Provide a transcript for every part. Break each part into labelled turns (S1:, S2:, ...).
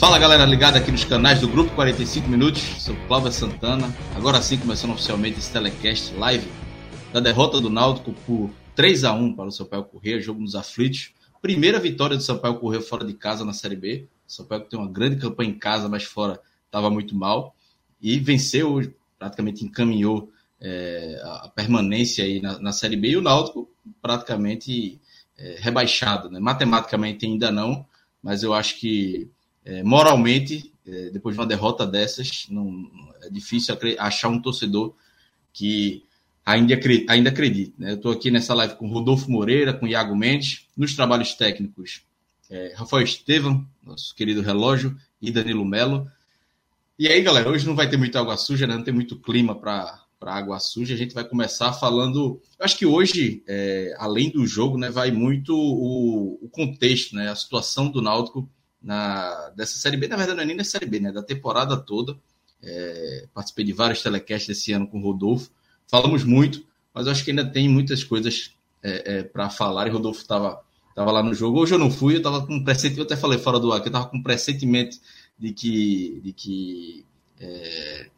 S1: Fala galera ligada aqui nos canais do Grupo 45 Minutos, sou Cláudio Santana. Agora sim começando oficialmente esse telecast live da derrota do Náutico por 3 a 1 para o Sampaio Corrêa, jogo nos aflitos. Primeira vitória do Sampaio Corrêa fora de casa na Série B. O Sampaio tem uma grande campanha em casa, mas fora estava muito mal. E venceu, praticamente encaminhou é, a permanência aí na, na, Série B. E o Náutico praticamente é, rebaixado, né? Matematicamente ainda não, mas eu acho que é, moralmente, é, depois de uma derrota dessas, não, é difícil achar um torcedor que ainda, ainda acredite. Né? Eu estou aqui nessa live com Rodolfo Moreira, com Iago Mendes, nos trabalhos técnicos, é, Rafael Estevam, nosso querido relógio, e Danilo Melo. E aí, galera, hoje não vai ter muita água suja, né? não tem muito clima para água suja. A gente vai começar falando. Eu acho que hoje, é, além do jogo, né, vai muito o, o contexto, né, a situação do Náutico na, dessa Série B, na verdade não é nem da Série B, né, da temporada toda. É, participei de vários telecasts esse ano com o Rodolfo. Falamos muito, mas acho que ainda tem muitas coisas é, é, para falar. E Rodolfo estava tava lá no jogo. Hoje eu não fui, eu estava com pressentimento, eu até falei fora do ar, que eu estava com pressentimento de que, de que é,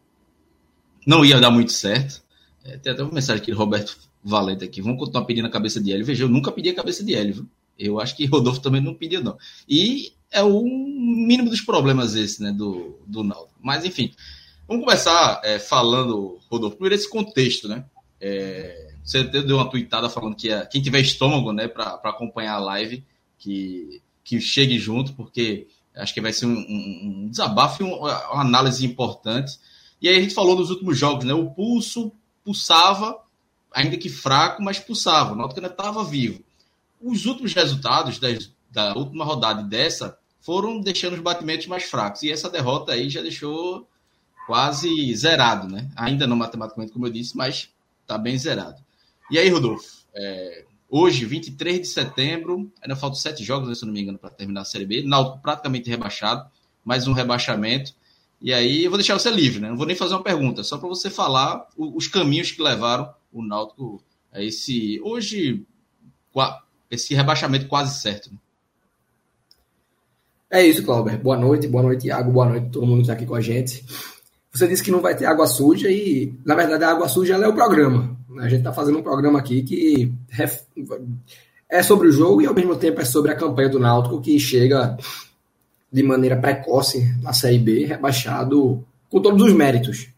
S1: não ia dar muito certo. É, tem até uma mensagem aqui do Roberto Valente aqui. Vamos continuar pedindo a cabeça de Hélio. Veja, eu nunca pedi a cabeça de Hélio. Eu acho que Rodolfo também não pediu, não. E é o mínimo dos problemas esse, né, do, do Naldo. Mas, enfim, vamos começar é, falando, Rodolfo, primeiro esse contexto, né? É, você deu uma tweetada falando que é, quem tiver estômago, né, para acompanhar a live, que, que chegue junto, porque acho que vai ser um, um, um desabafo e um, uma análise importante. E aí a gente falou nos últimos jogos, né? O pulso pulsava, ainda que fraco, mas pulsava. O Náutico ainda estava vivo. Os últimos resultados das, da última rodada dessa foram deixando os batimentos mais fracos. E essa derrota aí já deixou quase zerado, né? Ainda não matematicamente, como eu disse, mas tá bem zerado. E aí, Rodolfo? É, hoje, 23 de setembro, ainda faltam sete jogos, né, se eu não me engano, para terminar a Série B. Náutico praticamente rebaixado, mais um rebaixamento. E aí eu vou deixar você livre, né? Não vou nem fazer uma pergunta, só para você falar os caminhos que levaram o Náutico a esse hoje esse rebaixamento quase certo. Né?
S2: É isso, Cláudio. Boa noite, boa noite, Iago, boa noite todo mundo que está aqui com a gente. Você disse que não vai ter água suja e, na verdade, a água suja é o programa. A gente está fazendo um programa aqui que é sobre o jogo e, ao mesmo tempo, é sobre a campanha do Náutico que chega de maneira precoce na Série B, rebaixado com todos os méritos.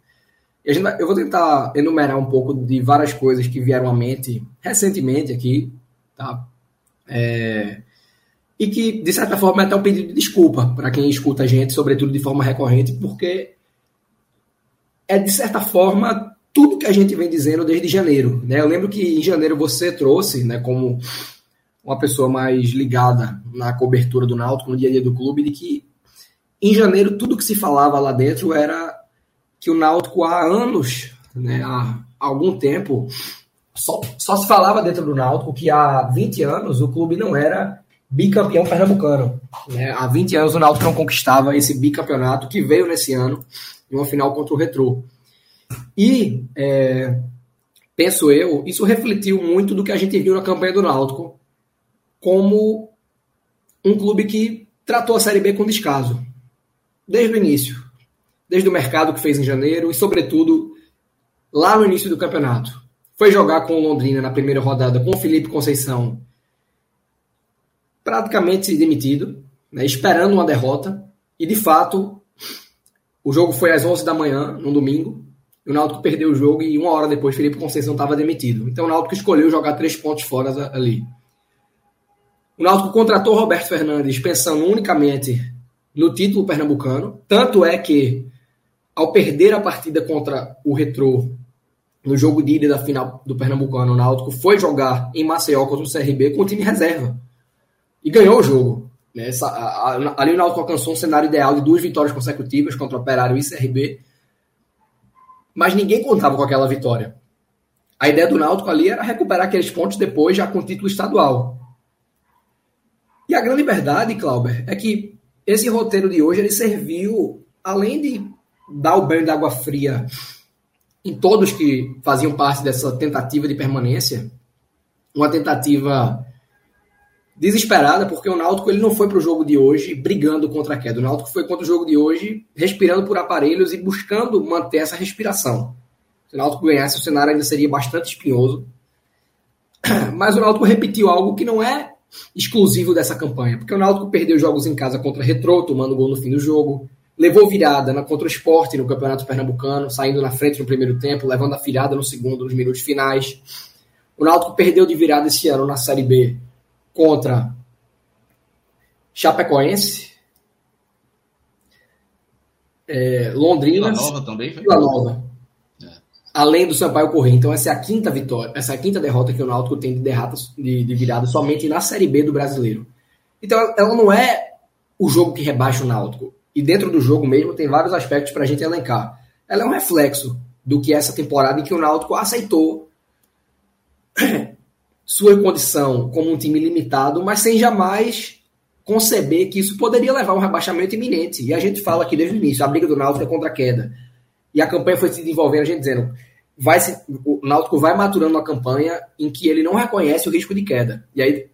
S2: Vai, eu vou tentar enumerar um pouco de várias coisas que vieram à mente recentemente aqui, tá? É, e que, de certa forma, é até um pedido de desculpa para quem escuta a gente, sobretudo de forma recorrente, porque é, de certa forma, tudo que a gente vem dizendo desde janeiro. Né? Eu lembro que em janeiro você trouxe, né, como uma pessoa mais ligada na cobertura do Náutico, no dia a dia do clube, de que em janeiro tudo que se falava lá dentro era que o Náutico há anos, né, há algum tempo, só, só se falava dentro do Náutico que há 20 anos o clube não era bicampeão pernambucano. Né? Há 20 anos o Náutico não conquistava esse bicampeonato que veio nesse ano em uma final contra o Retrô. E, é, penso eu, isso refletiu muito do que a gente viu na campanha do Náutico como um clube que tratou a Série B com descaso. Desde o início. Desde o mercado que fez em janeiro e, sobretudo, lá no início do campeonato. Foi jogar com o Londrina na primeira rodada com o Felipe Conceição praticamente demitido, né, esperando uma derrota. E de fato, o jogo foi às 11 da manhã, no domingo. o Náutico perdeu o jogo e uma hora depois Felipe Conceição estava demitido. Então o Náutico escolheu jogar três pontos fora ali. O Náutico contratou Roberto Fernandes pensando unicamente no título pernambucano. Tanto é que, ao perder a partida contra o Retrô no jogo de ida da final do Pernambucano, o Náutico foi jogar em Maceió contra o CRB com o time reserva. E ganhou o jogo. Né? Essa, a, a, ali o Náutico alcançou um cenário ideal de duas vitórias consecutivas contra o Operário e CRB. Mas ninguém contava com aquela vitória. A ideia do Náutico ali era recuperar aqueles pontos depois, já com título estadual. E a grande verdade, Clauber, é que esse roteiro de hoje ele serviu, além de dar o banho de água fria em todos que faziam parte dessa tentativa de permanência, uma tentativa desesperada, porque o Náutico ele não foi para o jogo de hoje brigando contra a queda. O Náutico foi contra o jogo de hoje respirando por aparelhos e buscando manter essa respiração. Se o Náutico ganhasse, o cenário ainda seria bastante espinhoso. Mas o Náutico repetiu algo que não é exclusivo dessa campanha, porque o Náutico perdeu jogos em casa contra Retrô, tomando gol no fim do jogo, levou virada na contra o Esporte no Campeonato Pernambucano, saindo na frente no primeiro tempo, levando a virada no segundo, nos minutos finais. O Náutico perdeu de virada esse ano na Série B contra Chapecoense, é, Londrina,
S1: Vila Nova também,
S2: Vila Nova. É. Além do Sampaio Corrêa. Então essa é a quinta vitória, essa é a quinta derrota que o Náutico tem de derrotas de, de virada somente na Série B do Brasileiro. Então ela não é o jogo que rebaixa o Náutico. E dentro do jogo mesmo tem vários aspectos para a gente elencar. Ela é um reflexo do que é essa temporada em que o Náutico aceitou sua condição como um time limitado, mas sem jamais conceber que isso poderia levar a um rebaixamento iminente. E a gente fala aqui desde o início, a briga do Náutico é contra a queda. E a campanha foi se desenvolvendo, a gente dizendo, vai se, o Náutico vai maturando uma campanha em que ele não reconhece o risco de queda. E aí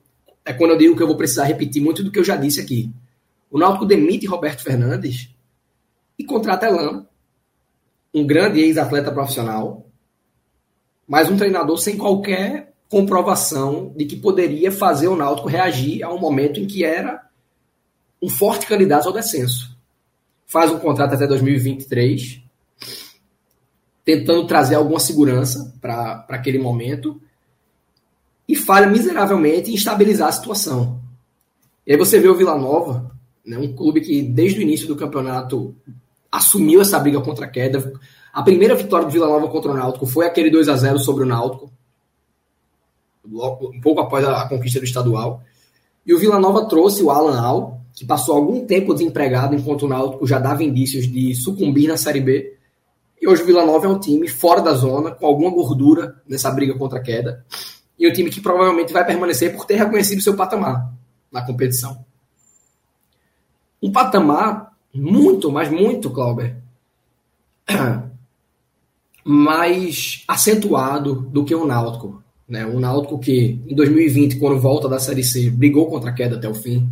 S2: é quando eu digo que eu vou precisar repetir muito do que eu já disse aqui. O Náutico demite Roberto Fernandes e contrata Elano, um grande ex-atleta profissional, mas um treinador sem qualquer comprovação de que poderia fazer o Náutico reagir a um momento em que era um forte candidato ao descenso. Faz um contrato até 2023, tentando trazer alguma segurança para aquele momento, e falha miseravelmente em estabilizar a situação. E aí você vê o Vila Nova, né, um clube que desde o início do campeonato assumiu essa briga contra a queda. A primeira vitória do Vila Nova contra o Náutico foi aquele 2 a 0 sobre o Náutico logo, um pouco após a, conquista do estadual. E o Vila Nova trouxe o Alan Al, que passou algum tempo desempregado enquanto o Náutico já dava indícios de sucumbir na Série B. E hoje o Vila Nova é um time fora da zona, com alguma gordura nessa briga contra a queda. E um time que provavelmente vai permanecer por ter reconhecido seu patamar na competição. Um patamar muito, mas muito, Clauber, mais acentuado do que o Náutico. Né? O Náutico que, em 2020, quando volta da Série C, brigou contra a queda até o fim.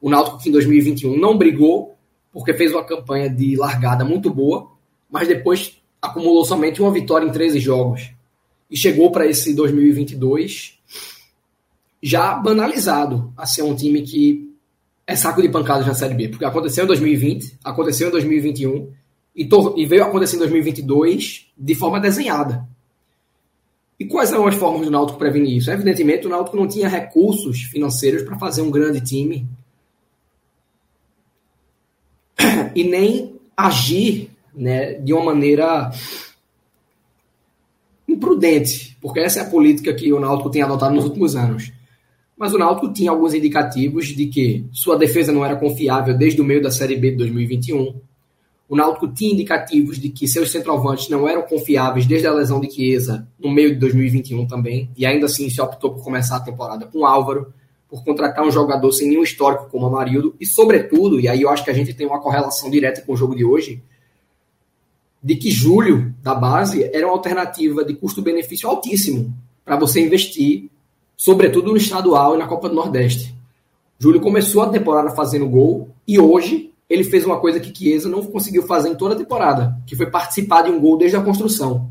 S2: O Náutico que, em 2021, não brigou, porque fez uma campanha de largada muito boa, mas depois acumulou somente uma vitória em 13 jogos. E chegou para esse 2022 já banalizado a ser um time que é saco de pancadas na Série B. Porque aconteceu em 2020, aconteceu em 2021 e, e veio acontecer em 2022 de forma desenhada. E quais são as formas do Náutico prevenir isso? Evidentemente, o Náutico não tinha recursos financeiros para fazer um grande time e nem agir né, de uma maneira imprudente, porque essa é a política que o Náutico tem adotado nos últimos anos. Mas o Náutico tinha alguns indicativos de que sua defesa não era confiável desde o meio da Série B de 2021 o Náutico tinha indicativos de que seus centroavantes não eram confiáveis desde a lesão de Chiesa no meio de 2021 também, e ainda assim se optou por começar a temporada com Álvaro, por contratar um jogador sem nenhum histórico como Amarildo, e sobretudo, e aí eu acho que a gente tem uma correlação direta com o jogo de hoje, de que Júlio, da base, era uma alternativa de custo-benefício altíssimo para você investir, sobretudo no estadual e na Copa do Nordeste. Júlio começou a temporada fazendo gol e hoje ele fez uma coisa que Chiesa não conseguiu fazer em toda a temporada, que foi participar de um gol desde a construção.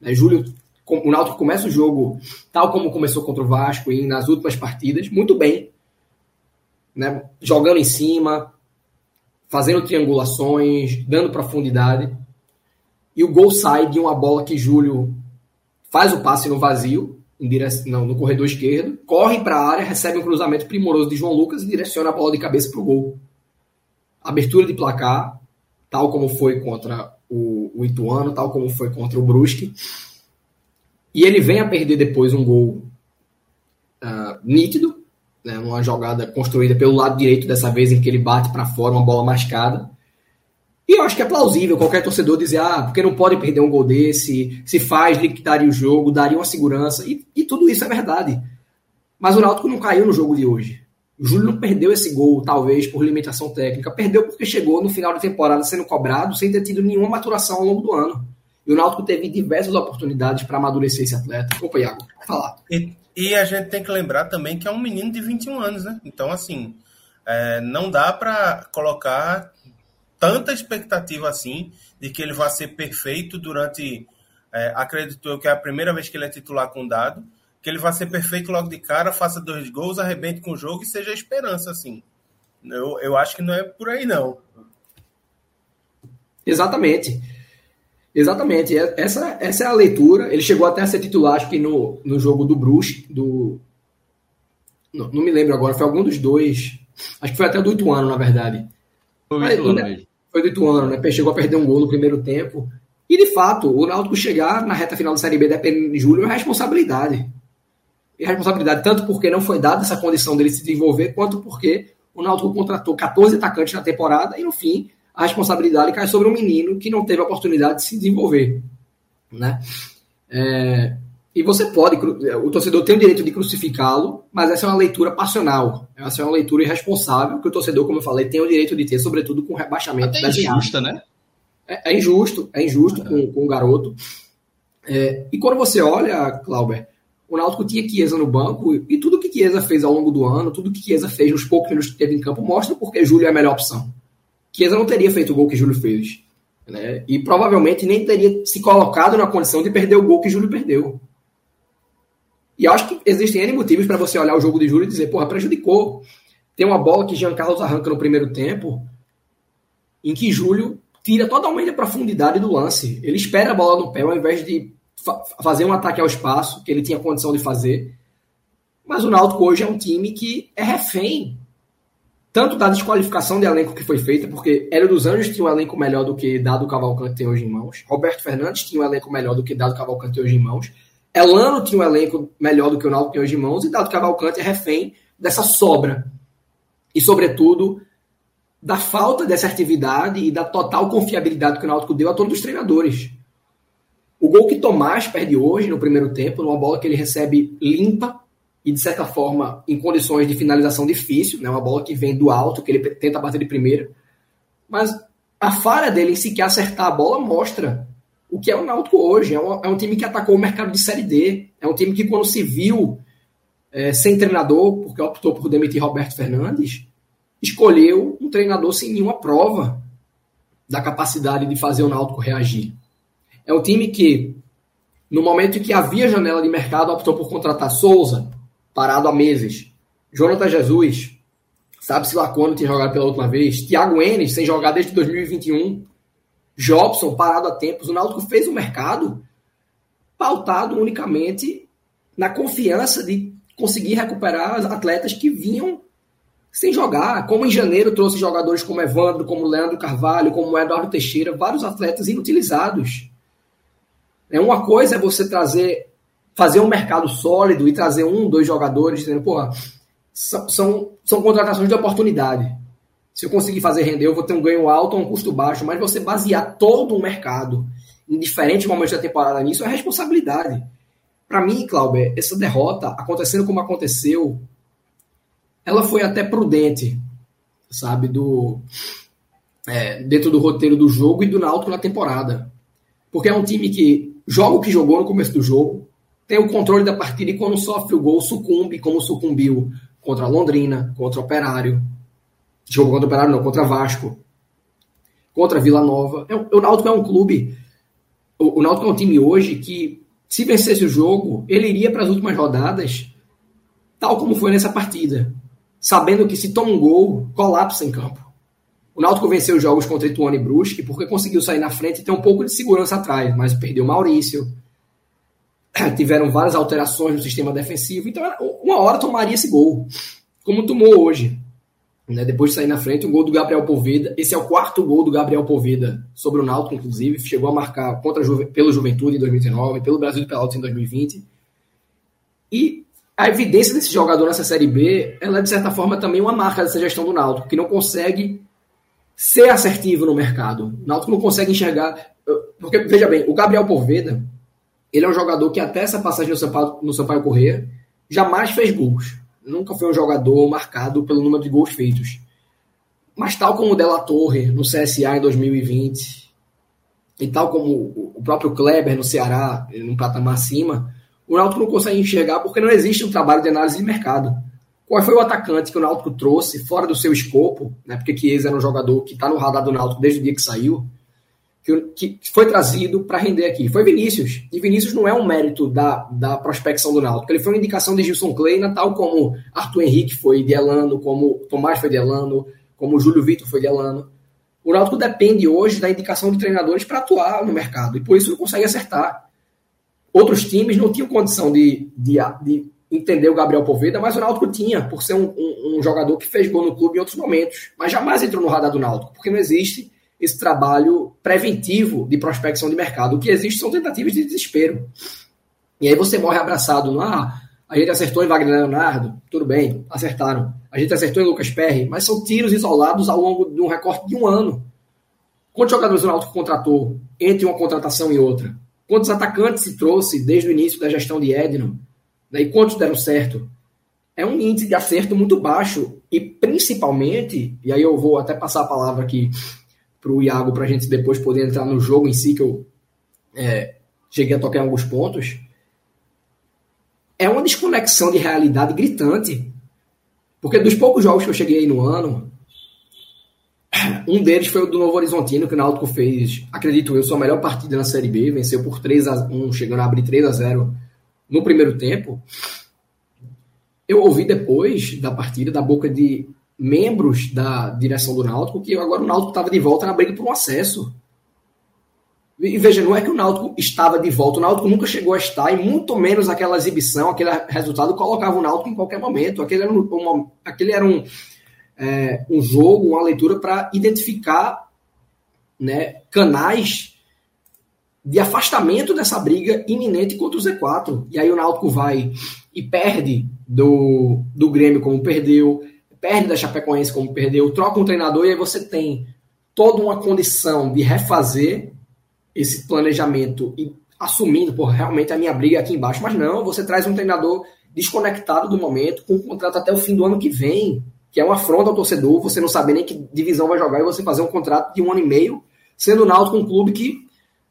S2: Né, Júlio, o Náutico começa o jogo tal como começou contra o Vasco e nas últimas partidas, muito bem, né, jogando em cima, fazendo triangulações, dando profundidade. E o gol sai de uma bola que Júlio faz o passe no vazio, direção, não, no corredor esquerdo, corre para a área, recebe um cruzamento primoroso de João Lucas e direciona a bola de cabeça para o gol. Abertura de placar, tal como foi contra o, o Ituano, tal como foi contra o Brusque. E ele vem a perder depois um gol uh, nítido, né, uma jogada construída pelo lado direito dessa vez, em que ele bate para fora uma bola mascada. E eu acho que é plausível qualquer torcedor dizer, ah, porque não pode perder um gol desse, se faz, liquidaria o jogo, daria uma segurança, e, e tudo isso é verdade. Mas o Náutico não caiu no jogo de hoje. O Júlio não perdeu esse gol, talvez, por limitação técnica. Perdeu porque chegou no final da temporada sendo cobrado sem ter tido nenhuma maturação ao longo do ano. E o Náutico teve diversas oportunidades para amadurecer esse atleta. Opa, Iago, falar.
S3: E, e, a gente tem que lembrar também que é um menino de 21 anos, né? Então, assim, é, não dá para colocar tanta expectativa assim de que ele vai ser perfeito durante. É, acredito eu que é a primeira vez que ele é titular com dado que ele vai ser perfeito logo de cara, faça dois gols, arrebente com o jogo e seja a esperança, assim. Eu, eu acho que não é por aí, não.
S2: Exatamente. Exatamente. É, essa, essa é a leitura. Ele chegou até a ser titular, acho que no, no jogo do Bruce, do. Não, não me lembro agora, foi algum dos dois. Acho que foi até do Ituano, na verdade. Foi, Mas, Ituano, né, foi do Ituano, né? Chegou a perder um gol no primeiro tempo. E de fato, o Náutico chegar na reta final da Série B dependendo de Júlio é responsabilidade e responsabilidade, tanto porque não foi dada essa condição dele se desenvolver, quanto porque o Náutico contratou 14 atacantes na temporada e, no fim, a responsabilidade cai sobre um menino que não teve a oportunidade de se desenvolver. Né? É, e você pode, o torcedor tem o direito de crucificá-lo, mas essa é uma leitura passional, essa é uma leitura irresponsável que o torcedor, como eu falei, tem o direito de ter, sobretudo com o rebaixamento.
S1: Até injusta, né?
S2: É, é, injusto, é injusto com, com o garoto. É, e quando você olha, Clauber, o Náutico tinha Chiesa no banco e tudo que Chiesa fez ao longo do ano, tudo que Chiesa fez nos poucos minutos que teve em campo, mostra porque Júlio é a melhor opção. Chiesa não teria feito o gol que Júlio fez. Né? E provavelmente nem teria se colocado na condição de perder o gol que Júlio perdeu. E acho que existem N motivos para você olhar o jogo de Júlio e dizer, porra, prejudicou. Tem uma bola que Jean Carlos arranca no primeiro tempo, em que Júlio tira totalmente a profundidade do lance. Ele espera a bola no pé ao invés de fazer um ataque ao espaço, que ele tinha condição de fazer. Mas o Náutico hoje é um time que é refém tanto da desqualificação de elenco que foi feita, porque Hélio dos Anjos tinha um elenco melhor do que Dado Cavalcante tem hoje em mãos. Roberto Fernandes tinha um elenco melhor do que Dado Cavalcante tem hoje em mãos. Elano tinha um elenco melhor do que o Náutico tem hoje em mãos. E Dado Cavalcante é refém dessa sobra. E, sobretudo, da falta de assertividade e da total confiabilidade que o Náutico deu a todos os treinadores. O gol que Tomás perde hoje no primeiro tempo, numa bola que ele recebe limpa e, de certa forma, em condições de finalização difícil, né? uma bola que vem do alto, que ele tenta bater de primeira. Mas a falha dele em sequer acertar a bola mostra o que é o Náutico hoje. É um, é um time que atacou o mercado de Série D. É um time que, quando se viu é, sem treinador, porque optou por demitir Roberto Fernandes, escolheu um treinador sem nenhuma prova da capacidade de fazer o Náutico reagir. É um time que, no momento em que havia janela de mercado, optou por contratar Souza, parado há meses. Jonathan Jesus, sabe-se lá quando tinha jogado pela última vez. Thiago Enes, sem jogar desde 2021. Jobson, parado há tempos. O Náutico fez o um mercado pautado unicamente na confiança de conseguir recuperar atletas que vinham sem jogar. Como em janeiro trouxe jogadores como Evandro, como Leandro Carvalho, como Eduardo Teixeira, vários atletas inutilizados. É uma coisa é você trazer, fazer um mercado sólido e trazer um, dois jogadores, dizendo, porra, são, são, são contratações de oportunidade. Se eu conseguir fazer render, eu vou ter um ganho alto ou um custo baixo, mas você basear todo o mercado em diferentes momentos da temporada nisso é responsabilidade. Para mim, Cláudio, essa derrota, acontecendo como aconteceu, ela foi até prudente, sabe, do é, dentro do roteiro do jogo e do Náutico na temporada. Porque é um time que joga o que jogou no começo do jogo, tem o controle da partida e quando sofre o gol, sucumbe, como sucumbiu contra Londrina, contra o Operário. Jogou contra o Operário, não, contra Vasco. Contra Vila Nova. É, o Náutico é um clube. O, o Náutico é um time hoje que, se vencesse o jogo, ele iria para as últimas rodadas, tal como foi nessa partida. Sabendo que se toma um gol, colapsa em campo. O Náutico venceu os jogos contra Ituano e Brusque porque conseguiu sair na frente e ter um pouco de segurança atrás, mas perdeu Maurício. Tiveram várias alterações no sistema defensivo, então uma hora tomaria esse gol, como tomou hoje. né, depois de sair na frente, o gol do Gabriel Poveda. Esse é o quarto gol do Gabriel Poveda sobre o Náutico, inclusive. Chegou a marcar contra Juve, pelo Juventude em 2019, pelo Brasil de Pelotas em 2020. E a evidência desse jogador nessa Série B, ela é, de certa forma, também uma marca dessa gestão do Náutico, que não consegue ser assertivo no mercado. O Náutico não consegue enxergar... Porque, veja bem, o Gabriel Poveda, ele é um jogador que até essa passagem no Sampaio, no Sampaio Corrêa jamais fez gols nunca foi um jogador marcado pelo número de gols feitos. Mas tal como o Della Torre no CSA em 2020, e tal como o próprio Kleber no Ceará, num patamar acima, o Náutico não consegue enxergar porque não existe um trabalho de análise de mercado. Qual foi o atacante que o Náutico trouxe fora do seu escopo, né? porque Chiesa era um jogador que está no radar do Náutico desde o dia que saiu, que, foi trazido para render aqui. Foi Vinícius. E Vinícius não é um mérito da, da prospecção do Náutico. Ele foi uma indicação de Gilson Kleina, tal como Arthur Henrique foi de Elano, como Tomás foi de Elano, como Júlio Vitor foi de Elano. O Náutico depende hoje da indicação de treinadores para atuar no mercado. E por isso não consegue acertar. Outros times não tinham condição de, de, de entender o Gabriel Poveda, mas o Náutico tinha, por ser um, um, um jogador que fez gol no clube em outros momentos. Mas jamais entrou no radar do Náutico, porque não existe esse trabalho preventivo de prospecção de mercado. O que existe são tentativas de desespero. E aí você morre abraçado no ah, a gente acertou em Wagner Leonardo, tudo bem, acertaram. A gente acertou em Lucas Perry, mas são tiros isolados ao longo de um recorte de um ano. Quantos jogadores o Náutico contratou entre uma contratação e outra? Quantos atacantes se trouxe desde o início da gestão de Edno? Né? E quantos deram certo? É um índice de acerto muito baixo. E principalmente, e aí eu vou até passar a palavra aqui para o Iago, para a gente depois poder entrar no jogo em si, que eu é, cheguei a tocar em alguns pontos, é uma desconexão de realidade gritante. Porque dos poucos jogos que eu cheguei no ano, um deles foi o do Novo Horizontino, que o Náutico fez, acredito eu, sua melhor partida na Série B, venceu por 3 a 1 chegando a abrir 3 a 0 no primeiro tempo. Eu ouvi depois da partida, da boca de membros da direção do Náutico que agora o Náutico estava de volta na briga por um acesso. E veja, não é que o Náutico estava de volta, o Náutico nunca chegou a estar, e muito menos aquela exibição, aquele resultado colocava o Náutico em qualquer momento. Aquele era um, uma, aquele era um, é, um jogo, uma leitura para identificar né, canais de afastamento dessa briga iminente contra o Z4. E aí o Náutico vai e perde do, do Grêmio como perdeu, perde da Chapecoense como perdeu, troca um treinador e aí você tem toda uma condição de refazer esse planejamento e assumindo, por realmente a minha briga é aqui embaixo. Mas não, você traz um treinador desconectado do momento, com um contrato até o fim do ano que vem, que é uma afronta ao torcedor, você não saber nem que divisão vai jogar e você fazer um contrato de um ano e meio, sendo o Náutico um clube que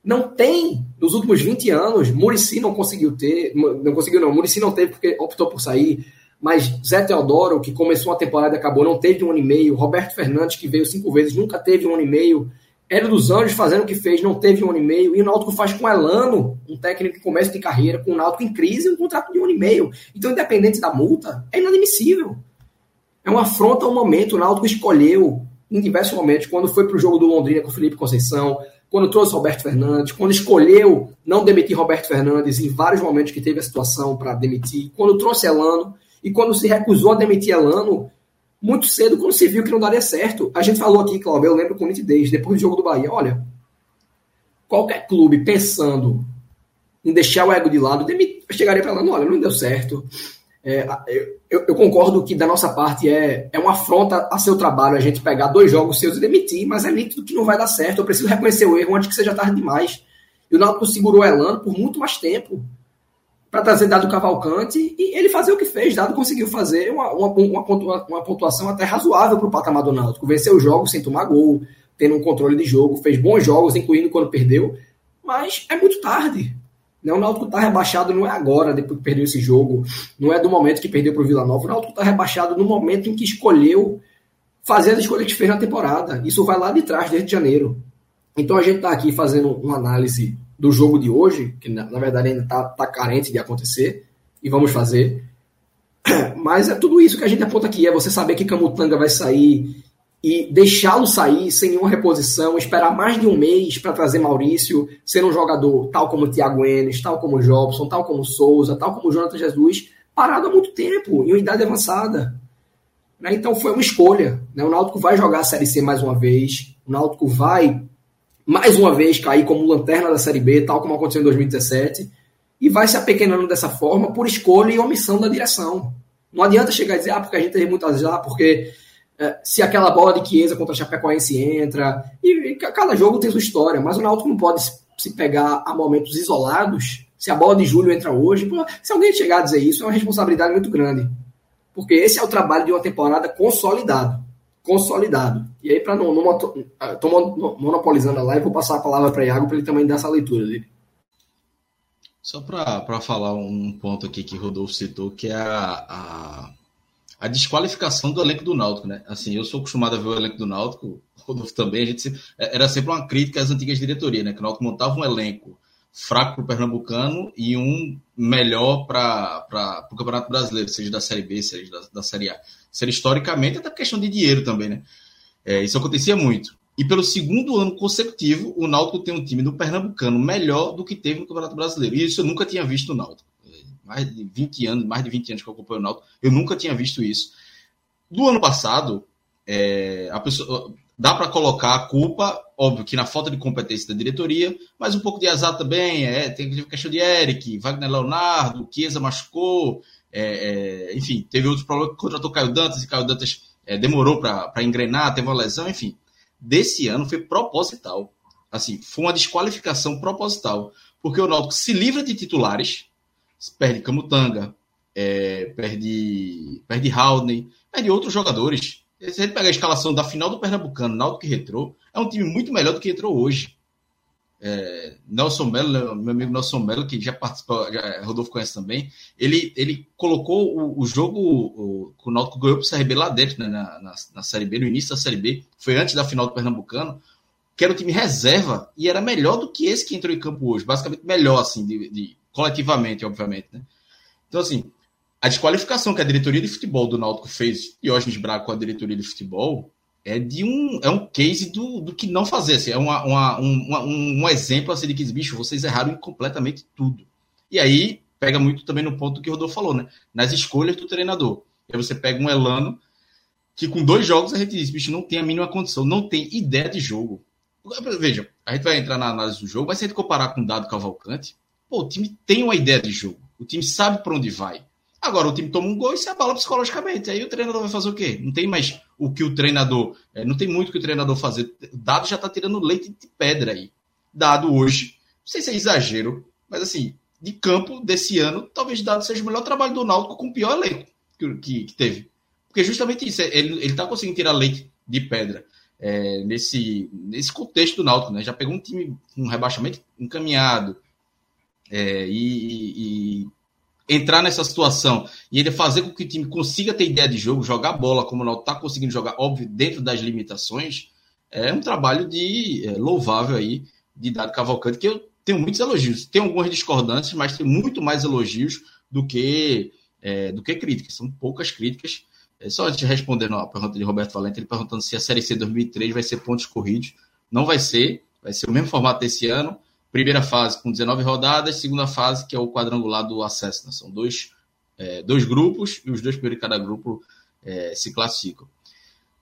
S2: não tem, nos últimos 20 anos, Murici não conseguiu ter, não conseguiu não, Murici não teve porque optou por sair, mas Zé Teodoro, que começou uma temporada e acabou, não teve um ano e meio. Roberto Fernandes, que veio cinco vezes, nunca teve um ano e meio. Hélio dos Anjos fazendo o que fez, não teve um ano e meio. E o Náutico faz com Elano, um técnico que começa de carreira, com o Náutico em crise, um contrato de um ano e meio. Então, independente da multa, é inadmissível. É uma afronta ao momento. O Náutico escolheu, em diversos momentos, quando foi para o jogo do Londrina com o Felipe Conceição, quando trouxe Roberto Fernandes, quando escolheu não demitir Roberto Fernandes em vários momentos que teve a situação para demitir, quando trouxe Elano e quando se recusou a demitir Elano, muito cedo, quando se viu que não daria certo. A gente falou aqui, Cláudio, eu lembro com nitidez, depois do jogo do Bahia, olha, qualquer clube pensando em deixar o ego de lado, chegaria para Elano, olha, não deu certo. É, eu, eu, concordo que da nossa parte é, é uma afronta a seu trabalho a gente pegar dois jogos seus e demitir, mas é nítido que não vai dar certo. Eu preciso reconhecer o erro antes que seja tarde demais. E o Náutico segurou Elano por muito mais tempo para trazer Dado Cavalcante e ele fazer o que fez. Dado conseguiu fazer uma, uma, uma, pontuação até razoável para o patamar do Náutico. Venceu o jogo sem tomar gol, tendo um controle de jogo, fez bons jogos, incluindo quando perdeu, mas é muito tarde. Né? O Náutico está rebaixado não é agora, depois que perdeu esse jogo, não é do momento que perdeu para o Vila Nova. O Náutico está rebaixado no momento em que escolheu fazer as escolhas que fez na temporada. Isso vai lá de trás, desde janeiro. Então a gente está aqui fazendo uma análise do jogo de hoje, que na, na verdade ainda está tá carente de acontecer, e vamos fazer. Mas é tudo isso que a gente aponta aqui, é você saber que Camutanga vai sair e deixá-lo sair sem nenhuma reposição, esperar mais de um mês para trazer Maurício, ser um jogador tal como Thiago Enes, tal como Jobson, tal como Souza, tal como Jonathan Jesus, parado há muito tempo, em uma idade avançada. Né? Então foi uma escolha. Né? O Náutico vai jogar a Série C mais uma vez, o Náutico vai mais uma vez cair como lanterna da Série B, tal como aconteceu em 2017, e vai se apequenando dessa forma por escolha e omissão da direção. Não adianta chegar e dizer, ah, porque a gente teve muitas já, porque se aquela bola de Chiesa contra a Chapecoense entra, e, e, cada jogo tem sua história, mas o Náutico não pode se pegar a momentos isolados, se a bola de Júlio entra hoje, se alguém chegar a dizer isso, é uma responsabilidade muito grande. Porque esse é o trabalho de uma temporada consolidado. Consolidado. E aí, para não, não, monopolizando a live, vou passar a palavra para Iago para ele também dar essa leitura dele.
S1: Só para falar um ponto aqui que Rodolfo citou, que é a, a, a, desqualificação do elenco do Náutico, né? Assim, eu sou acostumado a ver o elenco do Náutico, Rodolfo também, a gente é, era sempre uma crítica às antigas diretorias, né? Que o Náutico montava um elenco fraco para o Pernambucano e um melhor para o Campeonato Brasileiro, seja da Série B, seja da, da Série A. Seria historicamente até questão de dinheiro também, né? É, isso acontecia muito. E pelo segundo ano consecutivo, o Náutico tem um time do Pernambucano melhor do que teve no Campeonato Brasileiro. E isso eu nunca tinha visto no Náutico. Mais de 20 anos, mais de 20 anos que eu acompanho o Náutico, eu nunca tinha visto isso. Do ano passado, é, a pessoa, dá para colocar a culpa, óbvio que na falta de competência da diretoria, mas um pouco de azar também. É, tem questão de Eric, Wagner Leonardo, Chiesa machucou, é, é, enfim, teve outros problemas, contratou Caio Dantas e Caio Dantas é, demorou para engrenar, teve uma lesão, enfim desse ano foi proposital. Assim, foi uma desqualificação proposital, porque o Náutico se livra de titulares, perde Camutanga, é, perde, perde Haldane, perde outros jogadores. Se a gente pegar a escalação da final do Pernambucano, Náutico e Retrô, é um time muito melhor do que entrou hoje. É, Nelson Mello, meu amigo Nelson Mello, que já participou, já, Rodolfo conhece também, ele, ele colocou o, o jogo o, o Náutico ganhou para o CRB lá dentro, né, na, na, na, Série B, no início da Série B, foi antes da final do Pernambucano, que era o time reserva e era melhor do que esse que entrou em campo hoje, basicamente melhor, assim, de, de coletivamente, obviamente, né? Então, assim, a desqualificação que a diretoria de futebol do Náutico fez, e Diógenes Braga com a diretoria de futebol, é de um é um case do, do que não fazer. Assim, é uma, uma, um, um exemplo assim, de que, bicho, vocês erraram completamente tudo. E aí pega muito também no ponto que o Rodolfo falou, né? Nas escolhas do treinador. Aí você pega um Elano que com dois jogos a gente diz, bicho, não tem a mínima condição, não tem ideia de jogo. Veja, a gente vai entrar na análise do jogo, mas se a gente comparar com o Dado Cavalcante, pô, o time tem uma ideia de jogo. O time sabe para onde vai. Agora o time toma um gol e se abala psicologicamente. Aí o treinador vai fazer o quê? Não tem mais o que o treinador. É, não tem muito o que o treinador fazer. Dado já está tirando leite de pedra aí. Dado hoje. Não sei se é exagero, mas assim, de campo desse ano, talvez Dado seja o melhor trabalho do Náutico com o pior elenco que, que, que teve. Porque justamente isso, ele está conseguindo tirar leite de pedra. É, nesse, nesse contexto do Náutico, né? Já pegou um time com um rebaixamento encaminhado é, e, e, entrar nessa situação e ele fazer com que o time consiga ter ideia de jogo, jogar bola como o Náutico está conseguindo jogar, óbvio, dentro das limitações, é um trabalho de é, louvável aí de Dado Cavalcante, que eu tenho muitos elogios. Tem algumas discordâncias, mas tem muito mais elogios do que, é, do que críticas. São poucas críticas. É, só antes de responder a pergunta de Roberto Valente, ele perguntando se a Série C 2003 vai ser pontos corridos. Não vai ser, vai ser o mesmo formato desse ano primeira fase com 19 rodadas, segunda fase que é o quadrangular do acesso. Né? São dois, é, dois grupos e os dois primeiros de cada grupo é, se classificam.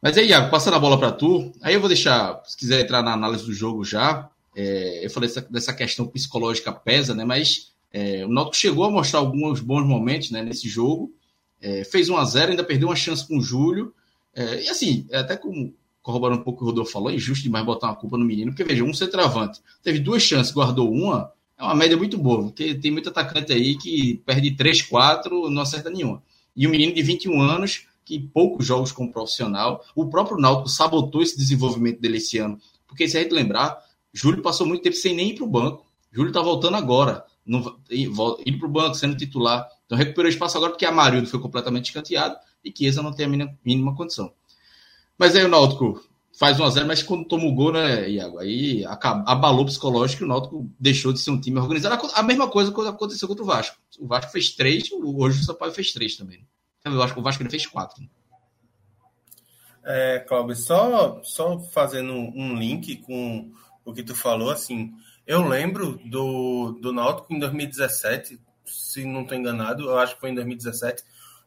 S1: Mas aí, Iago, passando a bola para tu, aí eu vou deixar, se quiser entrar na análise do jogo já, é, eu falei dessa, dessa, questão psicológica pesa, né? Mas é, o Náutico chegou a mostrar alguns bons momentos né, nesse jogo, é, fez 1 a 0 ainda perdeu uma chance com o Júlio, é, e assim, até com corroborando um pouco o que o Rodolfo falou, é injusto demais botar uma culpa no menino, porque veja, um centroavante teve duas chances, guardou uma, é uma média muito boa, porque tem muito atacante aí que perde 3, 4, não acerta nenhuma. E um menino de 21 anos, que poucos jogos como profissional, o próprio Náutico sabotou esse desenvolvimento dele esse ano, porque se a gente lembrar, Júlio passou muito tempo sem nem ir para o banco. Júlio está voltando agora, indo para o banco, sendo titular. Então recuperou espaço agora porque Amarildo foi completamente escanteado e Chiesa não tem a mínima, mínima condição. Mas aí o Náutico faz 1x0, mas quando toma o gol, né, Iago? Aí abalou o psicológico e o Náutico deixou de ser um time organizado. A mesma coisa que aconteceu contra o Vasco. O Vasco fez três, hoje o Sampaio fez três também. Eu acho que o Vasco ele fez quatro. Né?
S3: É, Cláudio, só, só fazendo um link com o que tu falou, assim, eu lembro do, do Náutico em 2017, se não estou enganado, eu acho que foi em 2017,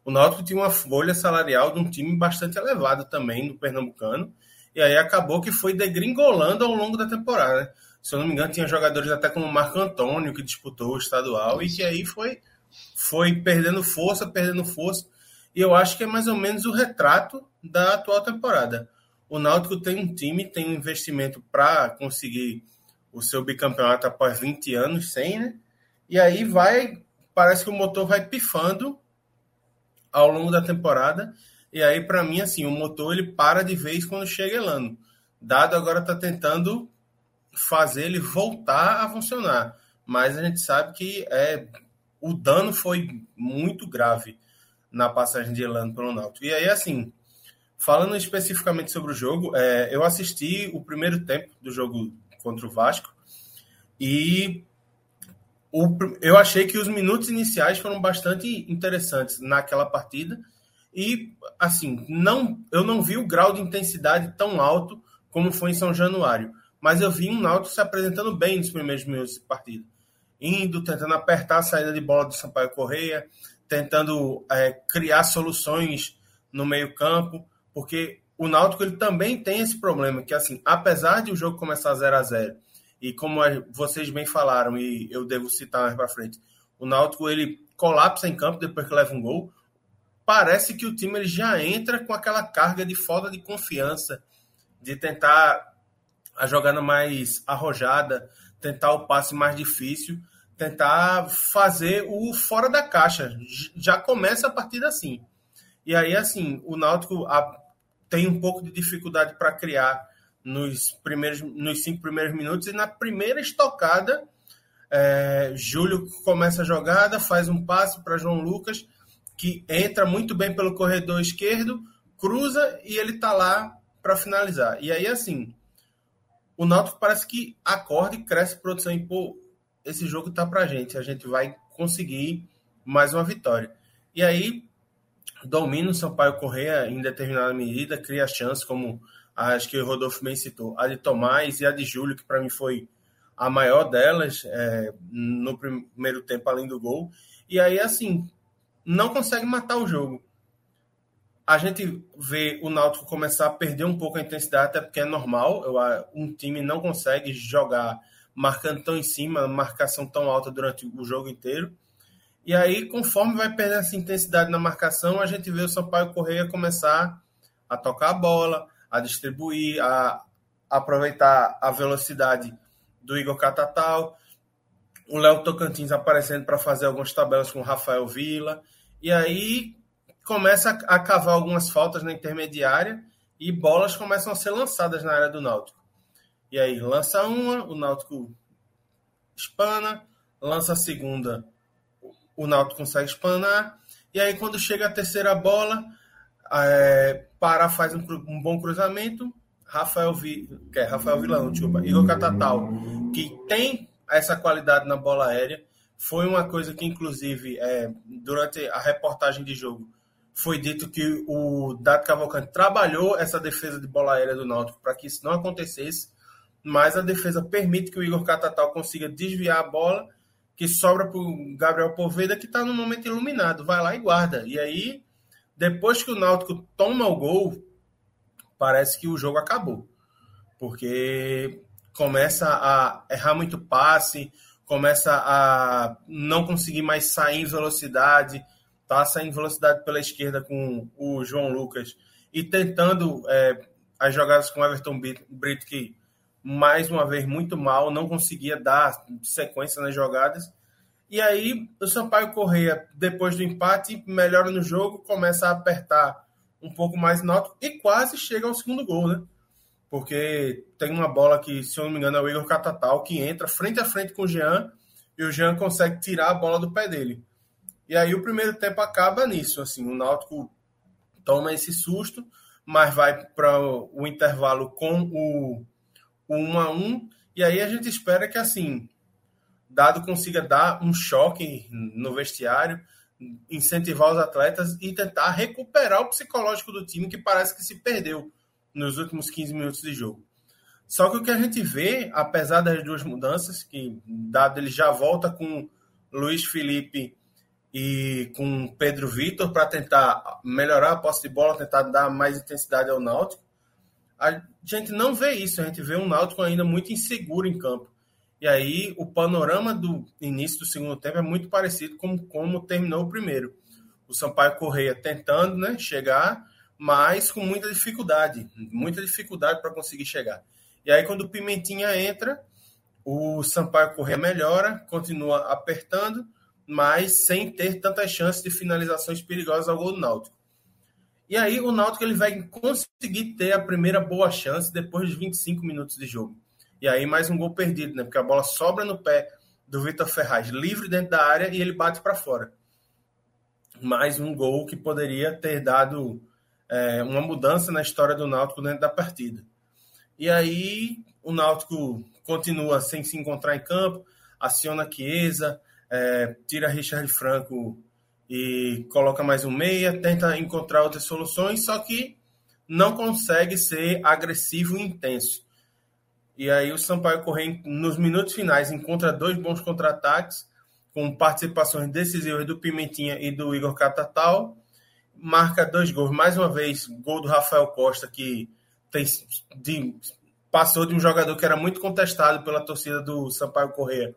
S3: o Náutico tinha uma folha salarial de um time bastante elevado também no Pernambucano, e aí acabou que foi degringolando ao longo da temporada. Né? Se eu não me engano, tinha jogadores até como Marco Antônio, que disputou o estadual, e que aí foi, foi perdendo força, perdendo força. E eu acho que é mais ou menos o retrato da atual temporada. O Náutico tem um time, tem um investimento para conseguir o seu bicampeonato após 20 anos sem, né? E aí vai, parece que o motor vai pifando ao longo da temporada. E aí, para mim, assim, o motor ele para de vez quando chega Elano. Dado agora está tentando fazer ele voltar a funcionar. Mas a gente sabe que é, o dano foi muito grave na passagem de Elano pelo Náutico. E aí, assim, falando especificamente sobre o jogo, é, eu assisti o primeiro tempo do jogo contra o Vasco e o, eu achei que os minutos iniciais foram bastante interessantes naquela partida. E assim não eu não vi o grau de intensidade tão alto como foi em São Januário, mas eu vi um Náutico se apresentando bem nos primeiros minutos de partida, indo tentando apertar a saída de bola do Sampaio Correia, tentando é, criar soluções no meio campo, porque o Náutico ele também tem esse problema que assim, apesar de o jogo começar 0 a 0 e como vocês bem falaram e eu devo citar mais para frente, o Náutico ele colapsa em campo depois que leva um gol. Parece que o time ele já entra com aquela carga de falta de confiança, de tentar a jogada mais arrojada, tentar o passe mais difícil, tentar fazer o fora da caixa. Já começa a partida assim. E aí, assim, o Náutico tem um pouco de dificuldade para criar nos primeiros nos cinco primeiros minutos e na primeira estocada é, Júlio começa a jogada, faz um passe para João Lucas que entra muito bem pelo corredor esquerdo, cruza e ele tá lá para finalizar. E aí assim, o Náutico parece que acorda e cresce produção e pô, esse jogo tá pra gente, a gente vai conseguir mais uma vitória. E aí domina o Sampaio Correia em determinada medida, cria chance, como acho que o Rodolfo bem citou, a de Tomás e a de Júlio, que para mim foi a maior delas é, no primeiro tempo, além do gol. E aí, assim, não consegue matar o jogo. A gente vê o Náutico começar a perder um pouco a intensidade, até porque é normal. Eu, um time não consegue jogar marcando tão em cima, marcação tão alta durante o jogo inteiro. E aí, conforme vai perdendo essa intensidade na marcação, a gente vê o Sampaio Correia começar a tocar a bola, a distribuir, a aproveitar a velocidade do Igor Catatal, o Léo Tocantins aparecendo para fazer algumas tabelas com o Rafael Vila, e aí começa a cavar algumas faltas na intermediária e bolas começam a ser lançadas na área do Náutico. E aí lança uma, o Náutico espana, lança a segunda, o Náutico consegue espanar, e aí quando chega a terceira bola, é, Pará faz um, um, bom cruzamento, Rafael, Vi, que é Rafael Vilão, desculpa, Igor Catatal, que tem essa qualidade na bola aérea, foi uma coisa que, inclusive, é, durante a reportagem de jogo, foi dito que o Dado Cavalcante trabalhou essa defesa de bola aérea do Náutico para que isso não acontecesse, mas a defesa permite que o Igor Catatal consiga desviar a bola que sobra para o Gabriel Poveda, que está no momento iluminado. Vai lá e guarda. E aí, depois que o Náutico toma o gol, parece que o jogo acabou. Porque começa a errar muito passe, começa a não conseguir mais sair em velocidade, tá saindo velocidade pela esquerda com o João Lucas e tentando é, as jogadas com o Everton Brito, que mais uma vez muito mal, não conseguia dar sequência nas jogadas. E aí o Sampaio Correia, depois do empate, melhora no jogo, começa a apertar um pouco mais no e quase chega ao segundo gol, né? Porque tem uma bola que, se eu não me engano, é o Igor Catatal, que entra frente a frente com o Jean e o Jean consegue tirar a bola do pé dele. E aí o primeiro tempo acaba nisso, assim, o Náutico toma esse susto, mas vai para o intervalo com o o 1 a 1 e aí a gente espera que assim Dado consiga dar um choque no vestiário, incentivar os atletas e tentar recuperar o psicológico do time que parece que se perdeu nos últimos 15 minutos de jogo. Só que o que a gente vê, apesar das duas mudanças, que Dado ele já volta com Luiz Felipe e com Pedro Vitor para tentar melhorar a posse de bola, tentar dar mais intensidade ao Náutico. A gente não vê isso, a gente vê um Náutico ainda muito inseguro em campo. E aí o panorama do início do segundo tempo é muito parecido com como terminou o primeiro. O Sampaio Correia tentando né, chegar, mas com muita dificuldade, muita dificuldade para conseguir chegar. E aí quando o Pimentinha entra, o Sampaio Correia melhora, continua apertando, mas sem ter tantas chances de finalizações perigosas ao gol do Náutico. E aí o Náutico ele vai conseguir ter a primeira boa chance depois de 25 minutos de jogo. E aí mais um gol perdido, né? Porque a bola sobra no pé do Vitor Ferraz, livre dentro da área e ele bate para fora. Mais um gol que poderia ter dado é, uma mudança na história do Náutico dentro da partida. E aí o Náutico continua sem se encontrar em campo, aciona Chiesa, é, tira Richard Franco e coloca mais um meia, tenta encontrar outras soluções, só que não consegue ser agressivo e intenso. E aí o Sampaio Correia, nos minutos finais, encontra dois bons contra-ataques, com participações decisivas do Pimentinha e do Igor Catatal. Marca dois gols, mais uma vez, gol do Rafael Costa, que tem, de, passou de um jogador que era muito contestado pela torcida do Sampaio Correia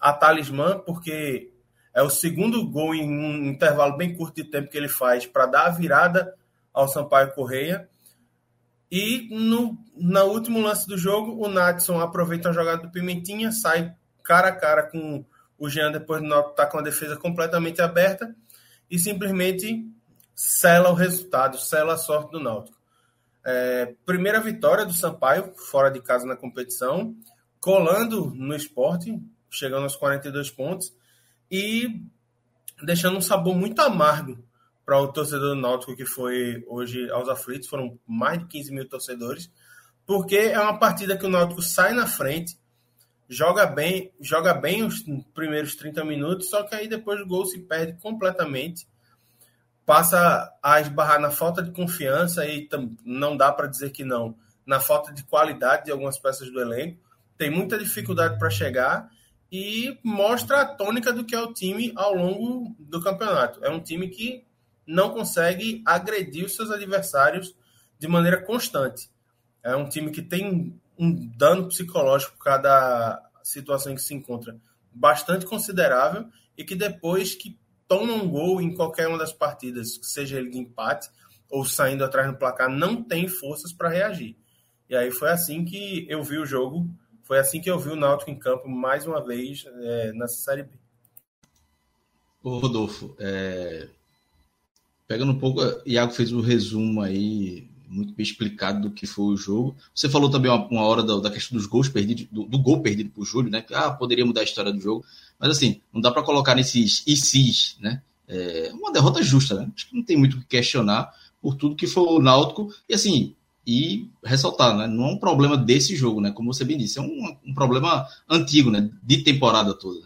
S3: a talismã, porque é o segundo gol em um intervalo bem curto de tempo que ele faz para dar a virada ao Sampaio Correia. E no, no último lance do jogo, o Natson aproveita a jogada do Pimentinha, sai cara a cara com o Jean depois do Náutico estar tá com a defesa completamente aberta e simplesmente sela o resultado, sela a sorte do Náutico. É, primeira vitória do Sampaio, fora de casa na competição, colando no esporte, chegando aos 42 pontos e deixando um sabor muito amargo para o torcedor do Náutico que foi hoje aos aflitos, foram mais de 15 mil torcedores, porque é uma partida que o Náutico sai na frente, joga bem, joga bem os primeiros 30 minutos, só que aí depois o gol se perde completamente, passa a esbarrar na falta de confiança e não dá para dizer que não, na falta de qualidade de algumas peças do elenco, tem muita dificuldade para chegar e mostra a tônica do que é o time ao longo do campeonato. É um time que não consegue agredir os seus adversários de maneira constante. É um time que tem um dano psicológico cada situação em que se encontra bastante considerável e que depois que toma um gol em qualquer uma das partidas, seja ele de empate ou saindo atrás no placar, não tem forças para reagir. E aí foi assim que eu vi o jogo foi assim que eu vi o Náutico em campo mais uma vez é, nessa Série B.
S1: Rodolfo, é... pegando um pouco, o Iago fez o um resumo aí, muito bem explicado do que foi o jogo. Você falou também uma, uma hora da, da, questão dos gols perdidos, do, do gol perdido por Júlio, né? Ah, poderia mudar a história do jogo. Mas assim, não dá para colocar nesses sis, né? É uma derrota justa, né? Acho que não tem muito o que questionar por tudo que foi o Náutico. E assim, e ressaltar, né? Não é um problema desse jogo, né? Como você bem disse, é um, um problema antigo, né? De temporada toda.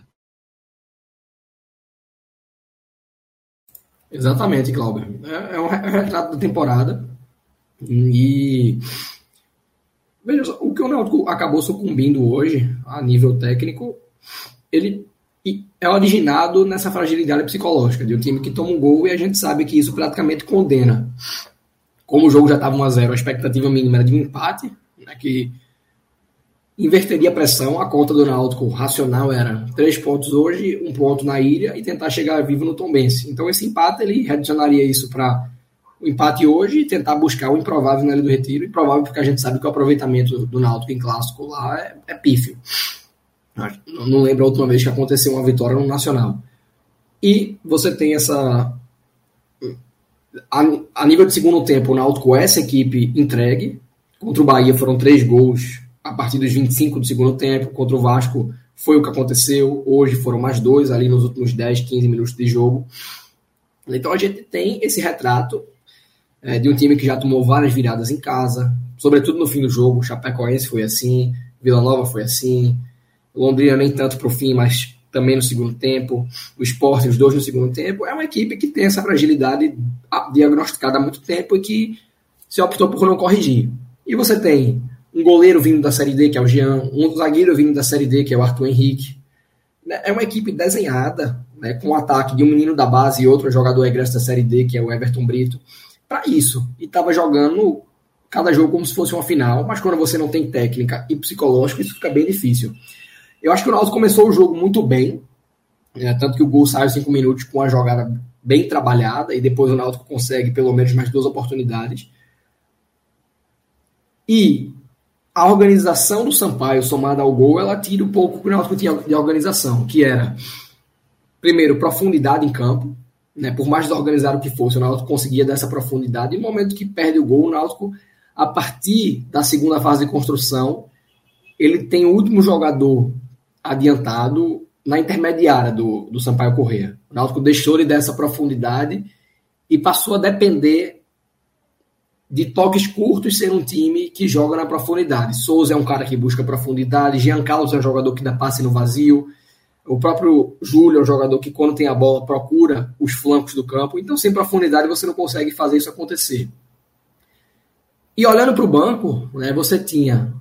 S2: Exatamente, Cláudio. É, é um retrato da temporada. E veja, o que o Náutico acabou sucumbindo hoje, a nível técnico, ele é originado nessa fragilidade psicológica de um time que toma um gol e a gente sabe que isso praticamente condena como o jogo já estava 1 a 0 a expectativa mínima era de um empate, né, que inverteria a pressão. A conta do Náutico racional era três pontos hoje, um ponto na ilha e tentar chegar vivo no Tombense. Então esse empate ele redicionaria isso para o empate hoje e tentar buscar o improvável na Ilha do Retiro. Improvável porque a gente sabe que o aproveitamento do Náutico em clássico lá é, é pífio. Não lembro a última vez que aconteceu uma vitória no Nacional. E você tem essa a, a nível de segundo tempo, o Náutico essa equipe entregue. Contra o Bahia foram três gols a partir dos 25 do segundo tempo. Contra o Vasco foi o que aconteceu. Hoje foram mais dois ali nos últimos 10, 15 minutos de jogo. Então a gente tem esse retrato é, de um time que já tomou várias viradas em casa, sobretudo no fim do jogo. Chapecoense foi assim, Vila Nova foi assim, Londrina nem tanto para o fim, mas também no segundo tempo, o esporte, os dois no segundo tempo, é uma equipe que tem essa fragilidade diagnosticada há muito tempo e que se optou por não corrigir. E você tem um goleiro vindo da Série D, que é o Jean, um zagueiro vindo da Série D, que é o Arthur Henrique. Né, é uma equipe desenhada né, com o ataque de um menino da base e outro jogador egresso da Série D, que é o Everton Brito, para isso. E estava jogando cada jogo como se fosse uma final, mas quando você não tem técnica e psicológico, isso fica bem difícil. Eu acho que o Náutico começou o jogo muito bem, né, tanto que o gol saiu cinco minutos com a jogada bem trabalhada, e depois o Náutico consegue pelo menos mais duas oportunidades. E a organização do Sampaio somada ao gol, ela tira um pouco que o Náutico tinha de organização, que era, primeiro, profundidade em campo, né, por mais desorganizado que fosse, o Náutico conseguia dessa profundidade, e no momento que perde o gol, o Náutico, a partir da segunda fase de construção, ele tem o último jogador adiantado na intermediária do, do Sampaio Correia. O Náutico deixou ele dessa profundidade e passou a depender de toques curtos ser um time que joga na profundidade. Souza é um cara que busca profundidade, Jean Carlos é um jogador que dá passe no vazio, o próprio Júlio é um jogador que quando tem a bola procura os flancos do campo, então sem profundidade você não consegue fazer isso acontecer. E olhando para o banco, né, você tinha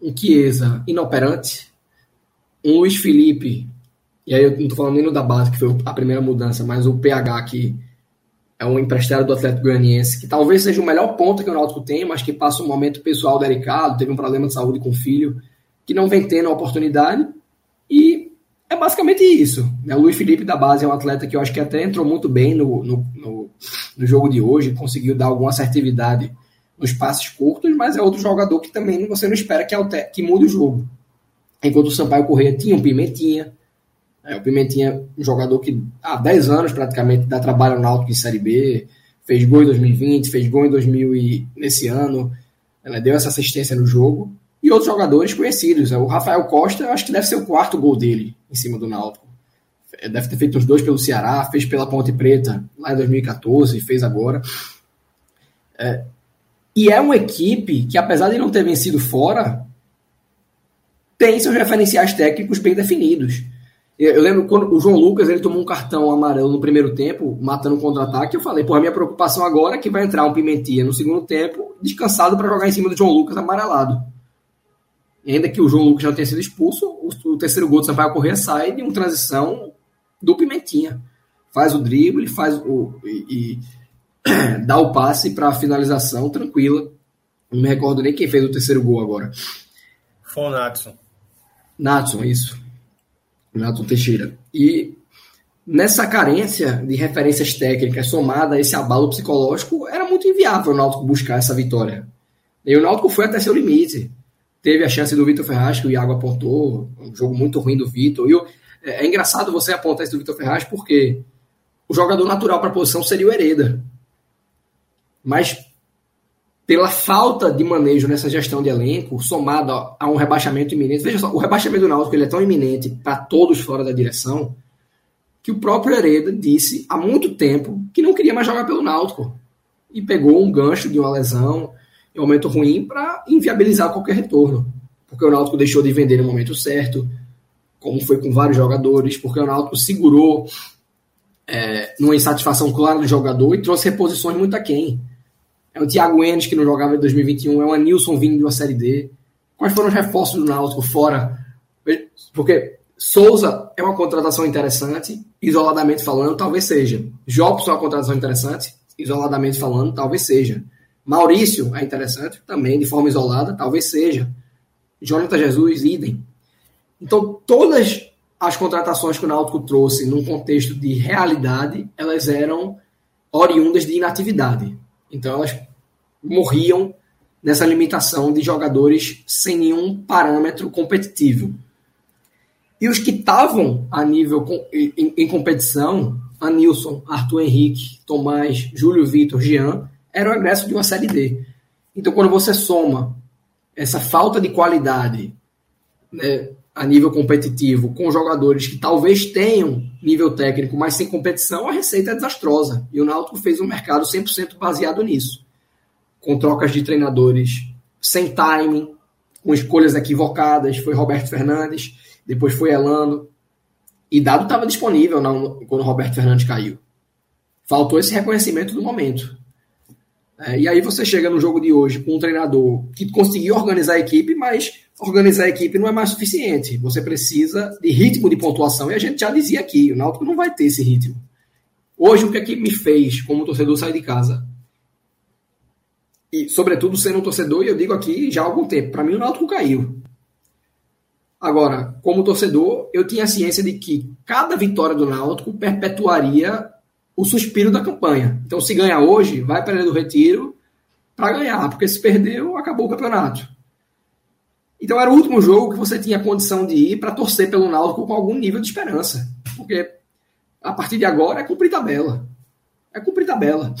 S2: um Chiesa inoperante, um Luiz Felipe, e aí eu não estou falando nem no da base, que foi a primeira mudança, mas o PH que é um emprestado do Atlético Goianiense, que talvez seja o melhor ponto que o Náutico tem, mas que passa um momento pessoal delicado, teve um problema de saúde com o filho, que não vem tendo a oportunidade. E é basicamente isso. Né? O Luiz Felipe da base é um atleta que eu acho que até entrou muito bem no, no, no, no jogo de hoje, conseguiu dar alguma assertividade nos passes curtos, mas é outro jogador que também você não espera que, alter, que mude o jogo. Enquanto o Sampaio Correia tinha um Pimentinha, é, o Pimentinha, um jogador que há 10 anos praticamente dá trabalho no Náutico em Série B, fez gol em 2020, fez gol em 2000 e nesse ano, ela deu essa assistência no jogo. E outros jogadores conhecidos. É, o Rafael Costa, acho que deve ser o quarto gol dele em cima do Náutico. É, deve ter feito uns dois pelo Ceará, fez pela Ponte Preta lá em 2014, fez agora. É, e é uma equipe que, apesar de não ter vencido fora, tem seus referenciais técnicos bem definidos. Eu lembro quando o João Lucas ele tomou um cartão amarelo no primeiro tempo, matando um contra-ataque. Eu falei, pô, a minha preocupação agora é que vai entrar um Pimentinha no segundo tempo, descansado para jogar em cima do João Lucas amarelado. E ainda que o João Lucas já tenha sido expulso, o, terceiro gol do Sampaio Corrêa sai de uma transição do Pimentinha. Faz o drible, faz o. e, e dá o passe para a finalização tranquila. Não me recordo nem quem fez o terceiro gol agora.
S3: Foi o Natson.
S2: Natson, isso. Renato Teixeira. E nessa carência de referências técnicas somada a esse abalo psicológico, era muito inviável o Náutico buscar essa vitória. E o Náutico foi até seu limite. Teve a chance do Vitor Ferraz, que o Iago apontou, um jogo muito ruim do Vitor. E é, é engraçado você apontar isso do Vitor Ferraz, porque o jogador natural para a posição seria o Hereda. Mas pela falta de manejo nessa gestão de elenco, somado a, um rebaixamento iminente. Veja só, o rebaixamento do Náutico ele é tão iminente para todos fora da direção que o próprio Hereda disse há muito tempo que não queria mais jogar pelo Náutico e pegou um gancho de uma lesão em um momento ruim para inviabilizar qualquer retorno, porque o Náutico deixou de vender no momento certo, como foi com vários jogadores, porque o Náutico segurou é, numa insatisfação clara do jogador e trouxe reposições muito aquém. É o Thiago Enes, que não jogava em 2021. É o Anilson vindo de uma Série D. Quais foram os reforços do Náutico fora? Porque Souza é uma contratação interessante, isoladamente falando, talvez seja. Jobson é uma contratação interessante, isoladamente falando, talvez seja. Maurício é interessante, também de forma isolada, talvez seja. Jonathan Jesus, idem. Então, todas as contratações que o Náutico trouxe num contexto de realidade, elas eram oriundas de inatividade. Então elas morriam nessa limitação de jogadores sem nenhum parâmetro competitivo. E os que estavam a nível em, em competição, Anilson, Arthur Henrique, Tomás, Júlio Vitor, Jean, eram egresso de uma Série D. Então, quando você soma essa falta de qualidade né, a nível competitivo com jogadores que talvez tenham nível técnico, mas sem competição, a receita é desastrosa. E o Náutico fez um mercado 100% baseado nisso. Com trocas de treinadores sem timing, com escolhas equivocadas. Foi Roberto Fernandes, depois foi Elano. E dado estava disponível quando o Roberto Fernandes caiu. Faltou esse reconhecimento do momento. É, e aí você chega no jogo de hoje com um treinador que conseguiu organizar a equipe, mas organizar a equipe não é mais suficiente. Você precisa de ritmo de pontuação, e a gente já dizia aqui, o Náutico não vai ter esse ritmo. Hoje, o que é que me fez, como torcedor, sair de casa? E, sobretudo, sendo um torcedor, e eu digo aqui já há algum tempo, para mim o Náutico caiu. Agora, como torcedor, eu tinha ciência de que cada vitória do Náutico perpetuaria o suspiro da campanha. Então, se ganhar hoje, vai para do retiro para ganhar, porque se perdeu, acabou o campeonato. Então, era o último jogo que você tinha condição de ir para torcer pelo Náutico com algum nível de esperança. Porque a partir de agora é cumprir tabela. É cumprir tabela.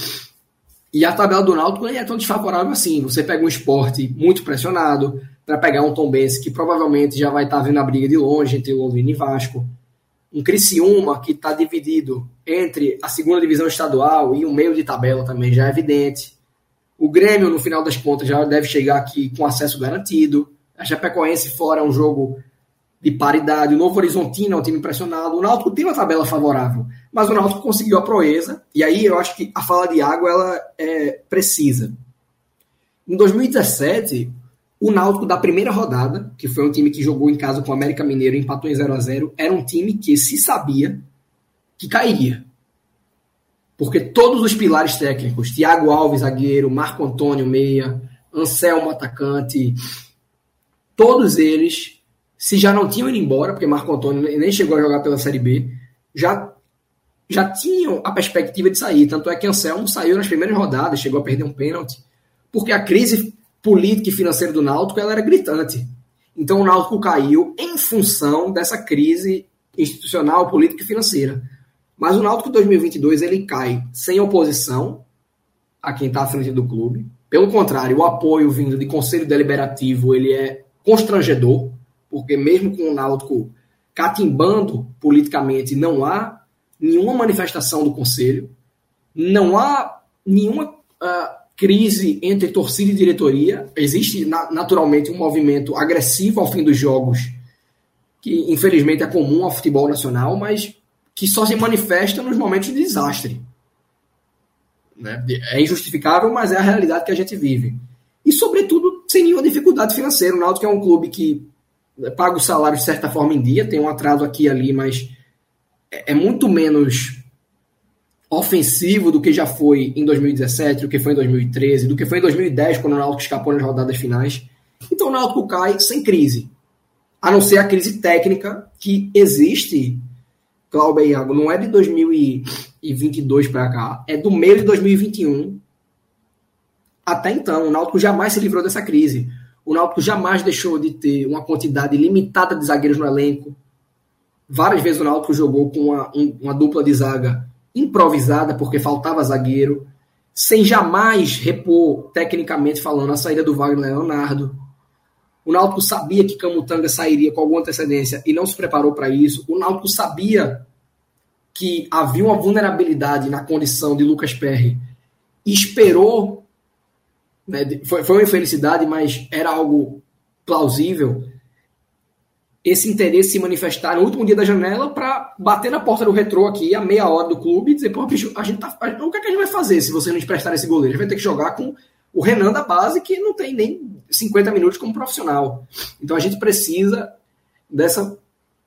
S2: E a tabela do Náutico é tão desfavorável assim. Você pega um esporte muito pressionado, para pegar um Tom Benz que provavelmente já vai estar tá vendo a briga de longe entre Londrina e Vasco um Criciúma que está dividido entre a segunda divisão estadual e o meio de tabela também já é evidente. O Grêmio, no final das contas, já deve chegar aqui com acesso garantido. A Chapecoense fora é um jogo de paridade. O Novo Horizontino é um time impressionado. O Náutico tem uma tabela favorável, mas o Náutico conseguiu a proeza. E aí eu acho que a fala de água ela é precisa. Em 2017, o Náutico da primeira rodada, que foi um time que jogou em casa com o América Mineiro e empatou em 0 a 0 era um time que se sabia que cairia. Porque todos os pilares técnicos, Thiago Alves, zagueiro, Marco Antônio, meia, Anselmo, atacante, todos eles, se já não tinham ido embora, porque Marco Antônio nem chegou a jogar pela Série B, já, já tinham a perspectiva de sair. Tanto é que Anselmo saiu nas primeiras rodadas, chegou a perder um pênalti, porque a crise política e financeira do Náutico ela era gritante. Então o Náutico caiu em função dessa crise institucional, política e financeira. Mas o Náutico 2022 ele cai sem oposição a quem está à frente do clube. Pelo contrário, o apoio vindo de conselho deliberativo ele é constrangedor, porque mesmo com o Náutico catimbando politicamente, não há nenhuma manifestação do conselho, não há nenhuma uh, crise entre torcida e diretoria. Existe naturalmente um movimento agressivo ao fim dos jogos, que infelizmente é comum ao futebol nacional, mas que só se manifesta nos momentos de desastre. Né? É injustificável, mas é a realidade que a gente vive. E, sobretudo, sem nenhuma dificuldade financeira. O Náutico é um clube que paga o salário de certa forma em dia, tem um atraso aqui e ali, mas é, é muito menos ofensivo do que já foi em 2017, do que foi em 2013, do que foi em 2010, quando o Náutico escapou nas rodadas finais. Então o Náutico cai sem crise. A não ser a crise técnica que existe, Cláudio e Iago, não é de 2022 para cá, é do meio de 2021. Até então, o Náutico jamais se livrou dessa crise. O Náutico jamais deixou de ter uma quantidade limitada de zagueiros no elenco. Várias vezes o Náutico jogou com uma, uma dupla de zaga improvisada porque faltava zagueiro, sem jamais repor, tecnicamente falando, a saída do Wagner Leonardo. O Náutico sabia que Camutanga sairia com alguma antecedência e não se preparou para isso. O Náutico sabia que havia uma vulnerabilidade na condição de Lucas Perry e esperou. Né, foi, foi uma infelicidade, mas era algo plausível esse interesse se manifestar no último dia da janela para bater na porta do retrô aqui a meia hora do clube e dizer, pô, bicho, a gente tá, o que, é que a gente vai fazer se você não emprestar esse goleiro? A gente vai ter que jogar com o Renan da base que não tem nem 50 minutos como profissional. Então a gente precisa dessa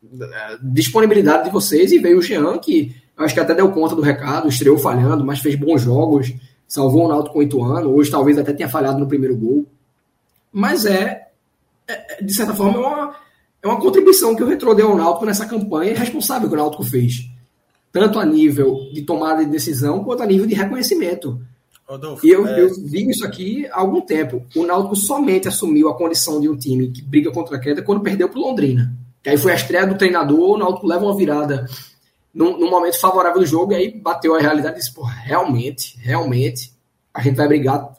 S2: eh, disponibilidade de vocês e veio o Jean que acho que até deu conta do recado, estreou falhando, mas fez bons jogos, salvou o Náutico com 8 anos, hoje talvez até tenha falhado no primeiro gol. Mas é, é de certa forma, é uma é uma contribuição que o Retro deu ao Náutico nessa campanha responsável que o Náutico fez. Tanto a nível de tomada de decisão, quanto a nível de reconhecimento. Rodolfo, e eu, é... eu digo isso aqui há algum tempo. O Náutico somente assumiu a condição de um time que briga contra a queda quando perdeu para o Londrina. Que aí foi a estreia do treinador, o Náutico leva uma virada num, momento favorável do jogo, e aí bateu a realidade e disse, pô, realmente, realmente, a gente vai brigar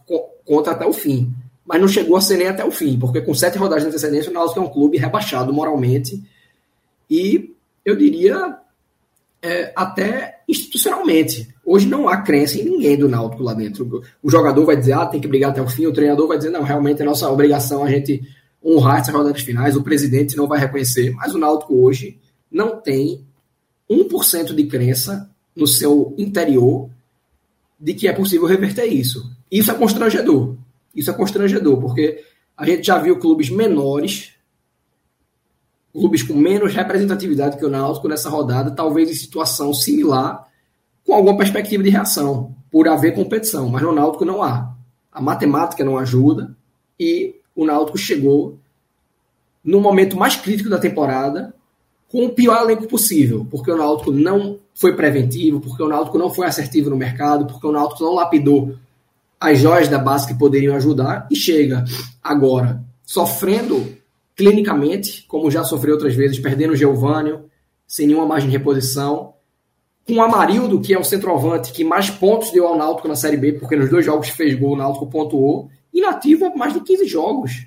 S2: contra até o fim mas não chegou a ser nem até o fim, porque com sete rodadas de antecedência, o Náutico é um clube rebaixado moralmente e, eu diria, é, até institucionalmente. Hoje não há crença em ninguém do Náutico lá dentro. O jogador vai dizer, ah, tem que brigar até o fim, o treinador vai dizer, não, realmente é nossa obrigação a gente honrar essas rodadas finais, o presidente não vai reconhecer, mas o Náutico hoje não tem 1% de crença no seu interior de que é possível reverter isso. Isso é constrangedor. Isso é constrangedor, porque a gente já viu clubes menores, clubes com menos representatividade que o Náutico nessa rodada, talvez em situação similar, com alguma perspectiva de reação, por haver competição. Mas no Náutico não há. A matemática não ajuda e o Náutico chegou no momento mais crítico da temporada com o pior elenco possível, porque o Náutico não foi preventivo, porque o Náutico não foi assertivo no mercado, porque o Náutico não lapidou as joias da base que poderiam ajudar e chega agora sofrendo clinicamente, como já sofreu outras vezes, perdendo o Geovânio, sem nenhuma margem de reposição, com o Amarildo, que é o centroavante que mais pontos deu ao Náutico na Série B, porque nos dois jogos fez gol o Náutico pontuou, inativo há mais de 15 jogos.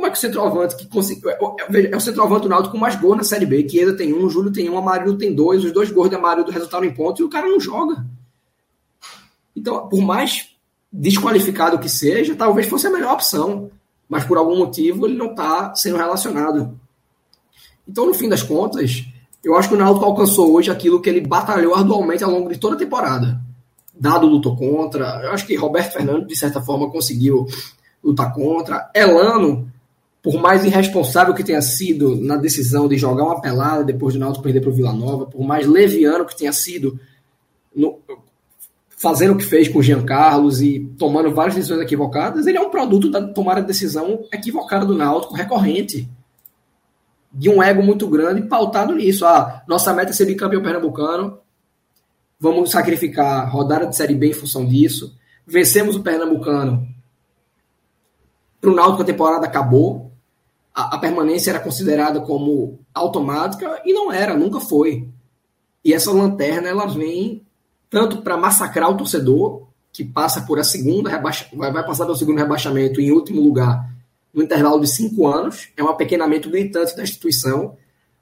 S2: Como é que o centroavante que conseguiu. É, é, é o centroavante do Náutico com mais gol na Série B. Chiesa tem um, Júlio tem um, Amarildo tem dois, os dois gols do Amarildo resultaram em pontos e o cara não joga. Então, por mais desqualificado que seja, talvez fosse a melhor opção. Mas por algum motivo ele não está sendo relacionado. Então, no fim das contas, eu acho que o Náutico alcançou hoje aquilo que ele batalhou arduamente ao longo de toda a temporada. Dado lutou contra. Eu acho que Roberto Fernandes, de certa forma, conseguiu lutar contra. Elano, por mais irresponsável que tenha sido na decisão de jogar uma pelada depois do Náutico perder para o Vila Nova, por mais leviano que tenha sido no, fazendo o que fez com o Jean Carlos e tomando várias decisões equivocadas, ele é um produto da tomada de decisão equivocada do Náutico, recorrente. De um ego muito grande pautado nisso. Ah, nossa meta é ser bicampeão pernambucano. Vamos sacrificar rodada de Série B em função disso. Vencemos o Pernambucano. Para o Náutico a temporada acabou. A, permanência era considerada como automática e não era, nunca foi. E essa lanterna ela vem tanto para massacrar o torcedor, que passa por a segunda rebaixa, vai, passar pelo segundo rebaixamento em último lugar no intervalo de cinco anos, é um apequenamento gritante da instituição,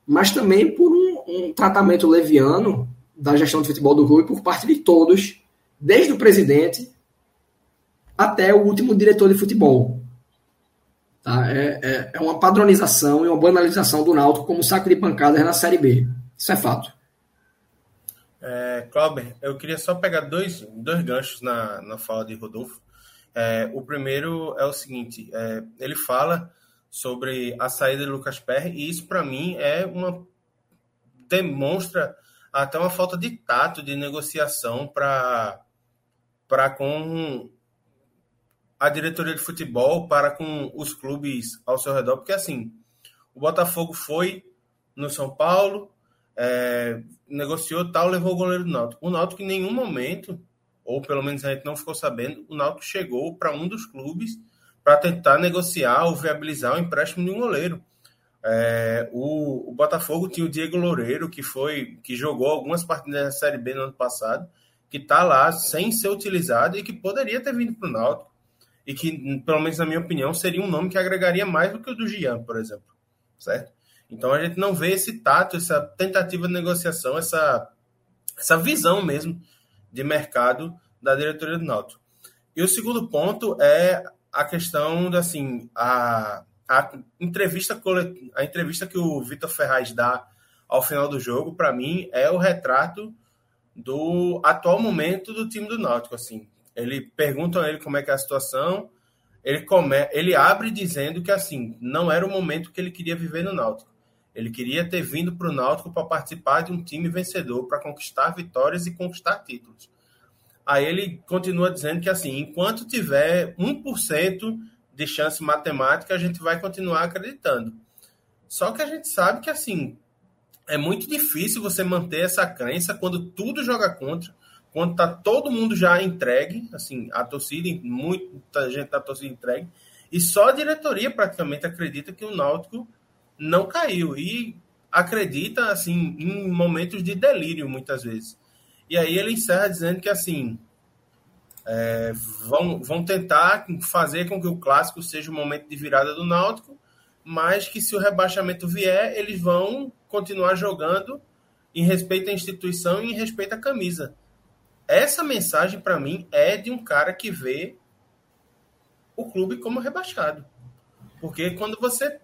S2: mas também por um, um tratamento leviano da gestão de futebol do clube por parte de todos, desde o presidente até o último diretor de futebol. Tá? É, é, é, uma padronização e uma banalização do Náutico como saco de pancadas na Série B. Isso é fato.
S3: É, Clauber, eu queria só pegar dois, dois ganchos na, na fala de Rodolfo. É, o primeiro é o seguinte: é, ele fala sobre a saída de Lucas Perry, e isso para mim é uma. demonstra até uma falta de tato de negociação para com a diretoria de futebol, para com os clubes ao seu redor, porque assim, o Botafogo foi no São Paulo, é, negociou tal, levou o goleiro do Náutico. O Náutico em nenhum momento, ou pelo menos a gente não ficou sabendo, o Náutico chegou para um dos clubes para tentar negociar ou viabilizar o empréstimo de um goleiro. É, o, o, Botafogo tinha o Diego Loureiro, que foi que jogou algumas partidas da Série B no ano passado, que está lá sem ser utilizado e que poderia ter vindo para o Náutico. E que, pelo menos na minha opinião, seria um nome que agregaria mais do que o do Gian, por exemplo. Certo? Então a gente não vê esse tato, essa tentativa de negociação, essa, essa visão mesmo de mercado da diretoria do Náutico. E o segundo ponto é a questão da assim, a, a entrevista a entrevista que o Vitor Ferraz dá ao final do jogo, para mim, é o retrato do atual momento do time do Náutico, assim. Ele pergunta a ele como é que é a situação, ele come, ele abre dizendo que assim, não era o momento que ele queria viver no Náutico. Ele queria ter vindo para o Náutico para participar de um time vencedor, para conquistar vitórias e conquistar títulos. Aí ele continua dizendo que, assim, enquanto tiver 1% de chance matemática, a gente vai continuar acreditando. Só que a gente sabe que, assim, é muito difícil você manter essa crença quando tudo joga contra, quando tá todo mundo já entregue, assim, a torcida, muita gente da torcida entregue, e só a diretoria praticamente acredita que o Náutico não caiu e acredita assim em momentos de delírio muitas vezes. E aí ele encerra dizendo que assim é, vão, vão tentar fazer com que o clássico seja o momento de virada do Náutico, mas que se o rebaixamento vier, eles vão continuar jogando em respeito à instituição e em respeito à camisa. Essa mensagem, para mim, é de um cara que vê o clube como rebaixado. Porque quando você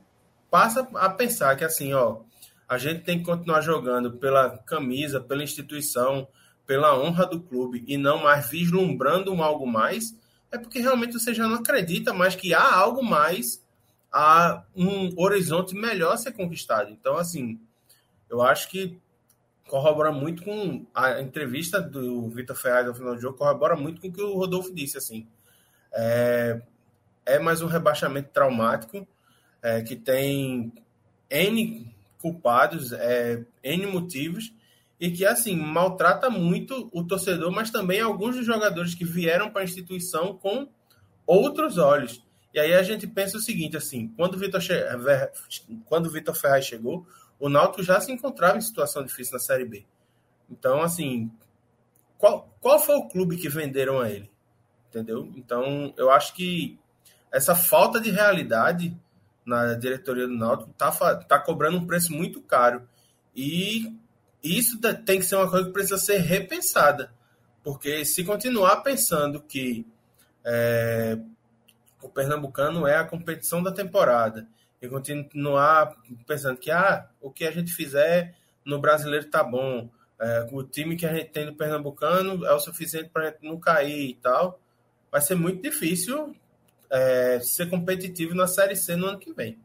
S3: passa a pensar que assim, ó, a gente tem que continuar jogando pela camisa, pela instituição, pela honra do clube e não mais vislumbrando um algo mais, é porque realmente você já não acredita mais que há algo mais, há um horizonte melhor a ser conquistado. Então, assim, eu acho que corrobora muito com a entrevista do Vitor Ferraz ao final do jogo, corrobora muito com o que o Rodolfo disse, assim. É, é mais um rebaixamento traumático é, que tem N culpados, é, N motivos, e que, assim, maltrata muito o torcedor, mas também alguns dos jogadores que vieram para a instituição com outros olhos. E aí a gente pensa o seguinte, assim, quando o Vitor, Vitor Ferraz chegou, o Náutico já se encontrava em situação difícil na Série B. Então, assim, qual, qual foi o clube que venderam a ele? Entendeu? Então, eu acho que essa falta de realidade na diretoria do Náutico está tá cobrando um preço muito caro. E isso tem que ser uma coisa que precisa ser repensada. Porque se continuar pensando que é, o Pernambucano é a competição da temporada e continuar pensando que ah, o que a gente fizer no brasileiro tá bom, é, o time que a gente tem no Pernambucano é o suficiente para a gente não cair e tal, vai ser muito difícil é, ser competitivo na Série C no ano que vem.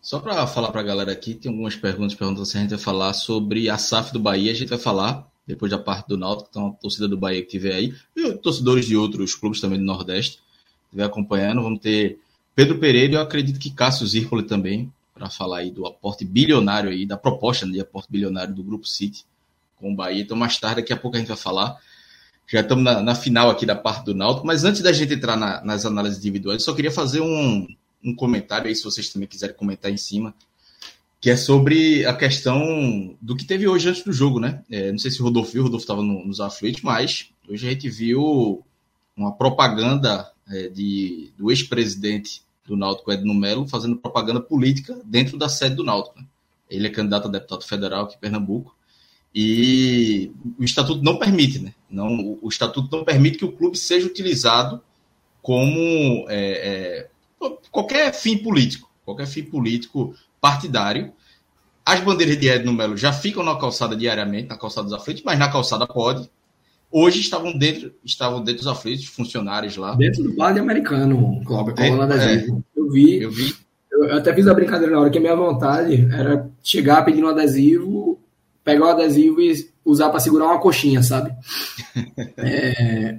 S1: Só para falar para a galera aqui, tem algumas perguntas perguntando se a gente vai falar sobre a SAF do Bahia. A gente vai falar depois da parte do Náutico, então a torcida do Bahia que tiver aí, e torcedores de outros clubes também do Nordeste, estiver acompanhando. Vamos ter Pedro Pereira eu acredito que Cássio Zirpoli também, para falar aí do aporte bilionário aí, da proposta de aporte bilionário do Grupo City com o Bahia. Então, mais tarde, daqui a pouco a gente vai falar. Já estamos na, na final aqui da parte do Náutico, mas antes da gente entrar na, nas análises individuais, só queria fazer um, um comentário aí, se vocês também quiserem comentar em cima, que é sobre a questão do que teve hoje antes do jogo, né? É, não sei se o Rodolfo viu, o Rodolfo estava no, nos aflitos, mas hoje a gente viu uma propaganda é, de, do ex-presidente do Náutico, Edno Melo, fazendo propaganda política dentro da sede do Náutico. Né? Ele é candidato a deputado federal aqui em Pernambuco e o estatuto não permite, né? Não, o estatuto não permite que o clube seja utilizado como é, é, qualquer fim político, qualquer fim político partidário. As bandeiras de Edno Melo já ficam na calçada diariamente, na calçada dos aflitos, mas na calçada pode. Hoje estavam dentro, estavam dentro dos aflitos, funcionários lá.
S2: Dentro do bar americano, Cláudio, adesivo. É, eu vi. Eu vi. Eu até fiz a brincadeira na hora que a minha vontade era chegar pedindo um adesivo, pegar o adesivo e usar para segurar uma coxinha, sabe? é...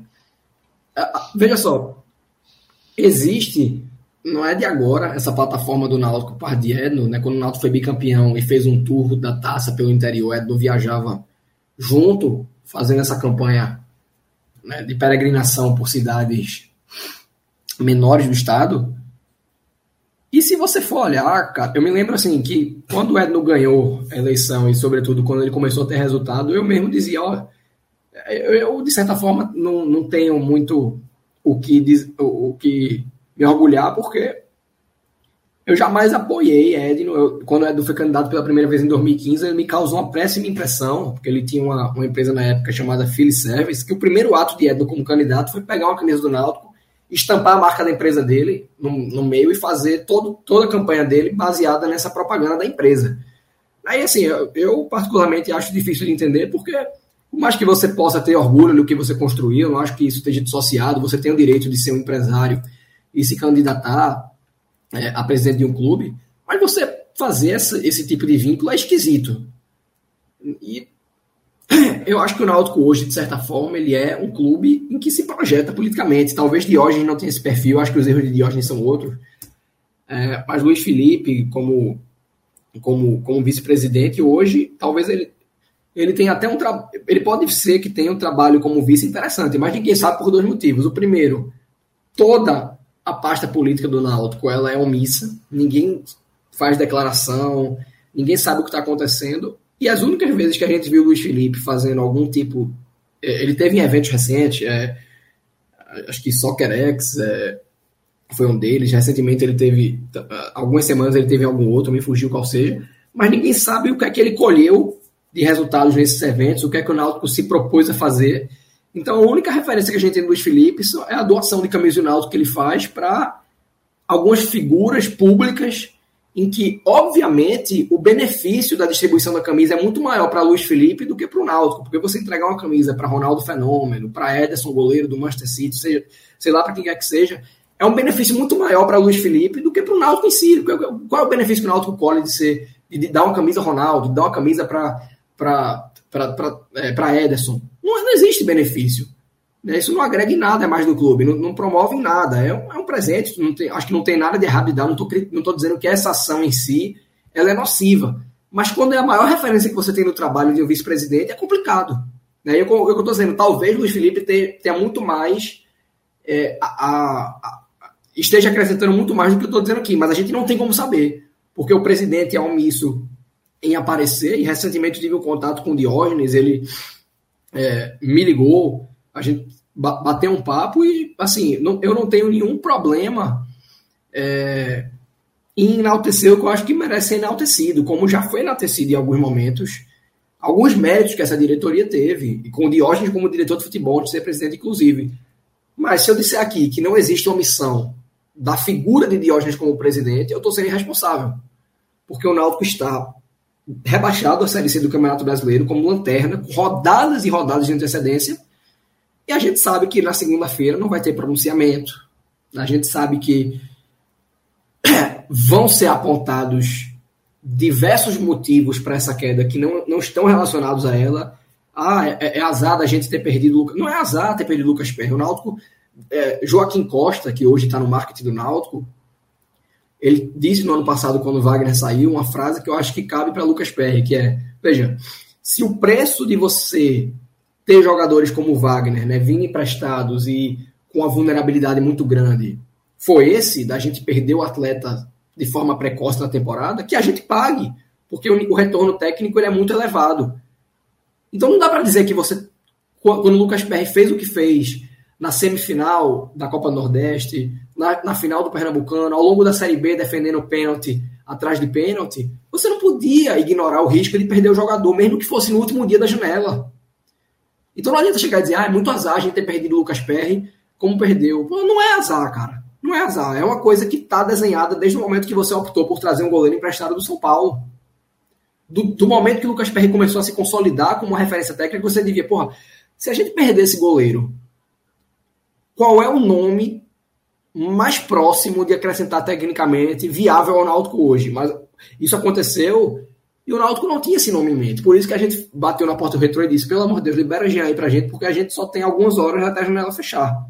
S2: Veja só, existe não é de agora essa plataforma do Náutico Pardiedno, né? Quando o Náutico foi bicampeão e fez um tour da taça pelo interior, Edno viajava junto, fazendo essa campanha né, de peregrinação por cidades menores do estado. E se você for olhar, cara, eu me lembro assim que quando o Edno ganhou a eleição e sobretudo quando ele começou a ter resultado, eu mesmo dizia, ó, eu, de certa forma não, não tenho muito o que diz, o que me orgulhar, porque eu jamais apoiei Edno. Eu, quando o Edno foi candidato pela primeira vez em 2015, ele me causou uma péssima impressão, porque ele tinha uma, uma empresa na época chamada Philly Service, que o primeiro ato de Edno como candidato foi pegar uma camisa do Náutico, estampar a marca da empresa dele no, no meio e fazer todo, toda a campanha dele baseada nessa propaganda da empresa. Aí, assim, eu, eu particularmente acho difícil de entender, porque por mais que você possa ter orgulho do que você construiu, eu acho que isso esteja dissociado, você tem o direito de ser um empresário e se candidatar é, a presidente de um clube, mas você fazer essa, esse tipo de vínculo é esquisito. E eu acho que o Náutico hoje, de certa forma, ele é um clube em que se projeta politicamente. Talvez Diógenes não tenha esse perfil, acho que os erros de Diógenes são outros. É, mas Luiz Felipe, como, como, como vice-presidente, hoje, talvez ele, ele tenha até um trabalho. Ele pode ser que tenha um trabalho como vice interessante, mas ninguém sabe por dois motivos. O primeiro, toda a pasta política do Náutico ela é omissa, ninguém faz declaração, ninguém sabe o que está acontecendo. E as únicas vezes que a gente viu o Luiz Felipe fazendo algum tipo. É, ele teve em eventos recentes, é, acho que Soccerex é, foi um deles. Recentemente ele teve. Algumas semanas ele teve algum outro, me fugiu qual seja. Mas ninguém sabe o que é que ele colheu de resultados nesses eventos, o que é que o Náutico se propôs a fazer. Então, a única referência que a gente tem do Luiz Felipe é a doação de camisa do que ele faz para algumas figuras públicas em que, obviamente, o benefício da distribuição da camisa é muito maior para Luiz Felipe do que para o Náutico, porque você entregar uma camisa para Ronaldo Fenômeno, para Ederson, goleiro do Manchester City, seja, sei lá para quem quer que seja, é um benefício muito maior para Luiz Felipe do que para o Náutico em si. Qual é o benefício que o Náutico colhe de, ser, de dar uma camisa Ronaldo, de dar uma camisa para é, Ederson? Não, não existe benefício. Né? Isso não agrega em nada mais do clube, não, não promove em nada. É um, é um presente, tem, acho que não tem nada de errado de dar. Não estou dizendo que essa ação em si ela é nociva. Mas quando é a maior referência que você tem no trabalho de um vice-presidente, é complicado. Né? Eu, eu estou dizendo, talvez Luiz Felipe tenha, muito mais. É, a, a, esteja acrescentando muito mais do que eu estou dizendo aqui, mas a gente não tem como saber. Porque o presidente é omisso em aparecer, e recentemente eu tive um contato com o Diógenes, ele é, me ligou a gente bater um papo e, assim, não, eu não tenho nenhum problema é, em enaltecer o que eu acho que merece ser enaltecido, como já foi enaltecido em alguns momentos, alguns méritos que essa diretoria teve, e com o Diógenes como diretor de futebol, de ser presidente, inclusive. Mas se eu disser aqui que não existe omissão da figura de Diógenes como presidente, eu estou sendo irresponsável. Porque o Náutico está rebaixado à Série C do Campeonato Brasileiro como lanterna, com rodadas e rodadas de antecedência, e a gente sabe que na segunda-feira não vai ter pronunciamento. A gente sabe que vão ser apontados diversos motivos para essa queda que não, não estão relacionados a ela. Ah, é, é azar da gente ter perdido. Não é azar ter perdido Lucas Perry. O Náutico, é, Joaquim Costa, que hoje está no marketing do Náutico, ele disse no ano passado, quando o Wagner saiu, uma frase que eu acho que cabe para Lucas Perry, que é: veja, se o preço de você ter jogadores como o Wagner, né, vindo emprestados e com a vulnerabilidade muito grande, foi esse da gente perder o atleta de forma precoce na temporada, que a gente pague, porque o, retorno técnico ele é muito elevado. Então não dá para dizer que você, quando o Lucas Perry fez o que fez na semifinal da Copa Nordeste, na, na final do Pernambucano, ao longo da Série B defendendo pênalti atrás de pênalti, você não podia ignorar o risco de perder o jogador, mesmo que fosse no último dia da janela. Então não adianta chegar e dizer, ah, é muito azar a gente ter perdido o Lucas Perry como perdeu. Não é azar, cara. Não é azar. É uma coisa que está desenhada desde o momento que você optou por trazer um goleiro emprestado do São Paulo. Do, do momento que o Lucas Perry começou a se consolidar como uma referência técnica, você devia, porra, se a gente perder esse goleiro, qual é o nome mais próximo de acrescentar tecnicamente viável ao Náutico hoje? Mas isso aconteceu e o Náutico não tinha esse nome em mente. Por isso que a gente bateu na porta do retrô e disse: pelo amor de Deus, libera Jean aí pra gente, porque a gente só tem algumas horas até a janela fechar.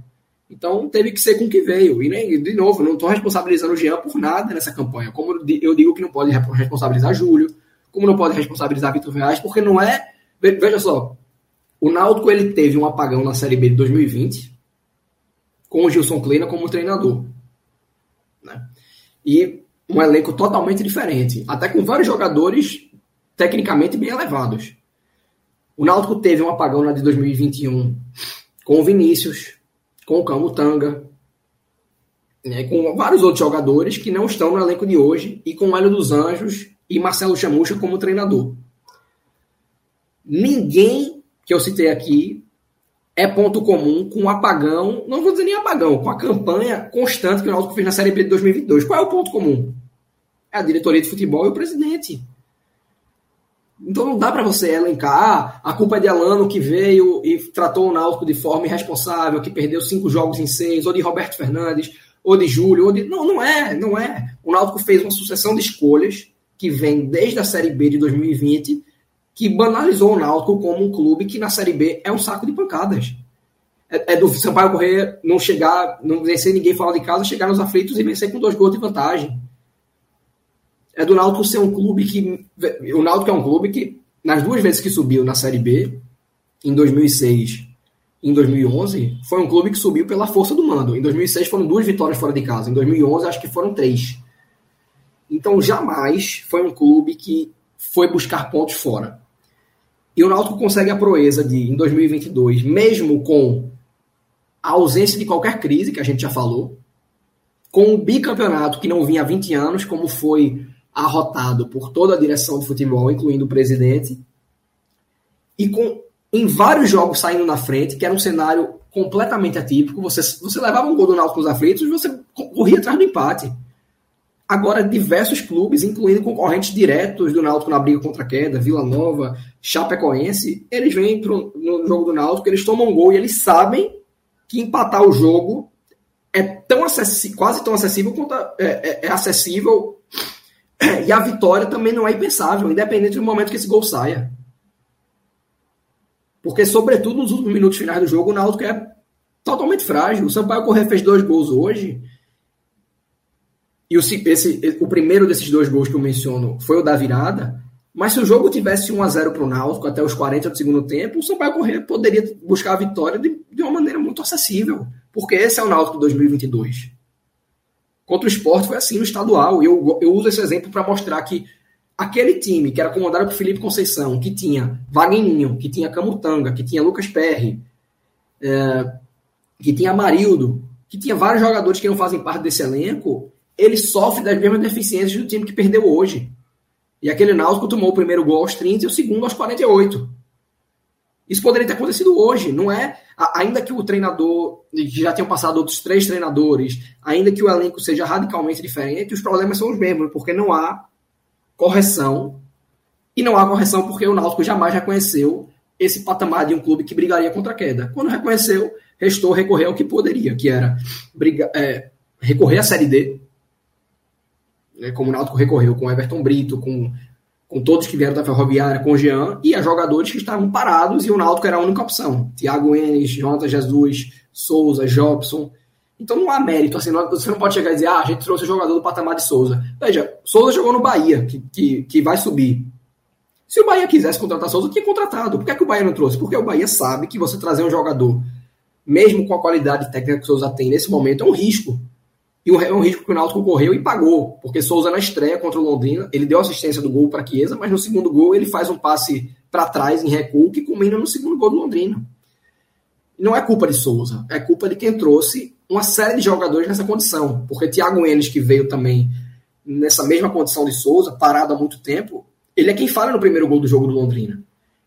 S2: Então teve que ser com o que veio. E nem, de novo, não estou responsabilizando o Jean por nada nessa campanha. Como eu digo que não pode responsabilizar Júlio, como não pode responsabilizar Vitor Reais, porque não é. Veja só, o Náutico ele teve um apagão na Série B de 2020, com o Gilson Kleina como treinador. Né? E um elenco totalmente diferente, até com vários jogadores tecnicamente bem elevados. O Náutico teve um apagão na de 2021 com o Vinícius, com o Camutanga, né, com vários outros jogadores que não estão no elenco de hoje e com o Hélio dos Anjos e Marcelo Chamucha como treinador. Ninguém que eu citei aqui é ponto comum com o apagão, não vou dizer nem apagão, com a campanha constante que o Náutico fez na Série B de 2022. Qual é o ponto comum? É a diretoria de futebol e o presidente. Então não dá para você elencar ah, a culpa é de Alano que veio e tratou o Náutico de forma irresponsável, que perdeu cinco jogos em seis, ou de Roberto Fernandes, ou de Júlio, ou de. Não, não é, não é. O Náutico fez uma sucessão de escolhas que vem desde a Série B de 2020, que banalizou o Náutico como um clube que na Série B é um saco de pancadas. É, é do Sampaio Correr não chegar, não vencer ninguém fora de casa, chegar nos aflitos e vencer com dois gols de vantagem é do Náutico ser um clube que. O Náutico é um clube que, nas duas vezes que subiu na Série B, em 2006 e em 2011, foi um clube que subiu pela força do mando. Em 2006 foram duas vitórias fora de casa, em 2011 acho que foram três. Então jamais foi um clube que foi buscar pontos fora. E o Náutico consegue a proeza de, em 2022, mesmo com a ausência de qualquer crise, que a gente já falou, com o bicampeonato que não vinha há 20 anos, como foi arrotado por toda a direção de futebol, incluindo o presidente, e com em vários jogos saindo na frente, que era um cenário completamente atípico. Você, você levava um gol do Náutico nos aflitos você corria atrás do empate. Agora, diversos clubes, incluindo concorrentes diretos do Náutico na briga contra a queda, Vila Nova, Chapecoense, eles vêm pro, no jogo do Náutico, eles tomam um gol e eles sabem que empatar o jogo é tão quase tão acessível quanto é, é, é acessível e a vitória também não é impensável, independente do momento que esse gol saia. Porque, sobretudo, nos últimos minutos finais do jogo, o Náutico é totalmente frágil. O Sampaio Corrêa fez dois gols hoje e o, esse, o primeiro desses dois gols que eu menciono foi o da virada. Mas se o jogo tivesse 1 a 0 para o Náutico até os 40 do segundo tempo, o Sampaio Corrêa poderia buscar a vitória de, de, uma maneira muito acessível. Porque esse é o Náutico 2022. Contra o esporte foi assim no estadual. E eu, eu uso esse exemplo para mostrar que aquele time que era comandado por Felipe Conceição, que tinha Wagninho, que tinha Camutanga, que tinha Lucas Perry, é, que tinha Amarildo, que tinha vários jogadores que não fazem parte desse elenco, ele sofre das mesmas deficiências do time que perdeu hoje. E aquele Náutico tomou o primeiro gol aos 30 e o segundo aos 48. Isso poderia ter acontecido hoje, não é? Ainda que o treinador, já tenham passado outros três treinadores, ainda que o elenco seja radicalmente diferente, os problemas são os mesmos, porque não há correção. E não há correção porque o Náutico jamais reconheceu esse patamar de um clube que brigaria contra a queda. Quando reconheceu, restou recorrer ao que poderia, que era briga, é, recorrer à Série D, né, como o Náutico recorreu com Everton Brito, com, com todos que vieram da Ferroviária, com o Jean, e a jogadores que estavam parados e o Náutico era a única opção. Thiago Enes, Jonathan Jesus, Souza, Jobson. Então não há mérito, assim, você não pode chegar e dizer, ah, a gente trouxe o jogador do patamar de Souza. Veja, Souza jogou no Bahia, que, que, que vai subir. Se o Bahia quisesse contratar Souza, tinha contratado. Por que, é que o Bahia não trouxe? Porque o Bahia sabe que você trazer um jogador, mesmo com a qualidade técnica que o Souza tem nesse momento, é um risco. E é um risco que o Náutico correu e pagou, porque Souza na estreia contra o Londrina, ele deu assistência do gol para Chiesa, mas no segundo gol ele faz um passe para trás em recuo que culmina no segundo gol do Londrina. Não é culpa de Souza, é culpa de quem trouxe uma série de jogadores nessa condição, porque Thiago Enes, que veio também nessa mesma condição de Souza, parado há muito tempo, ele é quem fala no primeiro gol do jogo do Londrina.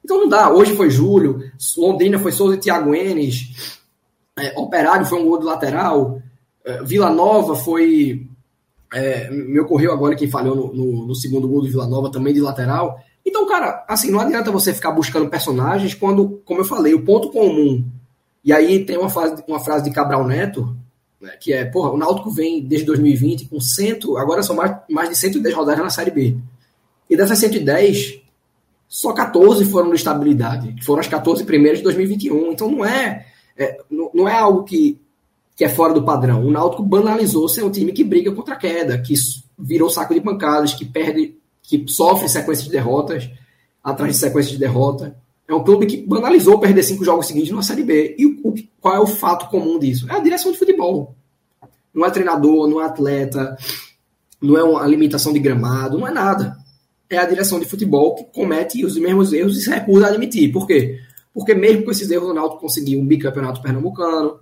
S2: Então não dá, hoje foi Júlio, Londrina foi Souza e Thiago Enes, é, Operário foi um gol de lateral, Vila Nova foi. É, me ocorreu agora que falhou no, no, no, segundo gol do Vila Nova, também de lateral. Então, cara, assim, não adianta você ficar buscando personagens quando, como eu falei, o ponto comum. E aí tem uma frase, uma frase de Cabral Neto, né, que é, porra, o Náutico vem desde 2020 com cento, agora são mais, mais de 110 rodadas na Série B. E dessas 110, só 14 foram de estabilidade, foram as 14 primeiras de 2021. Então não é, é não, não é algo que que é fora do padrão. O Náutico banalizou ser um time que briga contra a queda, que virou saco de pancadas, que perde, que sofre sequências de derrotas atrás de sequências de derrota. É um clube que banalizou perder cinco jogos seguintes na Série B. E o, qual é o fato comum disso? É a direção de futebol. Não é treinador, não é atleta, não é uma limitação de gramado, não é nada. É a direção de futebol que comete os mesmos erros e se recusa a admitir. Por quê? Porque mesmo com esses erros, o Náutico conseguiu um bicampeonato pernambucano,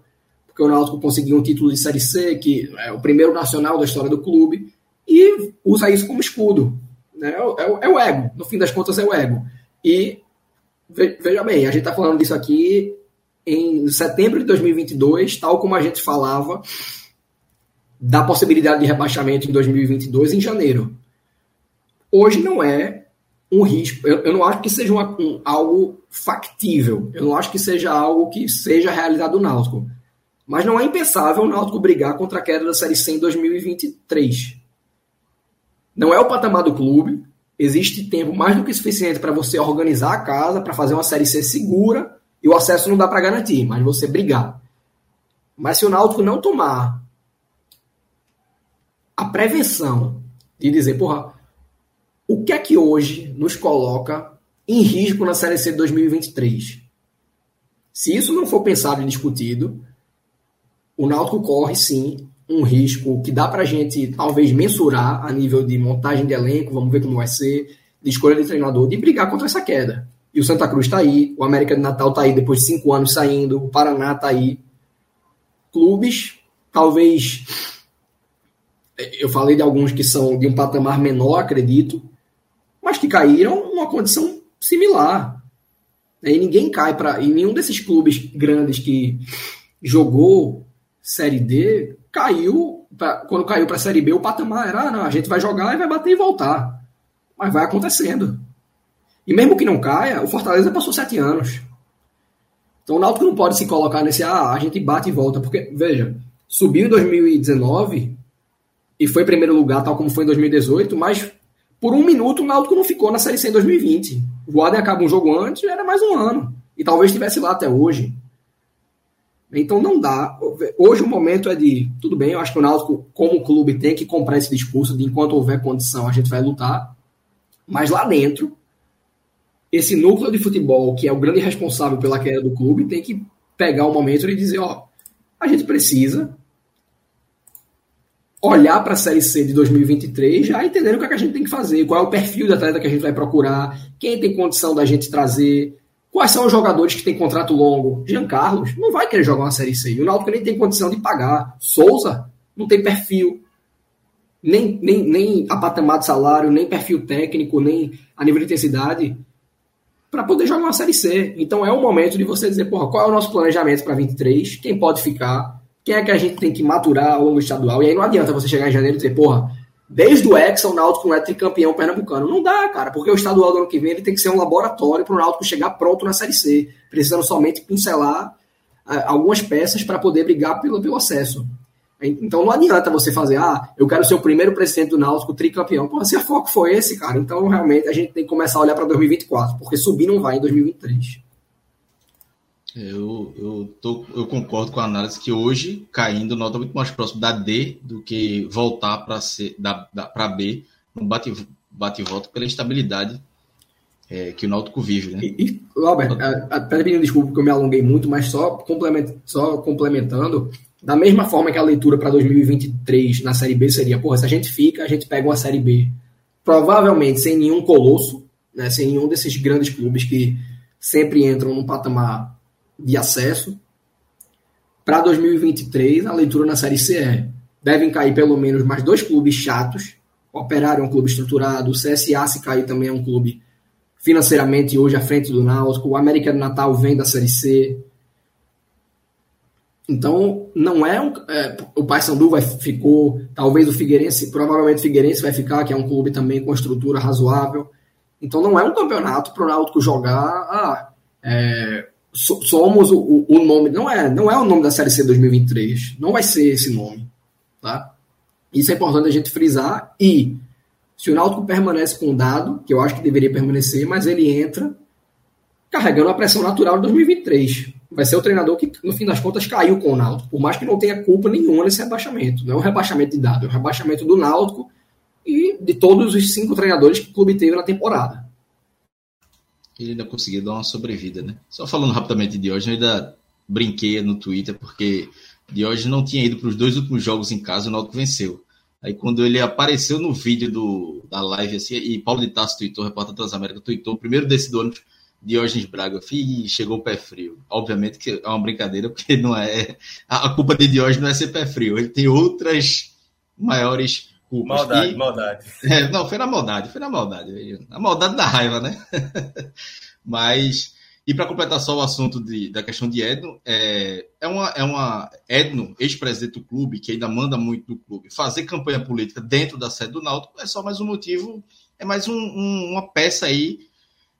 S2: porque o Náutico conseguiu um título de Série C, que é o primeiro nacional da história do clube, e usa isso como escudo. Né? É, é, é o ego, no fim das contas é o ego. E veja bem, a gente está falando disso aqui em setembro de 2022, tal como a gente falava da possibilidade de rebaixamento em 2022 em janeiro. Hoje não é um risco. Eu, eu não acho que seja uma, um, algo factível. Eu não acho que seja algo que seja a realidade do Náutico. Mas não é impensável o Náutico brigar contra a queda da Série C em 2023. Não é o patamar do clube. Existe tempo mais do que suficiente para você organizar a casa, para fazer uma Série C segura. E o acesso não dá para garantir, mas você brigar. Mas se o Náutico não tomar a prevenção de dizer, porra, o que é que hoje nos coloca em risco na Série C de 2023? Se isso não for pensado e discutido, o Náutico corre sim um risco que dá para a gente talvez mensurar a nível de montagem de elenco, vamos ver como vai ser, de escolha de treinador, de brigar contra essa queda. E o Santa Cruz está aí, o América de Natal está aí depois de cinco anos saindo, o Paraná está aí. Clubes, talvez. Eu falei de alguns que são de um patamar menor, acredito, mas que caíram numa condição similar. E ninguém cai para. E nenhum desses clubes grandes que jogou Série D caiu pra, quando caiu para a Série B, o patamar era, ah, não, a gente vai jogar e vai bater e voltar. Mas vai acontecendo. E mesmo que não caia, o Fortaleza passou sete anos. Então o Náutico não pode se colocar nesse, ah, a gente bate e volta, porque, veja, subiu em 2019 e foi primeiro lugar, tal como foi em 2018, mas por um minuto o Náutico não ficou na Série C em 2020. O Adem acaba um jogo antes, era mais um ano. E talvez estivesse lá até hoje. Então não dá. Hoje o momento é de, tudo bem, eu acho que o Náutico, como clube, tem que comprar esse discurso de enquanto houver condição a gente vai lutar. Mas lá dentro, esse núcleo de futebol, que é o grande responsável pela queda do clube, tem que pegar o momento e dizer, ó, a gente precisa olhar para a Série C de 2023 já entendendo o que, é que a gente tem que fazer, qual é o perfil de atleta que a gente vai procurar, quem tem condição da gente trazer, quais são os jogadores que têm contrato longo. Jean Carlos não vai querer jogar uma Série C, o Náutico nem tem condição de pagar. Souza não tem perfil, nem, nem, nem a patamar de salário, nem perfil técnico, nem a nível de intensidade para poder jogar uma Série C. Então é o momento de você dizer, porra, qual é o nosso planejamento para 23, quem pode ficar, quem é que a gente tem que maturar ao longo estadual. E aí não adianta você chegar em janeiro e dizer, porra, desde o Hexa o Náutico não é tricampeão pernambucano. Não dá, cara, porque o estadual do ano que vem ele tem que ser um laboratório para o Náutico chegar pronto na Série C, precisando somente pincelar uh, algumas peças para poder brigar pelo, pelo acesso. Então não adianta você fazer, ah, eu quero ser o primeiro presidente do Náutico tricampeão. Pô, se a foco foi esse, cara, então realmente a gente tem que começar a olhar para 2024, porque subir não vai em 2023.
S1: Eu, eu, tô, eu concordo com a análise que hoje, caindo, é muito mais próximo da D do que voltar para B no bate, bate e volta pela instabilidade é, que o Náutico vive, né?
S2: E, e Robert, até pedindo desculpa porque eu me alonguei muito, mas só, complement, só complementando, da mesma forma que a leitura para 2023 na Série B seria, porra, se a gente fica, a gente pega uma Série B provavelmente sem nenhum colosso, né, sem nenhum desses grandes clubes que sempre entram num patamar de acesso. Para 2023, a leitura na Série C é devem cair pelo menos mais dois clubes chatos. O Operário é um clube estruturado, o CSA se cair também é um clube financeiramente hoje à frente do Náutico, o América do Natal vem da Série C, então, não é, um, é o Paysandu vai ficou, talvez o Figueirense, provavelmente o Figueirense vai ficar, que é um clube também com estrutura razoável. Então, não é um campeonato para o Náutico jogar, ah, é, somos o, o, nome, não é, não é o nome da Série C 2023, não vai ser esse nome, tá? Isso é importante a gente frisar e se o Náutico permanece com o dado, que eu acho que deveria permanecer, mas ele entra carregando a pressão natural de 2023 vai ser o treinador que, no fim das contas, caiu com o Náutico, por mais que não tenha culpa nenhuma nesse rebaixamento. Não é um rebaixamento de dado, é um rebaixamento do Náutico e de todos os cinco treinadores que o clube teve na temporada.
S1: Ele ainda conseguiu dar uma sobrevida, né? Só falando rapidamente de hoje, eu ainda brinquei no Twitter, porque hoje não tinha ido para os dois últimos jogos em casa, o Náutico venceu. Aí quando ele apareceu no vídeo do, da live, assim, e Paulo de Tasso tweetou, repórter Transamérica, tweetou, o primeiro desse do ano, Diógenes Braga, e chegou o pé frio. Obviamente que é uma brincadeira, porque não é. A culpa de Diógenes não é ser pé frio, ele tem outras maiores culpas.
S3: Maldade, e, maldade.
S1: É, não, foi na maldade, foi na maldade. A maldade da raiva, né? Mas. E para completar só o assunto de, da questão de Edno, é, é, uma, é uma. Edno, ex-presidente do clube, que ainda manda muito do clube, fazer campanha política dentro da sede do Náutico é só mais um motivo, é mais um, um, uma peça aí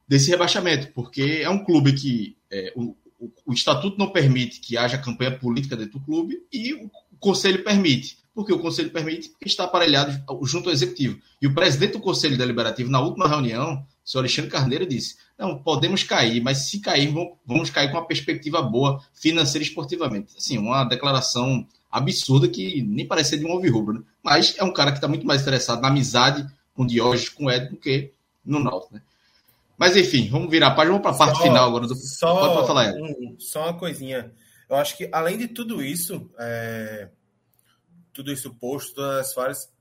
S1: desse rebaixamento, porque é um clube que é, o, o, o, estatuto não permite que haja campanha política dentro do clube e o conselho permite. Porque o conselho permite porque está aparelhado junto ao executivo. E o presidente do conselho deliberativo, na última reunião, o senhor Alexandre Carneiro, disse: não, podemos cair, mas se cair, vamos cair com uma perspectiva boa financeira e esportivamente. Assim, uma declaração absurda que nem parecia de um ouvir-rubro, né? Mas é um cara que está muito mais interessado na amizade com o Diógenes, com o Ed, do que no Náutico, né? Mas enfim, vamos virar a página, vamos para a parte só, final agora do.
S3: Só, pode, pode falar, um, só uma coisinha. Eu acho que além de tudo isso, é, tudo isso posto, todas as falhas,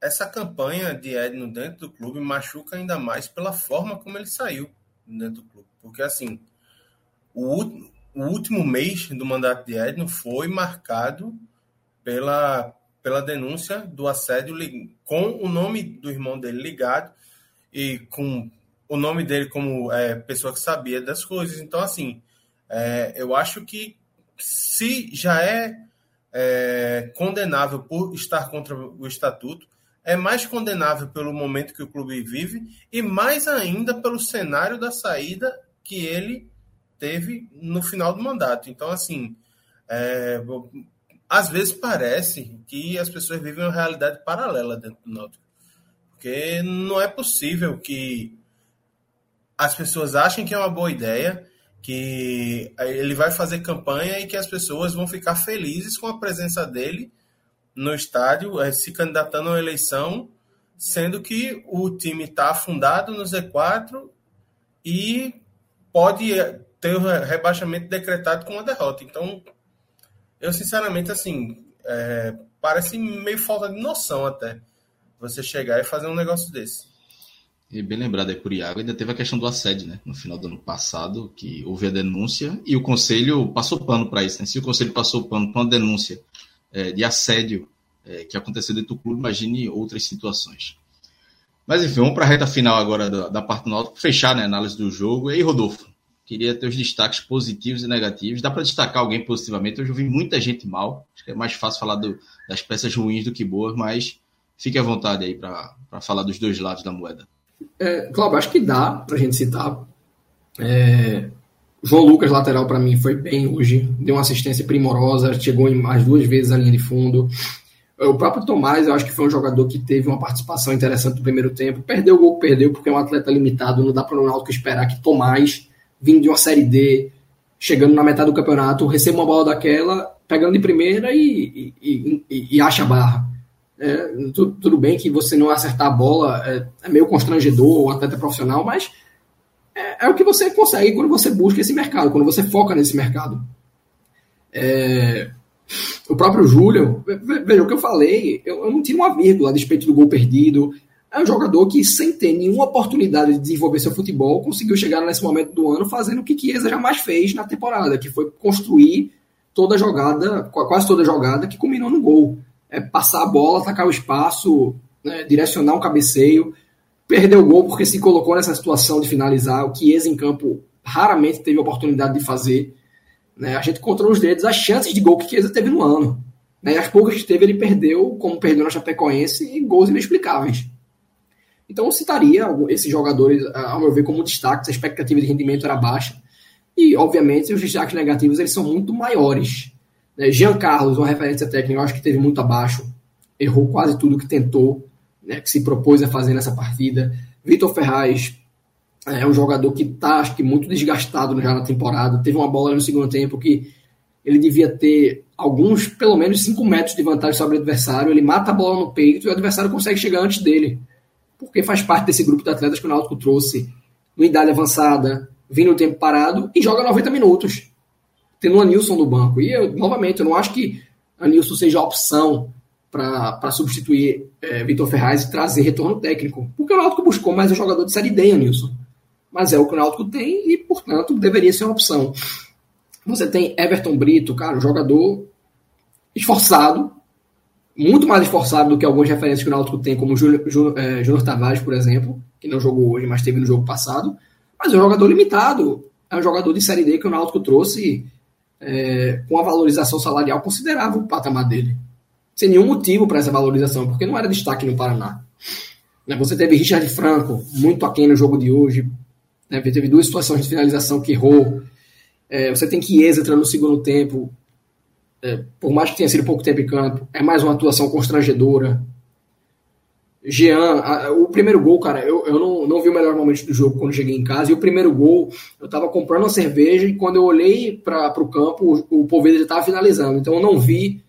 S3: essa campanha de Edno dentro do clube machuca ainda mais pela forma como ele saiu dentro do clube. Porque assim, o, o último mês do mandato de Edno foi marcado pela, pela denúncia do assédio com o nome do irmão dele ligado e com o nome dele como é, pessoa que sabia das coisas. Então, assim, é, eu acho que se já é, é, condenável por estar contra o estatuto, é mais condenável pelo momento que o clube vive e mais ainda pelo cenário da saída que ele teve no final do mandato. Então, assim, é, às vezes parece que as pessoas vivem uma realidade paralela dentro do Náutico. Porque não é possível que as pessoas achem que é uma boa ideia, que ele vai fazer campanha e que as pessoas vão ficar felizes com a presença dele no estádio, eh, se candidatando a uma eleição, sendo que o time está afundado no Z4 e pode eh, ter o rebaixamento decretado com uma derrota. Então, eu sinceramente, assim, é, parece meio falta de noção até você chegar e fazer um negócio desse.
S1: E bem lembrado aí por Iago, ainda teve a questão do assédio, né? No final do ano passado, que houve a denúncia e o conselho passou pano para isso, né? Se o conselho passou pano para uma denúncia é, de assédio é, que aconteceu dentro do clube, imagine outras situações. Mas enfim, vamos para a reta final agora da, da parte nota, fechar né, a análise do jogo. E aí, Rodolfo, queria ter os destaques positivos e negativos. Dá para destacar alguém positivamente? Hoje eu vi muita gente mal. Acho que é mais fácil falar do, das peças ruins do que boas, mas fique à vontade aí para falar dos dois lados da moeda.
S2: É, Cláudio, acho que dá para a gente citar. É, João Lucas, lateral, para mim, foi bem hoje. Deu uma assistência primorosa, chegou em mais duas vezes a linha de fundo. O próprio Tomás, eu acho que foi um jogador que teve uma participação interessante no primeiro tempo. Perdeu o gol perdeu, porque é um atleta limitado. Não dá para o Ronaldo esperar que Tomás, vindo de uma Série D, chegando na metade do campeonato, receba uma bola daquela, pegando de primeira e, e, e, e acha a barra. É, tudo, tudo, bem que você não acertar a bola é, é meio constrangedor, o atleta profissional, mas é, é, o que você consegue quando você busca esse mercado, quando você foca nesse mercado. É, o próprio Júlio, veja o que eu falei, eu, eu não tiro uma vírgula a despeito do gol perdido. É um jogador que, sem ter nenhuma oportunidade de desenvolver seu futebol, conseguiu chegar nesse momento do ano fazendo o que Chiesa jamais fez na temporada, que foi construir toda a jogada, quase toda a jogada que culminou no gol é, passar a bola, atacar o espaço, né, direcionar um cabeceio. Perdeu o gol porque se colocou nessa situação de finalizar, o que esse em campo raramente teve oportunidade de fazer. Né? A gente contou nos dedos as chances de gol que Chiesa teve no ano. Né? As poucas que teve, ele perdeu, como perdeu na Chapecoense, e gols inexplicáveis. Então eu citaria esses jogadores, ao meu ver, como destaques. A expectativa de rendimento era baixa. E, obviamente, os destaques negativos eles são muito maiores. Né? Jean Carlos, uma referência técnica, eu acho que teve muito abaixo, errou quase tudo que tentou, né, que se propôs a fazer nessa partida. Vitor Ferraz é um jogador que está, acho que, muito desgastado já na temporada. Teve uma bola no segundo tempo que ele devia ter alguns, pelo menos 5 metros de vantagem sobre o adversário. Ele mata a bola no peito e o adversário consegue chegar antes dele. Porque faz parte desse grupo de atletas que o Náutico trouxe no idade avançada, vindo no tempo parado e joga 90 minutos tendo o Anilson no banco. E, eu, novamente, eu não acho que Anilson seja a opção para substituir é, Vitor Ferraz e trazer retorno técnico. Porque o Náutico buscou mais um jogador de Série D, Anilson. Mas é o que o Náutico tem e, portanto, deveria ser uma opção. Você tem Everton Brito, cara, um jogador esforçado, muito mais esforçado do que algumas referências que o Náutico tem, como o Júnior é, Tavares, por exemplo, que não jogou hoje, mas teve no jogo passado. Mas é um jogador limitado. É um jogador de Série D que o Náutico trouxe é, com a valorização salarial considerável o patamar dele. Sem nenhum motivo para essa valorização, porque não era destaque no Paraná. Né, você teve Richard Franco, muito aquém no jogo de hoje. Né, teve duas situações de finalização que errou. É, você tem Chiesa entrando no segundo tempo. É, por mais que tenha sido pouco tempo em campo, é mais uma atuação constrangedora. Jean, o primeiro gol, cara, eu, eu não, não vi o melhor momento do jogo quando cheguei em casa. E o primeiro gol, eu tava comprando uma cerveja e quando eu olhei para o campo, o, o Poveda já estava finalizando. Então eu não vi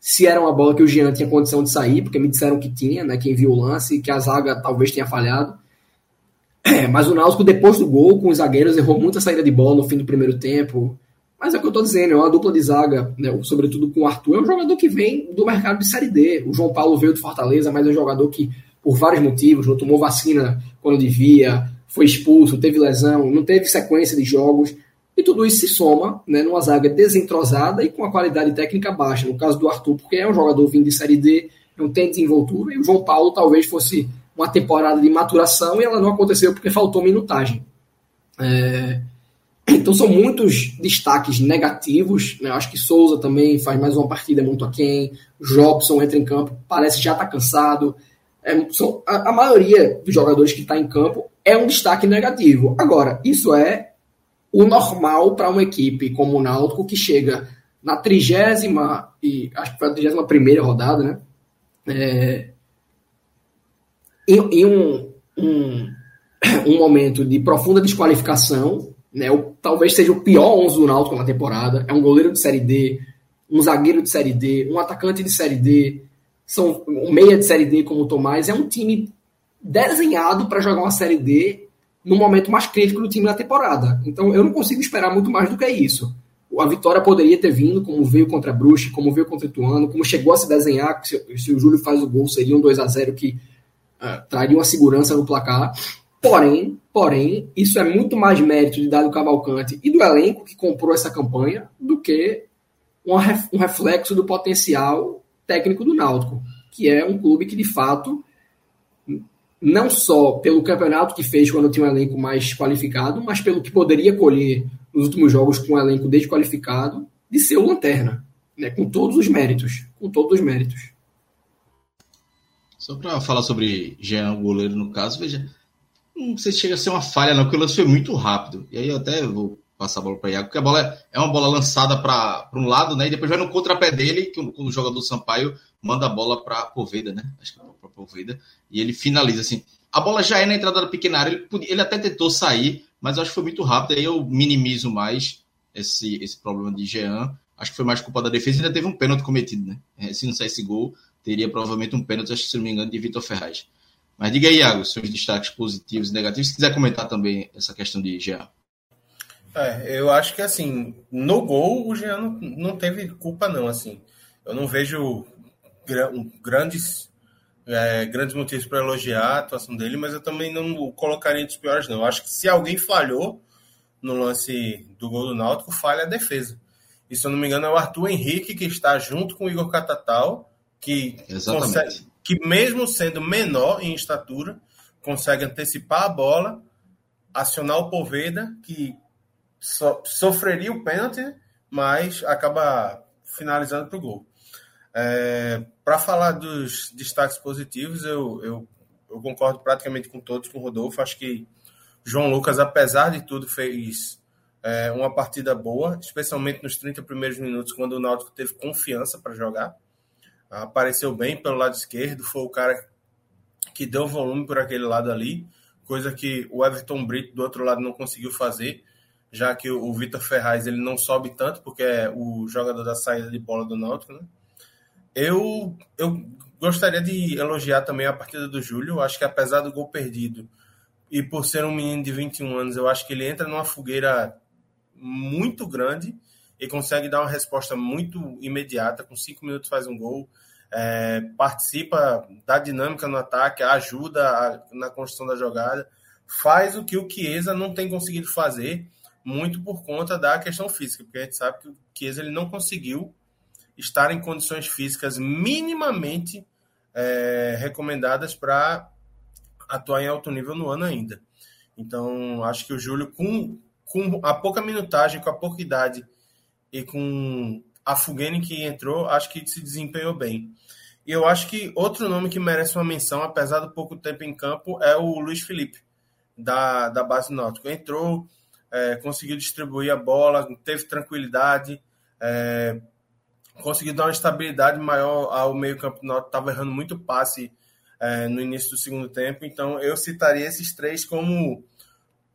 S2: se era uma bola que o Jean tinha condição de sair, porque me disseram que tinha, né? Quem viu o lance, que a zaga talvez tenha falhado. É, mas o Náutico, depois do gol, com os zagueiros, errou muita saída de bola no fim do primeiro tempo. Mas é o que eu tô dizendo, é uma dupla de zaga, né, sobretudo com o Arthur, é um jogador que vem do mercado de Série D. O João Paulo veio do Fortaleza, mas é um jogador que, por vários motivos, não tomou vacina quando devia, foi expulso, teve lesão, não teve sequência de jogos. E tudo isso se soma né, numa zaga desentrosada e com a qualidade técnica baixa. No caso do Arthur, porque é um jogador vindo de Série D, não tem desenvoltura, e o João Paulo talvez fosse uma temporada de maturação e ela não aconteceu porque faltou minutagem. É... Então são muitos destaques negativos. Né? Acho que Souza também faz mais uma partida muito aquém. Jobson entra em campo, parece já estar tá cansado. É, são, a, a, maioria dos jogadores que está em campo é um destaque negativo. Agora, isso é o normal para uma equipe como o Náutico que chega na trigésima e acho que foi a trigésima primeira rodada, né? É, em, em um, um, um momento de profunda desqualificação né? O, talvez seja o pior 11 do Náutico na temporada. É um goleiro de Série D, um zagueiro de Série D, um atacante de Série D, são um meia de Série D como o Tomás. É um time desenhado para jogar uma Série D no momento mais crítico do time da temporada. Então eu não consigo esperar muito mais do que isso. A vitória poderia ter vindo, como veio contra a Bruxa, como veio contra o Ituano, como chegou a se desenhar, se, se o Júlio faz o gol, seria um 2 a 0 que uh, traria uma segurança no placar. Porém, porém, isso é muito mais mérito de Dário Cavalcante e do elenco que comprou essa campanha do que um reflexo do potencial técnico do Náutico, que é um clube que de fato não só pelo campeonato que fez quando tinha um elenco mais qualificado, mas pelo que poderia colher nos últimos jogos com um elenco desqualificado, de ser o lanterna, né, com todos os méritos, com todos os méritos.
S1: Só para falar sobre Jean Goleiro no caso, veja, não sei se chega a ser uma falha, não, porque o lance foi muito rápido. E aí eu até vou passar a bola para Iago, porque a bola é uma bola lançada para um lado, né? E depois vai no contrapé dele, que o, o jogador Sampaio manda a bola para Poveda, né? Acho que é para Poveda. E ele finaliza assim. A bola já é na entrada da pequena área, ele, ele até tentou sair, mas acho que foi muito rápido. Aí eu minimizo mais esse, esse problema de Jean. Acho que foi mais culpa da defesa. Ainda teve um pênalti cometido, né? É, se não saísse gol, teria provavelmente um pênalti, acho que se não me engano, de Vitor Ferraz. Mas diga aí, Iago, seus destaques positivos e negativos. Se quiser comentar também essa questão de Jean.
S3: É, eu acho que assim, no gol o Jean não, não teve culpa, não. Assim, eu não vejo grandes, é, grandes motivos para elogiar a atuação dele, mas eu também não o colocaria entre os piores, não. Eu acho que se alguém falhou no lance do gol do Náutico, falha a defesa. E se eu não me engano, é o Arthur Henrique que está junto com o Igor Catatal, que
S1: Exatamente. consegue
S3: que mesmo sendo menor em estatura, consegue antecipar a bola, acionar o Poveda, que so, sofreria o pênalti, mas acaba finalizando para o gol. É, para falar dos destaques positivos, eu, eu, eu, concordo praticamente com todos, com o Rodolfo. Acho que João Lucas, apesar de tudo, fez é, uma partida boa, especialmente nos 30 primeiros minutos, quando o Náutico teve confiança para jogar apareceu bem pelo lado esquerdo, foi o cara que deu volume por aquele lado ali, coisa que o Everton Brito do outro lado não conseguiu fazer, já que o Vitor Ferraz ele não sobe tanto, porque é o jogador da saída de bola do Náutico, né? Eu, eu gostaria de elogiar também a partida do Júlio, acho que apesar do gol perdido, e por ser um menino de 21 anos, eu acho que ele entra numa fogueira muito grande, e consegue dar uma resposta muito imediata, com cinco minutos faz um gol, é, participa da dinâmica no ataque, ajuda a, na construção da jogada, faz o que o Chiesa não tem conseguido fazer, muito por conta da questão física, porque a gente sabe que o Chiesa ele não conseguiu estar em condições físicas minimamente é, recomendadas para atuar em alto nível no ano ainda. Então, acho que o Júlio, com, com a pouca minutagem, com a pouca idade e com a Fugene que entrou, acho que se desempenhou bem. E eu acho que outro nome que merece uma menção, apesar do pouco tempo em campo, é o Luiz Felipe, da, da base náutico. Entrou, é, conseguiu distribuir a bola, teve tranquilidade, é, conseguiu dar uma estabilidade maior ao meio campo do náutico, estava errando muito passe é, no início do segundo tempo. Então eu citaria esses três como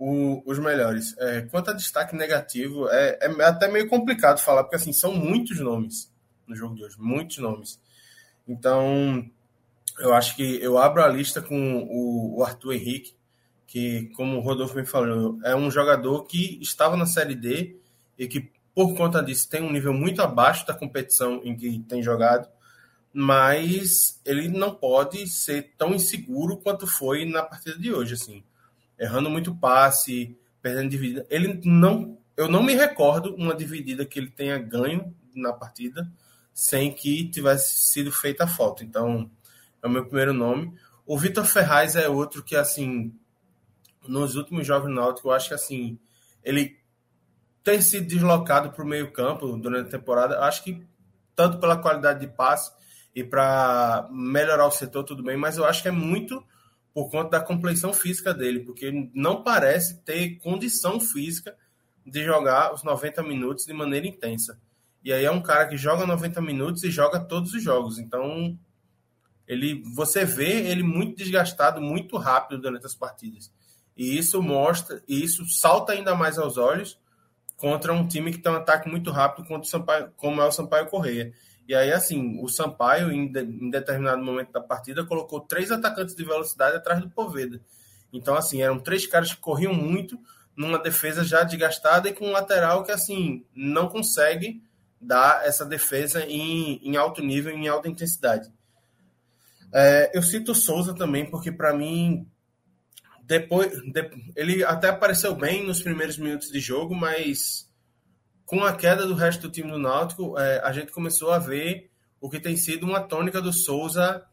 S3: o, os melhores. É, quanto a destaque negativo, é, é, até meio complicado falar, porque assim, são muitos nomes no jogo de hoje, muitos nomes. Então, eu acho que eu abro a lista com o, o Arthur Henrique, que, como o Rodolfo me falou, é um jogador que estava na Série D e que, por conta disso, tem um nível muito abaixo da competição em que tem jogado, mas ele não pode ser tão inseguro quanto foi na partida de hoje, assim errando muito passe, perdendo dividida. Ele não, eu não me recordo uma dividida que ele tenha ganho na partida sem que tivesse sido feita a falta. Então, é o meu primeiro nome. O Vitor Ferraz é outro que, assim, nos últimos jogos náuticos, eu acho que, assim, ele ter sido deslocado para o meio-campo durante a temporada, acho que tanto pela qualidade de passe e para melhorar o setor, tudo bem, mas eu acho que é muito por conta da compleição física dele, porque não parece ter condição física de jogar os 90 minutos de maneira intensa. E aí é um cara que joga 90 minutos e joga todos os jogos. Então, ele você vê ele muito desgastado muito rápido durante as partidas. E isso mostra, e isso salta ainda mais aos olhos contra um time que tem um ataque muito rápido contra o Sampaio, como é o Sampaio Correia. E aí, assim, o Sampaio, em, de, em, determinado momento da partida, colocou três atacantes de velocidade atrás do Poveda. Então, assim, eram três caras que corriam muito numa defesa já desgastada e com um lateral que, assim, não consegue dar essa defesa em, em alto nível, em alta intensidade. É, eu cito o Souza também, porque para mim depois, de, ele até apareceu bem nos primeiros minutos de jogo, mas com a queda do resto do time do Náutico, é, a gente começou a ver o que tem sido uma tônica do Souza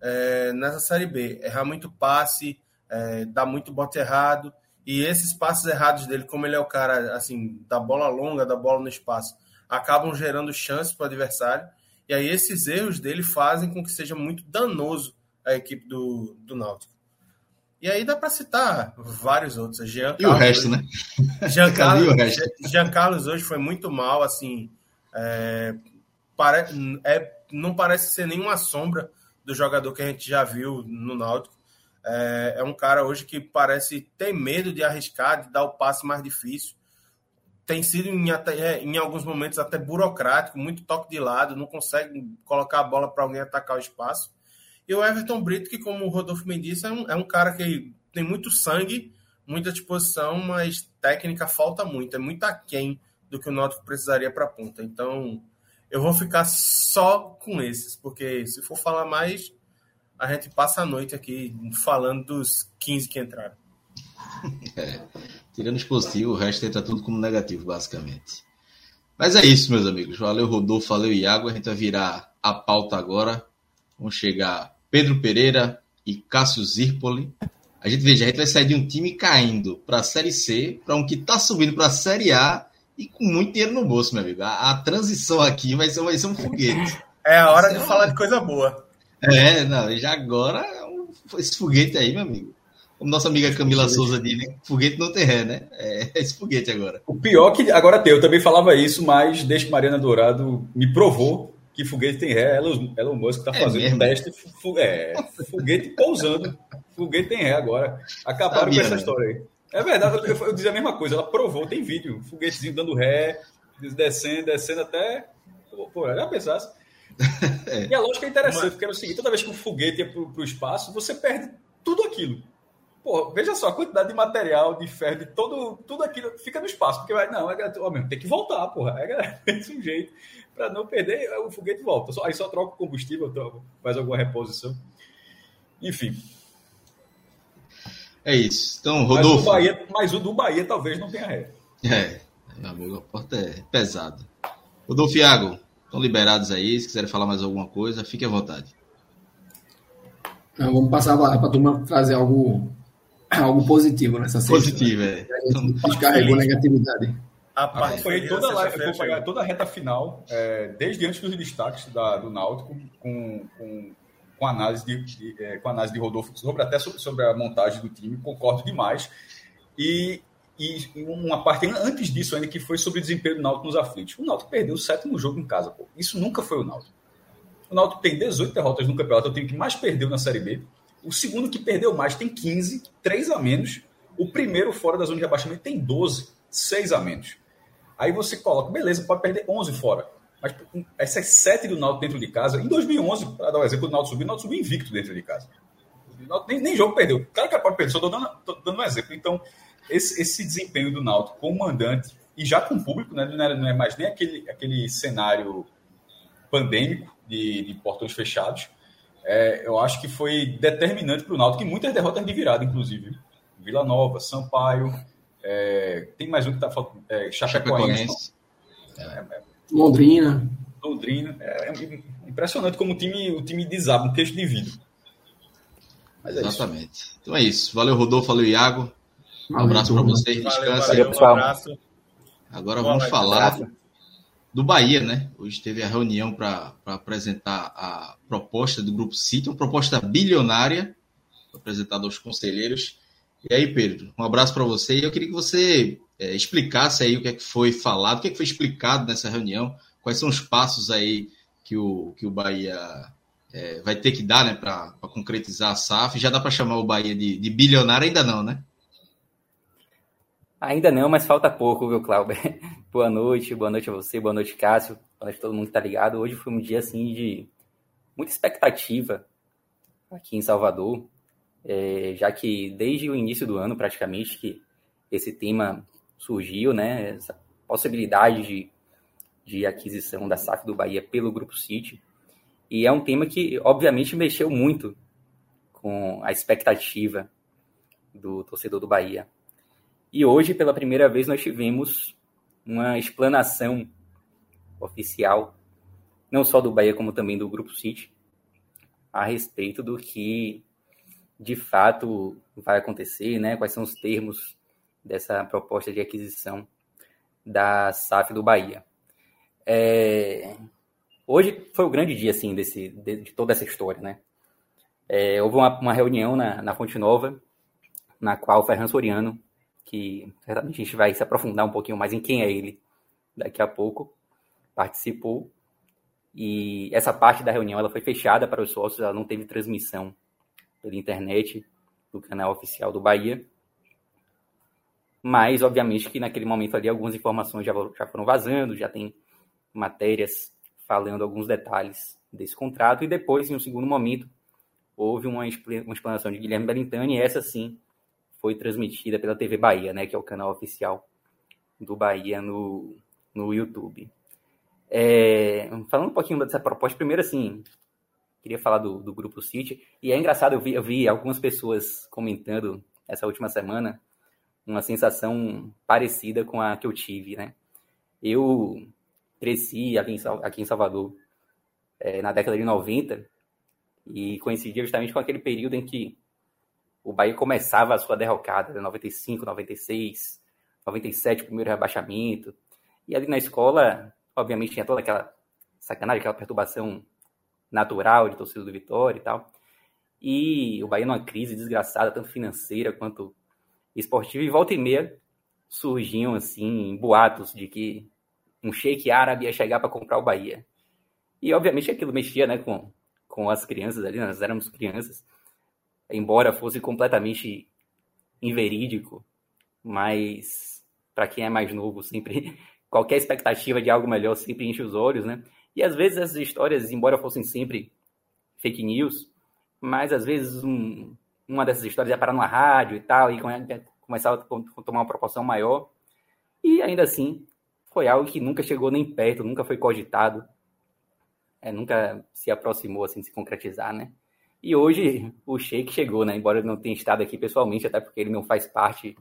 S3: é, nessa Série B. Errar muito passe, é, dar muito bote errado, e esses passes errados dele, como ele é o cara assim da bola longa, da bola no espaço, acabam gerando chances para o adversário. E aí esses erros dele fazem com que seja muito danoso a equipe do, do Náutico. E aí dá para citar vários outros.
S1: Jean e o resto, né?
S3: Jean Carlos, Jean Carlos hoje foi muito mal, assim. É, pare, é, não parece ser nenhuma sombra do jogador que a gente já viu no Náutico. É, é um cara hoje que parece ter medo de arriscar, de dar o passe mais difícil. Tem sido em, até, é, em alguns momentos até burocrático, muito toque de lado, não consegue colocar a bola para alguém atacar o espaço. E o Everton Brito, que como o Rodolfo Mendes, é um, é um cara que tem muito sangue, muita disposição, mas técnica falta muito, é muito aquém do que o Náutico precisaria para a ponta. Então, eu vou ficar só com esses, porque se for falar mais, a gente passa a noite aqui falando dos 15 que entraram.
S1: É, tirando os positivos, o resto entra tudo como negativo, basicamente. Mas é isso, meus amigos. Valeu, Rodolfo, valeu, Iago. A gente vai virar a pauta agora. Vamos chegar Pedro Pereira e Cássio Zirpoli. A gente veja, a gente vai sair de um time caindo para a Série C para um que está subindo para a Série A e com muito dinheiro no bolso, meu amigo. A, a transição aqui vai ser, vai ser um foguete.
S3: É a hora de falar de coisa boa.
S1: É, não, já agora esse foguete aí, meu amigo. Como nossa amiga Camila Souza diz, né? Foguete não tem ré, né? É esse foguete agora.
S4: O pior que agora tem, eu também falava isso, mas desde que Mariana Dourado me provou que foguete tem ré, Elon, Elon Musk está é fazendo um teste, é, foguete pousando, foguete tem ré agora. Acabaram Sabia, com essa né? história aí. É verdade, eu, eu dizia a mesma coisa, ela provou, tem vídeo, foguetezinho dando ré, descendo, descendo até. Pô, já pensasse. É. E a lógica é interessante, Mas... porque é o seguinte: toda vez que um foguete ia para o espaço, você perde tudo aquilo. Pô, veja só a quantidade de material, de ferro, de todo, tudo aquilo fica no espaço. Porque vai, não, é, ó, tem que voltar, porra. É, é um jeito para não perder, o foguete volta. Aí só troca o combustível, faz alguma reposição. Enfim.
S1: É isso. Então, Rodolfo. Mas
S4: o, Bahia, mas o do Bahia talvez não tenha ré.
S1: É, a porta é pesada. Rodolfo Iago, estão liberados aí. Se quiserem falar mais alguma coisa, fique à vontade.
S2: Não, vamos passar para a turma trazer algo, algo positivo nessa
S1: sexta. Positivo, né? é.
S2: A gente descarregou negatividade.
S4: Acompanhei toda a live, acompanhei toda a reta final, é, desde antes dos destaques da, do Náutico, com, com, com, análise de, de é, com análise de Rodolfo sobre até sobre, sobre, a montagem do time, concordo demais. E, e uma parte antes disso ainda, que foi sobre o desempenho do Náutico nos aflitos. O Náutico perdeu o sétimo jogo em casa, pô. Isso nunca foi o Náutico. O Náutico tem 18 derrotas no campeonato, é o time que mais perdeu na Série B. O segundo que perdeu mais tem 15, 3 a menos. O primeiro fora da zona de rebaixamento tem 12, 6 a menos. Aí você coloca, beleza, pode perder 11 fora. Mas essas 7 do Náutico dentro de casa, em 2011, para dar um exemplo, o Náutico subiu, o Náutico subiu invicto dentro de casa. Nem, nem jogo perdeu. Claro que pode perder, só estou dando, dando um exemplo. Então, esse, esse desempenho do Náutico como mandante, e já com o público, né, não, é, não é mais nem aquele, aquele cenário pandêmico de, de portões fechados, é, eu acho que foi determinante para o Náutico, e muitas derrotas de virada, inclusive. Vila Nova, Sampaio, é, tem mais um que está faltando. É, Chapecoense.
S2: É, é, Londrina.
S4: Londrina. É, é, impressionante como o time, o time desaba, um queixo de vidro.
S1: Mas Exatamente. Isso. Então é isso. Valeu, Rodolfo. Valeu, Iago. Um abraço para vocês.
S3: Valeu, valeu, um abraço.
S1: Agora Boa vamos falar do Bahia, né? Hoje teve a reunião para apresentar a proposta do Grupo City, uma proposta bilionária apresentada aos conselheiros. E aí, Pedro, um abraço para você. E eu queria que você é, explicasse aí o que é que foi falado, o que é que foi explicado nessa reunião, quais são os passos aí que o, que o Bahia é, vai ter que dar né, para concretizar a SAF. Já dá para chamar o Bahia de, de bilionário? Ainda não, né?
S5: Ainda não, mas falta pouco, viu, Cláudio? boa noite, boa noite a você, boa noite, Cássio. Boa noite a todo mundo que tá ligado. Hoje foi um dia, assim, de muita expectativa aqui em Salvador, é, já que desde o início do ano, praticamente, que esse tema surgiu, né, essa possibilidade de, de aquisição da SAF do Bahia pelo Grupo City. E é um tema que, obviamente, mexeu muito com a expectativa do torcedor do Bahia. E hoje, pela primeira vez, nós tivemos uma explanação oficial, não só do Bahia, como também do Grupo City, a respeito do que de fato vai acontecer, né? quais são os termos dessa proposta de aquisição da SAF do Bahia. É... Hoje foi o grande dia assim desse, de, de toda essa história, né? É, houve uma, uma, reunião na, na Fonte Nova, na qual o Ferran Soriano que certamente a gente vai se aprofundar um pouquinho mais em quem é ele daqui a pouco, participou. E essa parte da reunião ela foi fechada para os sócios, ela não teve transmissão pela internet do canal oficial do Bahia. Mas, obviamente, que naquele momento ali algumas informações já, já foram vazando, já tem matérias falando alguns detalhes desse contrato. E depois, em um segundo momento, houve uma, uma explanação de Guilherme Bellintani, e essa sim foi transmitida pela TV Bahia, né, que é o canal oficial do Bahia no, no YouTube. É, falando um pouquinho dessa proposta, primeiro assim, queria falar do, do Grupo City, e é engraçado, eu vi, eu vi algumas pessoas comentando essa última semana uma sensação parecida com a que eu tive, né? Eu cresci aqui em, aqui em Salvador é, na década de 90 e coincidia justamente com aquele período em que o Bahia começava a sua derrocada, 95, 96, 97, primeiro rebaixamento. E ali na escola, obviamente, tinha toda aquela sacanagem, aquela perturbação natural de torcida do Vitória e tal. E o Bahia numa crise desgraçada, tanto financeira quanto esportiva. E volta e meia surgiam, assim, boatos de que um sheik árabe ia chegar para comprar o Bahia. E, obviamente, aquilo mexia né, com, com as crianças ali, nós éramos crianças embora fosse completamente inverídico, mas para quem é mais novo, sempre qualquer expectativa de algo melhor sempre enche os olhos, né? E às vezes essas histórias, embora fossem sempre fake news, mas às vezes um, uma dessas histórias ia parar numa rádio e tal, e começava a tomar uma proporção maior. E ainda assim, foi algo que nunca chegou nem perto, nunca foi cogitado, é, nunca se aproximou assim de se concretizar, né? E hoje o Sheik chegou, né? Embora ele não tenha estado aqui pessoalmente, até porque ele não faz parte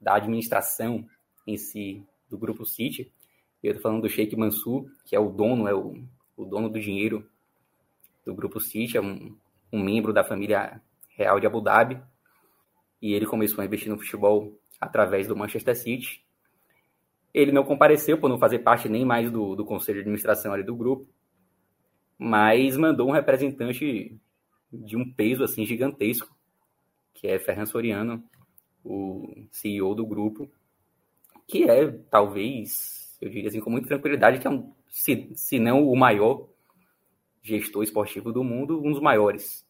S5: da administração em si do Grupo City. Eu estou falando do Sheik Mansur, que é o dono, é o, o dono do dinheiro do Grupo City, é um, um membro da família real de Abu Dhabi. E ele começou a investir no futebol através do Manchester City. Ele não compareceu por não fazer parte nem mais do, do conselho de administração ali do grupo, mas mandou um representante de um peso assim gigantesco, que é Ferran Soriano, o CEO do grupo, que é talvez, eu diria assim com muita tranquilidade, que é um, se, se não o maior gestor esportivo do mundo, um dos maiores.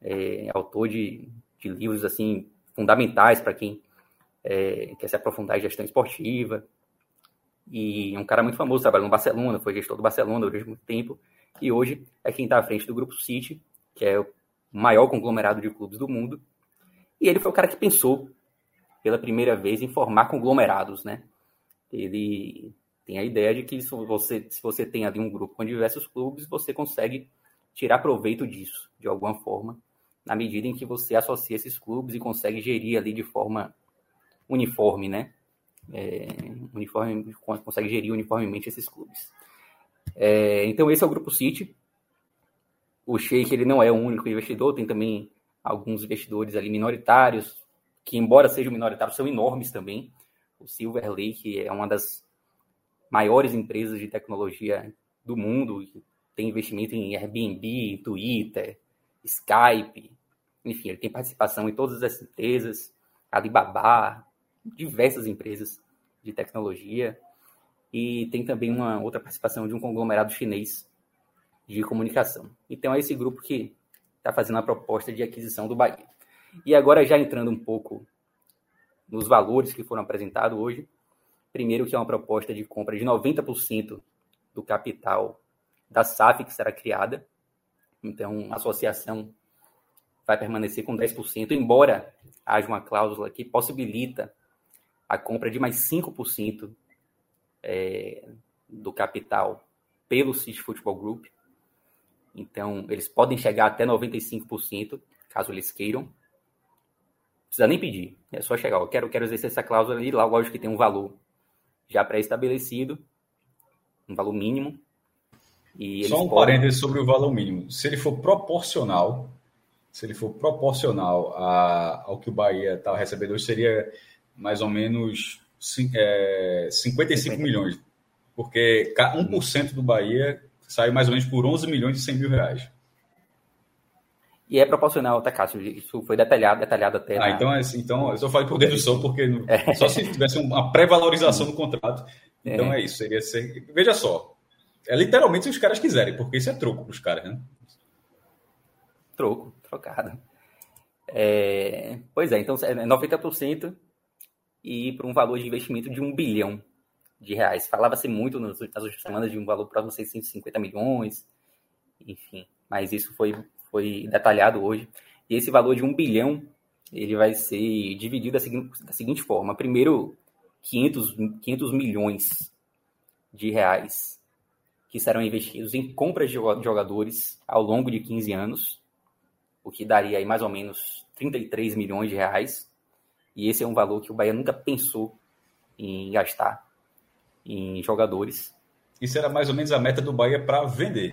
S5: É, autor de, de livros assim fundamentais para quem é, quer se aprofundar em gestão esportiva. E é um cara muito famoso, trabalhou no Barcelona, foi gestor do Barcelona durante muito tempo, e hoje é quem está à frente do Grupo City, que é o maior conglomerado de clubes do mundo. E ele foi o cara que pensou pela primeira vez em formar conglomerados, né? Ele tem a ideia de que se você, se você tem ali um grupo com diversos clubes, você consegue tirar proveito disso, de alguma forma, na medida em que você associa esses clubes e consegue gerir ali de forma uniforme, né? É, uniforme, consegue gerir uniformemente esses clubes. É, então esse é o Grupo City, o Sheik ele não é o único investidor, tem também alguns investidores ali minoritários, que embora sejam minoritários, são enormes também. O Silver Lake é uma das maiores empresas de tecnologia do mundo, tem investimento em Airbnb, Twitter, Skype, enfim, ele tem participação em todas as empresas, Alibaba, diversas empresas de tecnologia, e tem também uma outra participação de um conglomerado chinês de comunicação. Então é esse grupo que está fazendo a proposta de aquisição do Bahia. E agora já entrando um pouco nos valores que foram apresentados hoje, primeiro que é uma proposta de compra de 90% do capital da SAF que será criada. Então, a associação vai permanecer com 10%, embora haja uma cláusula que possibilita a compra de mais 5% é, do capital pelo City Football Group. Então, eles podem chegar até 95%, caso eles queiram. Não precisa nem pedir, é só chegar. Eu quero, quero exercer essa cláusula ali, lá, lógico que tem um valor já pré-estabelecido, um valor mínimo.
S4: E só um podem... parênteses sobre o valor mínimo. Se ele for proporcional, se ele for proporcional a, ao que o Bahia está recebendo hoje, seria mais ou menos é, 55 milhões. Porque 1% do Bahia sai mais ou menos por 11 milhões e 100 mil reais.
S5: E é proporcional, tá, Cássio? Isso foi detalhado, detalhado até.
S4: Ah, na... então, é, então eu só falei por dedução, porque é. só se tivesse uma pré-valorização no contrato. Então é, é isso, seria ser. Veja só. É literalmente se os caras quiserem, porque isso é troco para os caras, né?
S5: Troco, trocado. É... Pois é, então é 90% e para um valor de investimento de um bilhão de reais. Falava-se muito nas últimas semanas de um valor próximo a 650 milhões, enfim, mas isso foi, foi detalhado hoje. E esse valor de um bilhão, ele vai ser dividido da seguinte, da seguinte forma. Primeiro, 500, 500 milhões de reais que serão investidos em compras de jogadores ao longo de 15 anos, o que daria aí mais ou menos 33 milhões de reais. E esse é um valor que o Bahia nunca pensou em gastar em jogadores.
S4: Isso era mais ou menos a meta do Bahia para vender.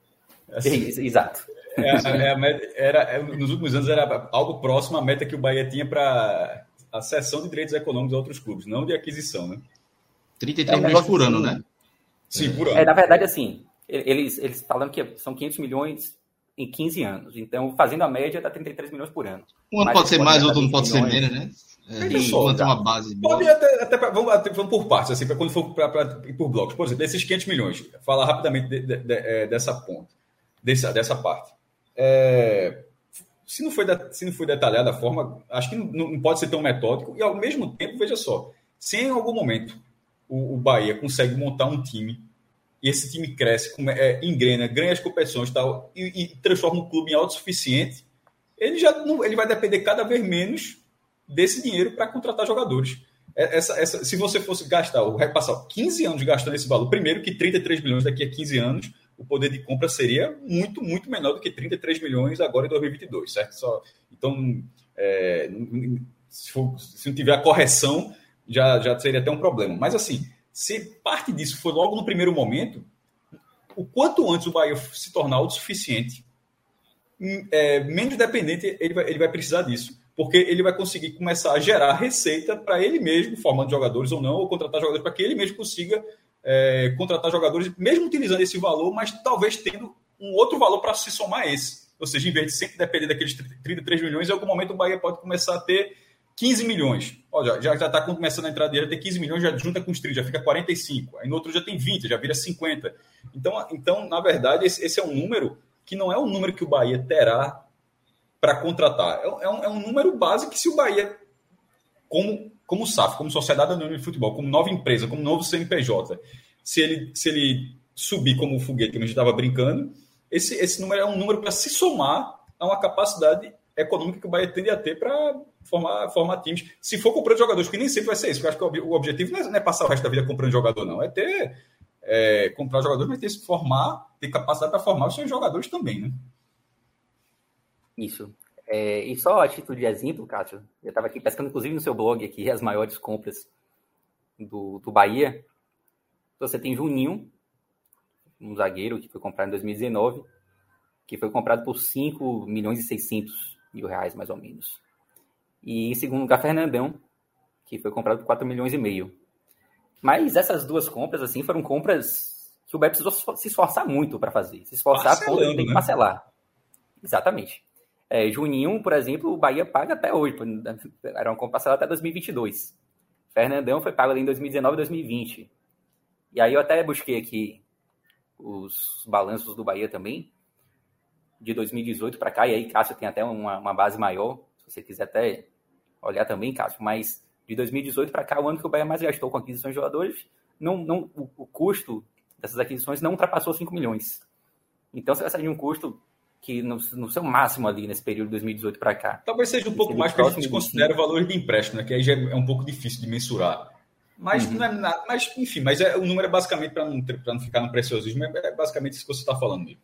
S5: Assim, Exato.
S4: É, é, meta, era, é, nos últimos anos era algo próximo à meta que o Bahia tinha para a cessão de direitos econômicos a outros clubes, não de aquisição, né?
S1: 33 é milhões por ano, né?
S5: Sim, por ano. É, na verdade, assim, eles, eles falam que são 500 milhões em 15 anos. Então, fazendo a média, dá 33 milhões por ano.
S1: Um ano pode ser mais, outro não pode ser menos, né? É, só,
S4: tá. uma base. Pode até, até pra, vamos, até, vamos por partes, assim, para quando for para ir por blocos. Por exemplo, desses 500 milhões, falar rapidamente de, de, de, é, dessa ponta, dessa, dessa parte. É, se, não foi se não foi detalhada a forma, acho que não, não, pode ser tão metódico, e ao mesmo tempo, veja só, se em algum momento o, o Bahia consegue montar um time e esse time cresce, é, engrena, ganha as competições tal, e, e transforma o clube em autossuficiente, ele já não, ele vai depender cada vez menos desse dinheiro para contratar jogadores. É, essa, essa, se você fosse gastar, ou repassar 15 anos gastando esse valor, primeiro que 33 milhões daqui a 15 anos, o poder de compra seria muito, muito menor do que 33 milhões agora em 2022, certo? Só, então, é, se, for, se não tiver a correção, já, já seria até um problema. Mas assim, se parte disso for logo no primeiro momento, o quanto antes o Bahia se tornar autossuficiente, hum, é, menos dependente ele vai, ele vai precisar disso. Porque ele vai conseguir começar a gerar receita para ele mesmo, formando jogadores ou não, ou contratar jogadores para que ele mesmo consiga é, contratar jogadores, mesmo utilizando esse valor, mas talvez tendo um outro valor para se somar a esse. Ou seja, em vez de sempre depender daqueles 33 milhões, em algum momento o Bahia pode começar a ter 15 milhões. Ó, já está começando a entrar já tem 15 milhões, já junta com os 30, já fica 45. Aí no outro já tem 20, já vira 50. Então, então na verdade, esse, esse é um número que não é um número que o Bahia terá para contratar. É, é, um, é, um, número base que se o Bahia, como, como SAF, como Sociedade Anônima de Futebol, como nova empresa, como novo CNPJ, se ele, se ele subir como o foguete que a gente estava brincando, esse, esse número é um número para se somar a uma capacidade econômica que o Bahia tende a ter para formar, formar times. Se for comprando jogadores, que nem sempre vai ser isso, eu acho que o objetivo não é, não é, passar o resto da vida comprando jogador, não. É ter. É, comprar jogadores, mas ter se formar, ter capacidade para formar os seus jogadores também, né?
S5: Isso. É, e só a título de exemplo, Cássio, eu estava aqui pescando, inclusive, no seu blog aqui, as maiores compras do, do Bahia. Você tem Juninho, um zagueiro que foi comprado em 2019, que foi comprado por 5 milhões e 600 mil reais, mais ou menos. E em segundo lugar, Fernandão, que foi comprado por 4 milhões e meio. Mas essas duas compras, assim, foram compras que o Bahia precisou se esforçar muito para fazer. Se esforçar ponto de ter que né? parcelar. Exatamente. É, Juninho, por exemplo, o Bahia paga até hoje. Era uma parcelada até 2022. Fernandão foi pago ali em 2019 e 2020. E aí eu até busquei aqui os balanços do Bahia também, de 2018 para cá, e aí Cássio tem até uma, uma, base maior, se você quiser até olhar também, Cássio, mas de 2018 para cá, o ano que o Bahia mais gastou com aquisições de jogadores, não, não, o, o custo dessas aquisições não ultrapassou 5 milhões. Então você vai sair de um custo que no, no, seu máximo ali nesse período de 2018 para cá.
S4: Talvez seja um pouco mais porque a gente considera o valor de empréstimo, né? que aí já é um pouco difícil de mensurar. Mas uhum. não é nada, mas enfim, mas é, o número é basicamente para não, não ficar no preciosismo, é, é basicamente isso que você está falando mesmo.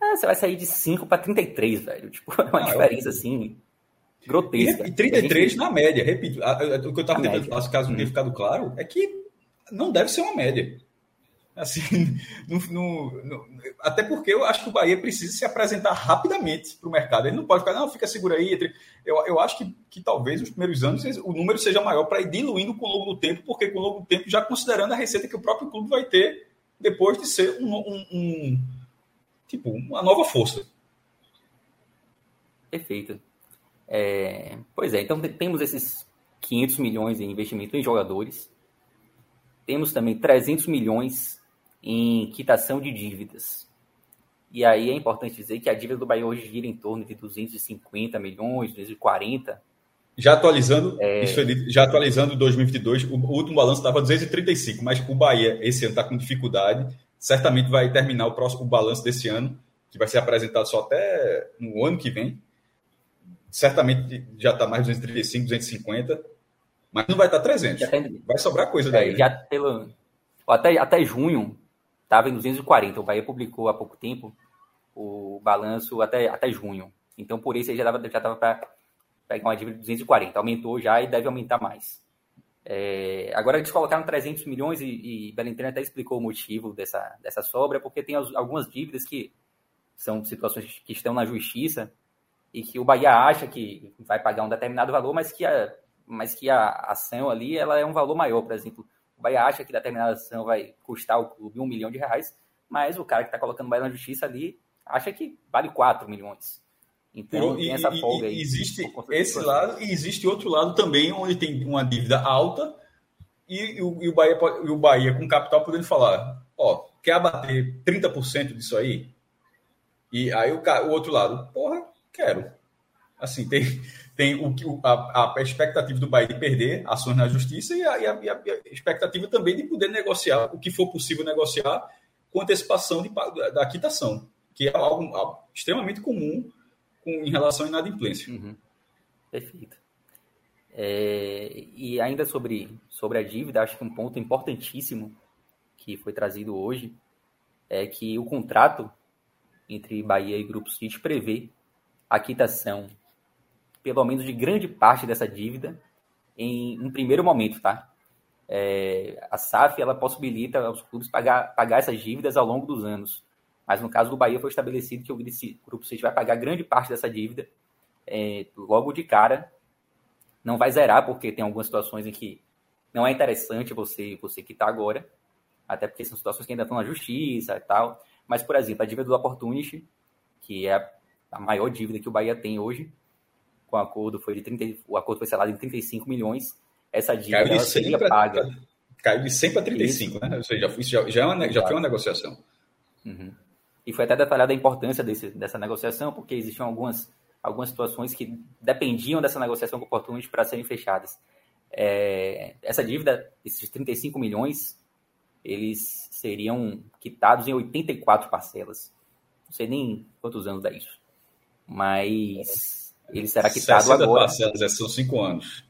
S5: É, você vai sair de 5 para 33, velho. Tipo, é uma ah, diferença assim grotesca.
S4: E, e 33 gente... na média, repito. O que eu estava tentando falar, caso não tenha uhum. ficado claro, é que não deve ser uma média. Assim, no, no, no, até porque eu acho que o Bahia precisa se apresentar rapidamente para o mercado. Ele não pode ficar, não, fica seguro aí. Eu, eu acho que, que talvez nos primeiros anos o número seja maior para ir diluindo com o longo do tempo, porque com o longo do tempo, já considerando a receita que o próprio clube vai ter depois de ser um, um, um tipo, uma nova força.
S5: Perfeito. É, pois é, então temos esses 500 milhões em investimento em jogadores. Temos também 300 milhões em quitação de dívidas. E aí é importante dizer que a dívida do Bahia hoje gira em torno de 250 milhões, 240.
S4: Já atualizando, é... isso, já atualizando 2022, o, o último balanço estava 235, mas o Bahia esse ano está com dificuldade, certamente vai terminar o próximo balanço desse ano, que vai ser apresentado só até no ano que vem. Certamente já está mais 235, 250, mas não vai estar 300. Tem... Vai sobrar coisa daí.
S5: É, já né? pelo, até, até junho, estava em 240. O Bahia publicou há pouco tempo o balanço até, até junho. Então, por isso, ele já estava já para pegar uma dívida de 240. Aumentou já e deve aumentar mais. É, agora, eles colocaram 300 milhões e, e Belintani até explicou o motivo dessa, dessa sobra, porque tem algumas dívidas que são situações que estão na justiça e que o Bahia acha que vai pagar um determinado valor, mas que a, mas que a ação ali ela é um valor maior. Por exemplo, o Bahia acha que determinada ação vai custar o clube um milhão de reais, mas o cara que está colocando o Bahia na justiça ali acha que vale 4 milhões.
S4: Então, tem essa folga aí. Existe esse lado e existe outro lado também, onde tem uma dívida alta e, e, o, e, o, Bahia, e o Bahia com capital podendo falar, ó, quer abater 30% disso aí? E aí o, o outro lado, porra, quero. Assim, tem, tem o, a, a expectativa do Bahia de perder ações na justiça e a, a, a, expectativa também de poder negociar o que for possível negociar com antecipação de, da quitação, que é algo, algo extremamente comum com, em relação à inadimplência.
S5: Uhum. Perfeito. É, e ainda sobre, sobre a dívida, acho que um ponto importantíssimo que foi trazido hoje é que o contrato entre Bahia e Grupo City prevê a quitação pelo menos de grande parte dessa dívida em um primeiro momento, tá? É, a SAF ela possibilita aos clubes pagar, pagar essas dívidas ao longo dos anos. Mas no caso do Bahia foi estabelecido que o Grupo City vai pagar grande parte dessa dívida é, logo de cara. Não vai zerar, porque tem algumas situações em que não é interessante você, você quitar agora, até porque são situações que ainda estão na justiça e tal. Mas, por exemplo, a dívida do Opportunity, que é a maior dívida que o Bahia tem hoje, com o acordo foi de 30, o acordo foi selado em 35 milhões. Essa dívida
S4: caiu de 100 pra, paga. Caiu de 100 para 35, isso. né? Ou seja, isso já, já, é uma, já foi uma negociação.
S5: Uhum. E foi até detalhada a importância desse, dessa negociação, porque existiam algumas, algumas situações que dependiam dessa negociação com oportunidade para serem fechadas. É, essa dívida, esses 35 milhões, eles seriam quitados em 84 parcelas. Não sei nem quantos anos dá isso. Mas ele será quitado agora.
S4: parcelas, é, são cinco anos.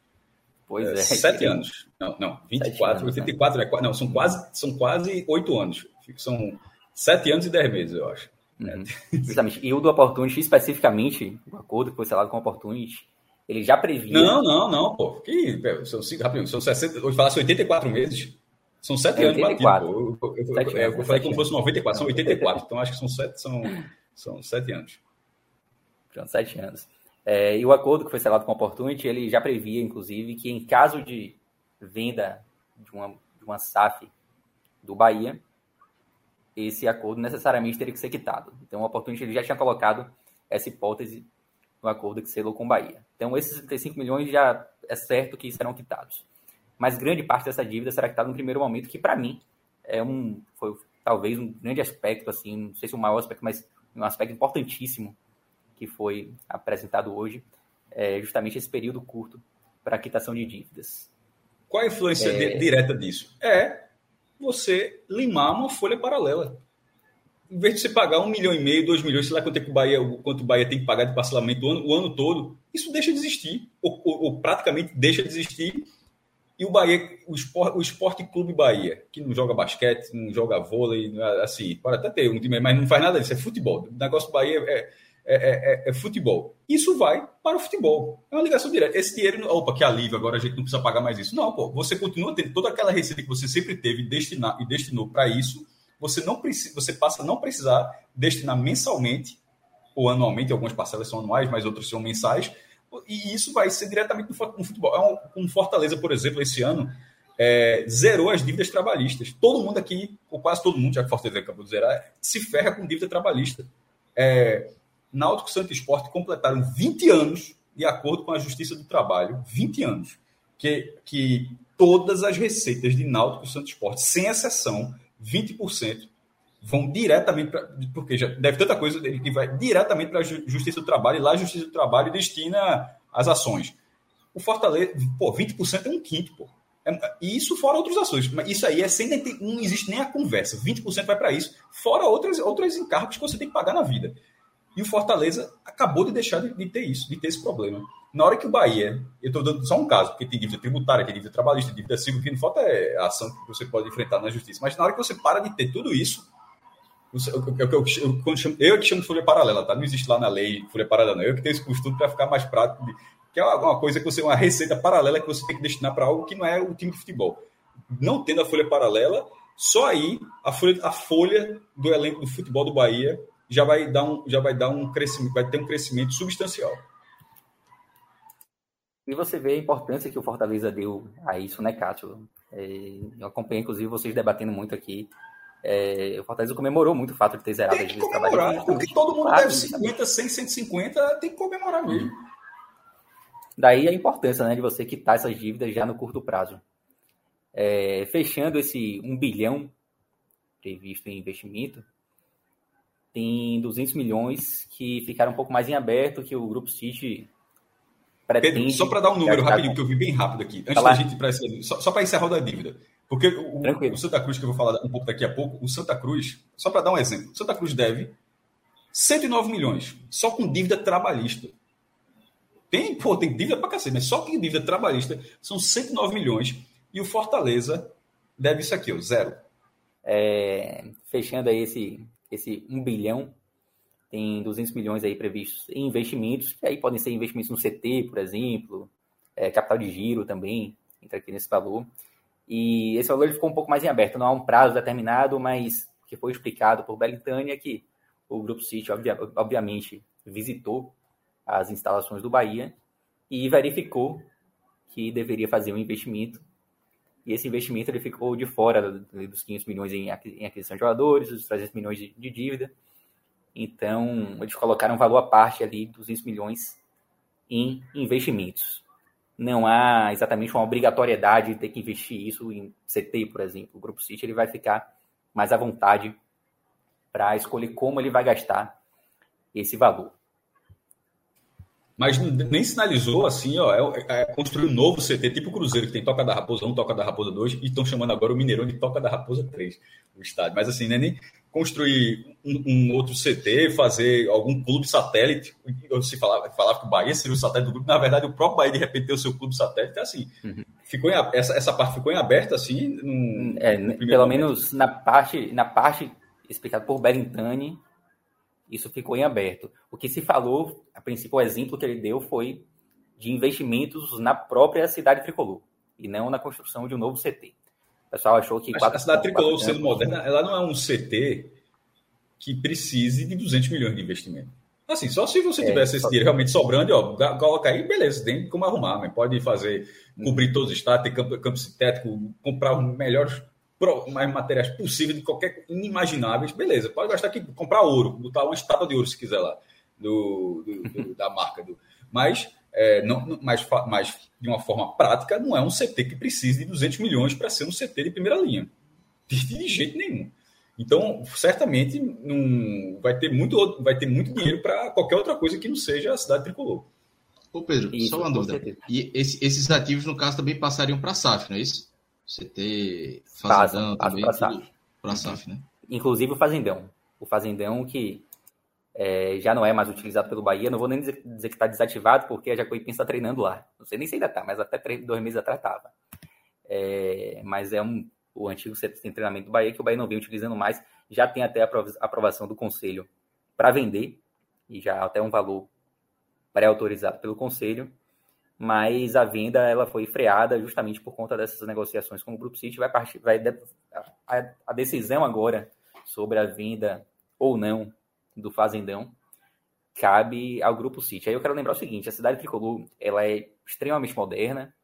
S5: Pois é. é
S4: sete anos. Não, não. 24, anos, 84, né? não, são quase, são quase oito anos. São sete anos e dez meses, eu acho.
S5: Uhum. Exatamente. E o do Opportunity, especificamente, o acordo que foi selado com o Opportunity, ele já previa.
S4: Não, não, não, pô. Que, são, rapidinho, são 60, hoje falasse 84 meses. São sete é, anos batido. Eu, eu, eu, eu, eu falei como fosse 94, são 84. Então acho que são sete, são, são sete anos.
S5: São sete anos. É, e o acordo que foi selado com a Opportunity, ele já previa, inclusive, que em caso de venda de uma, de uma SAF do Bahia, esse acordo necessariamente teria que ser quitado. Então, o Opportunity ele já tinha colocado essa hipótese no acordo que selou com o Bahia. Então, esses 35 milhões já é certo que serão quitados. Mas grande parte dessa dívida será quitada no primeiro momento, que para mim é um foi talvez um grande aspecto, assim, não sei se o maior aspecto, mas um aspecto importantíssimo que foi apresentado hoje, é justamente esse período curto para quitação de dívidas.
S4: Qual a influência é... direta disso? É você limar uma folha paralela. Em vez de você pagar um milhão e meio, dois milhões, sei lá quanto, é que o Bahia, quanto o Bahia tem que pagar de parcelamento o ano, o ano todo, isso deixa de existir, ou, ou, ou praticamente deixa de existir, e o Bahia, o esporte, o esporte Clube Bahia, que não joga basquete, não joga vôlei, é assim, pode até ter um time, mas não faz nada disso, é futebol. O negócio do Bahia é, é, é, é, futebol. Isso vai para o futebol. É uma ligação direta. Esse dinheiro, opa, que alívio, agora a gente não precisa pagar mais isso. Não, pô, você continua tendo toda aquela receita que você sempre teve destinar, e destinou para isso. Você não precisa, você passa a não precisar destinar mensalmente ou anualmente, algumas parcelas são anuais, mas outras são mensais. E isso vai ser diretamente no futebol. É um, um Fortaleza, por exemplo, esse ano, é, zerou as dívidas trabalhistas. Todo mundo aqui, ou quase todo mundo, já que Fortaleza acabou de zerar, se ferra com dívida trabalhista. É, Náutico Santo Esporte completaram 20 anos de acordo com a Justiça do Trabalho, 20 anos, que, que todas as receitas de Náutico Santo Esporte, sem exceção, 20%, vão diretamente para. Porque já deve tanta coisa que vai diretamente para a Justiça do Trabalho, e lá a Justiça do Trabalho destina as ações. O Fortaleza, pô, 20% é um quinto, pô. É, e isso fora outras ações. Mas isso aí é sem não existe nem a conversa. 20% vai para isso, fora outras, outros encargos que você tem que pagar na vida. E o Fortaleza acabou de deixar de, de, ter isso, de ter esse problema. Na hora que o Bahia, eu estou dando só um caso, porque tem dívida tributária, tem dívida trabalhista, dívida civil, que não falta é a ação que você pode enfrentar na justiça. Mas na hora que você para de ter tudo isso, eu, eu, eu, eu, chamo, eu que chamo de folha paralela, tá? Não existe lá na lei folha paralela, não. Eu que tenho esse costume para ficar mais prático, de, que é uma coisa que você, uma receita paralela que você tem que destinar para algo que não é o time de futebol. Não tendo a folha paralela, só aí a folha, a folha do elenco do futebol do Bahia já vai dar um, já vai dar um crescimento, vai ter um crescimento substancial.
S5: E você vê a importância que o Fortaleza deu a isso, né, Cássio? É, eu acompanhei, inclusive, vocês debatendo muito aqui. É, o Fortaleza comemorou muito o fato de ter zerado
S4: tem que comemorar, porque todo mundo claro, deve 50, 100, 150, tem que comemorar mesmo.
S5: Daí a importância né, de você quitar essas dívidas já no curto prazo. É, fechando esse 1 bilhão previsto em investimento, tem 200 milhões que ficaram um pouco mais em aberto, que o Grupo City
S4: pretende... Pedro, só para dar um número rapidinho, que eu vi bem rápido aqui, antes da gente para só, só para encerrar da dívida. Porque o, o, Santa Cruz, que eu vou falar um pouco daqui a pouco, o Santa Cruz, só para dar um exemplo, o Santa Cruz deve 109 milhões, só com dívida trabalhista. Tem, pô, tem dívida para cacete, mas só com dívida trabalhista são 109 milhões. E o Fortaleza deve isso aqui, ó, zero.
S5: É, fechando aí esse, esse 1 bilhão, tem 200 milhões aí previstos em investimentos, que aí podem ser investimentos no CT, por exemplo, é, capital de giro também, entra aqui nesse valor. E esse valor ele ficou um pouco mais em aberto, não há um prazo determinado, mas que foi explicado por Belitânia que o Grupo City, obviamente, visitou as instalações do Bahia e verificou que deveria fazer um investimento e esse investimento ele ficou de fora dos 500 milhões em aquisição de jogadores, dos 300 milhões de, dívida. Então, eles colocaram um valor à parte ali, 200 milhões em investimentos. Não há exatamente uma obrigatoriedade de ter que investir isso em CT, por exemplo. O Grupo City ele vai ficar mais à vontade para escolher como ele vai gastar esse valor
S4: mas nem sinalizou assim, ó, é, é, construir um novo CT, tipo o Cruzeiro, que tem Toca da Raposa 1, Toca da Raposa 2, e estão chamando agora o Mineirão de Toca da Raposa 3, o estádio. Mas assim, né, nem construir um, um, outro CT, fazer algum clube satélite, eu se falava, falava que o Bahia seria o satélite do grupo, na verdade o próprio Bahia de repente tem o seu clube satélite, é assim, uhum. ficou em, essa, essa parte ficou em aberto assim,
S5: é, no pelo momento. menos na parte, na parte explicada por Berintani, isso ficou em aberto. O que se falou, a princípio, o exemplo que ele deu foi de investimentos na própria cidade tricolor e não na construção de um novo CT. O pessoal achou que.
S4: a cidade tricolor, sendo moderna, ela não é um CT que precise de 200 milhões de investimento. Assim, só se você é, tivesse esse dinheiro realmente sobrando, ó, coloca aí, beleza, tem como arrumar, mas pode fazer, cobrir todos os estados, ter campo, campo sintético, comprar os melhores mais materiais possíveis de qualquer inimagináveis, beleza, pode gastar aqui, comprar ouro, botar uma estátua de ouro se quiser lá, do, do, do da marca. Do, mas, é, não, mas, mas, de uma forma prática, não é um CT que precise de 200 milhões para ser um CT de primeira linha. De, de jeito nenhum. Então, certamente, não, vai, ter muito, vai ter muito dinheiro para qualquer outra coisa que não seja a cidade tricolor.
S1: Ô Pedro, isso, só uma dúvida. E esse, esses ativos, no caso, também passariam para a SAF, não é isso? CT, Fazendão, também, para SAF. Para SAF, né?
S5: Inclusive o Fazendão. O Fazendão que é, já não é mais utilizado pelo Bahia. Não vou nem dizer, dizer que está desativado, porque a Jacuipense está treinando lá. Não sei nem se ainda está, mas até três, dois meses atrás estava. É, mas é um, o antigo centro de treinamento do Bahia, que o Bahia não vem utilizando mais, já tem até a aprovação do Conselho para vender, e já até um valor pré-autorizado pelo Conselho, mas a venda ela foi freada justamente por conta dessas negociações com o Grupo City. Vai partir, vai, a, a decisão agora sobre a venda ou não do Fazendão cabe ao Grupo City. Aí eu quero lembrar o seguinte, a cidade tricolor ela é extremamente moderna,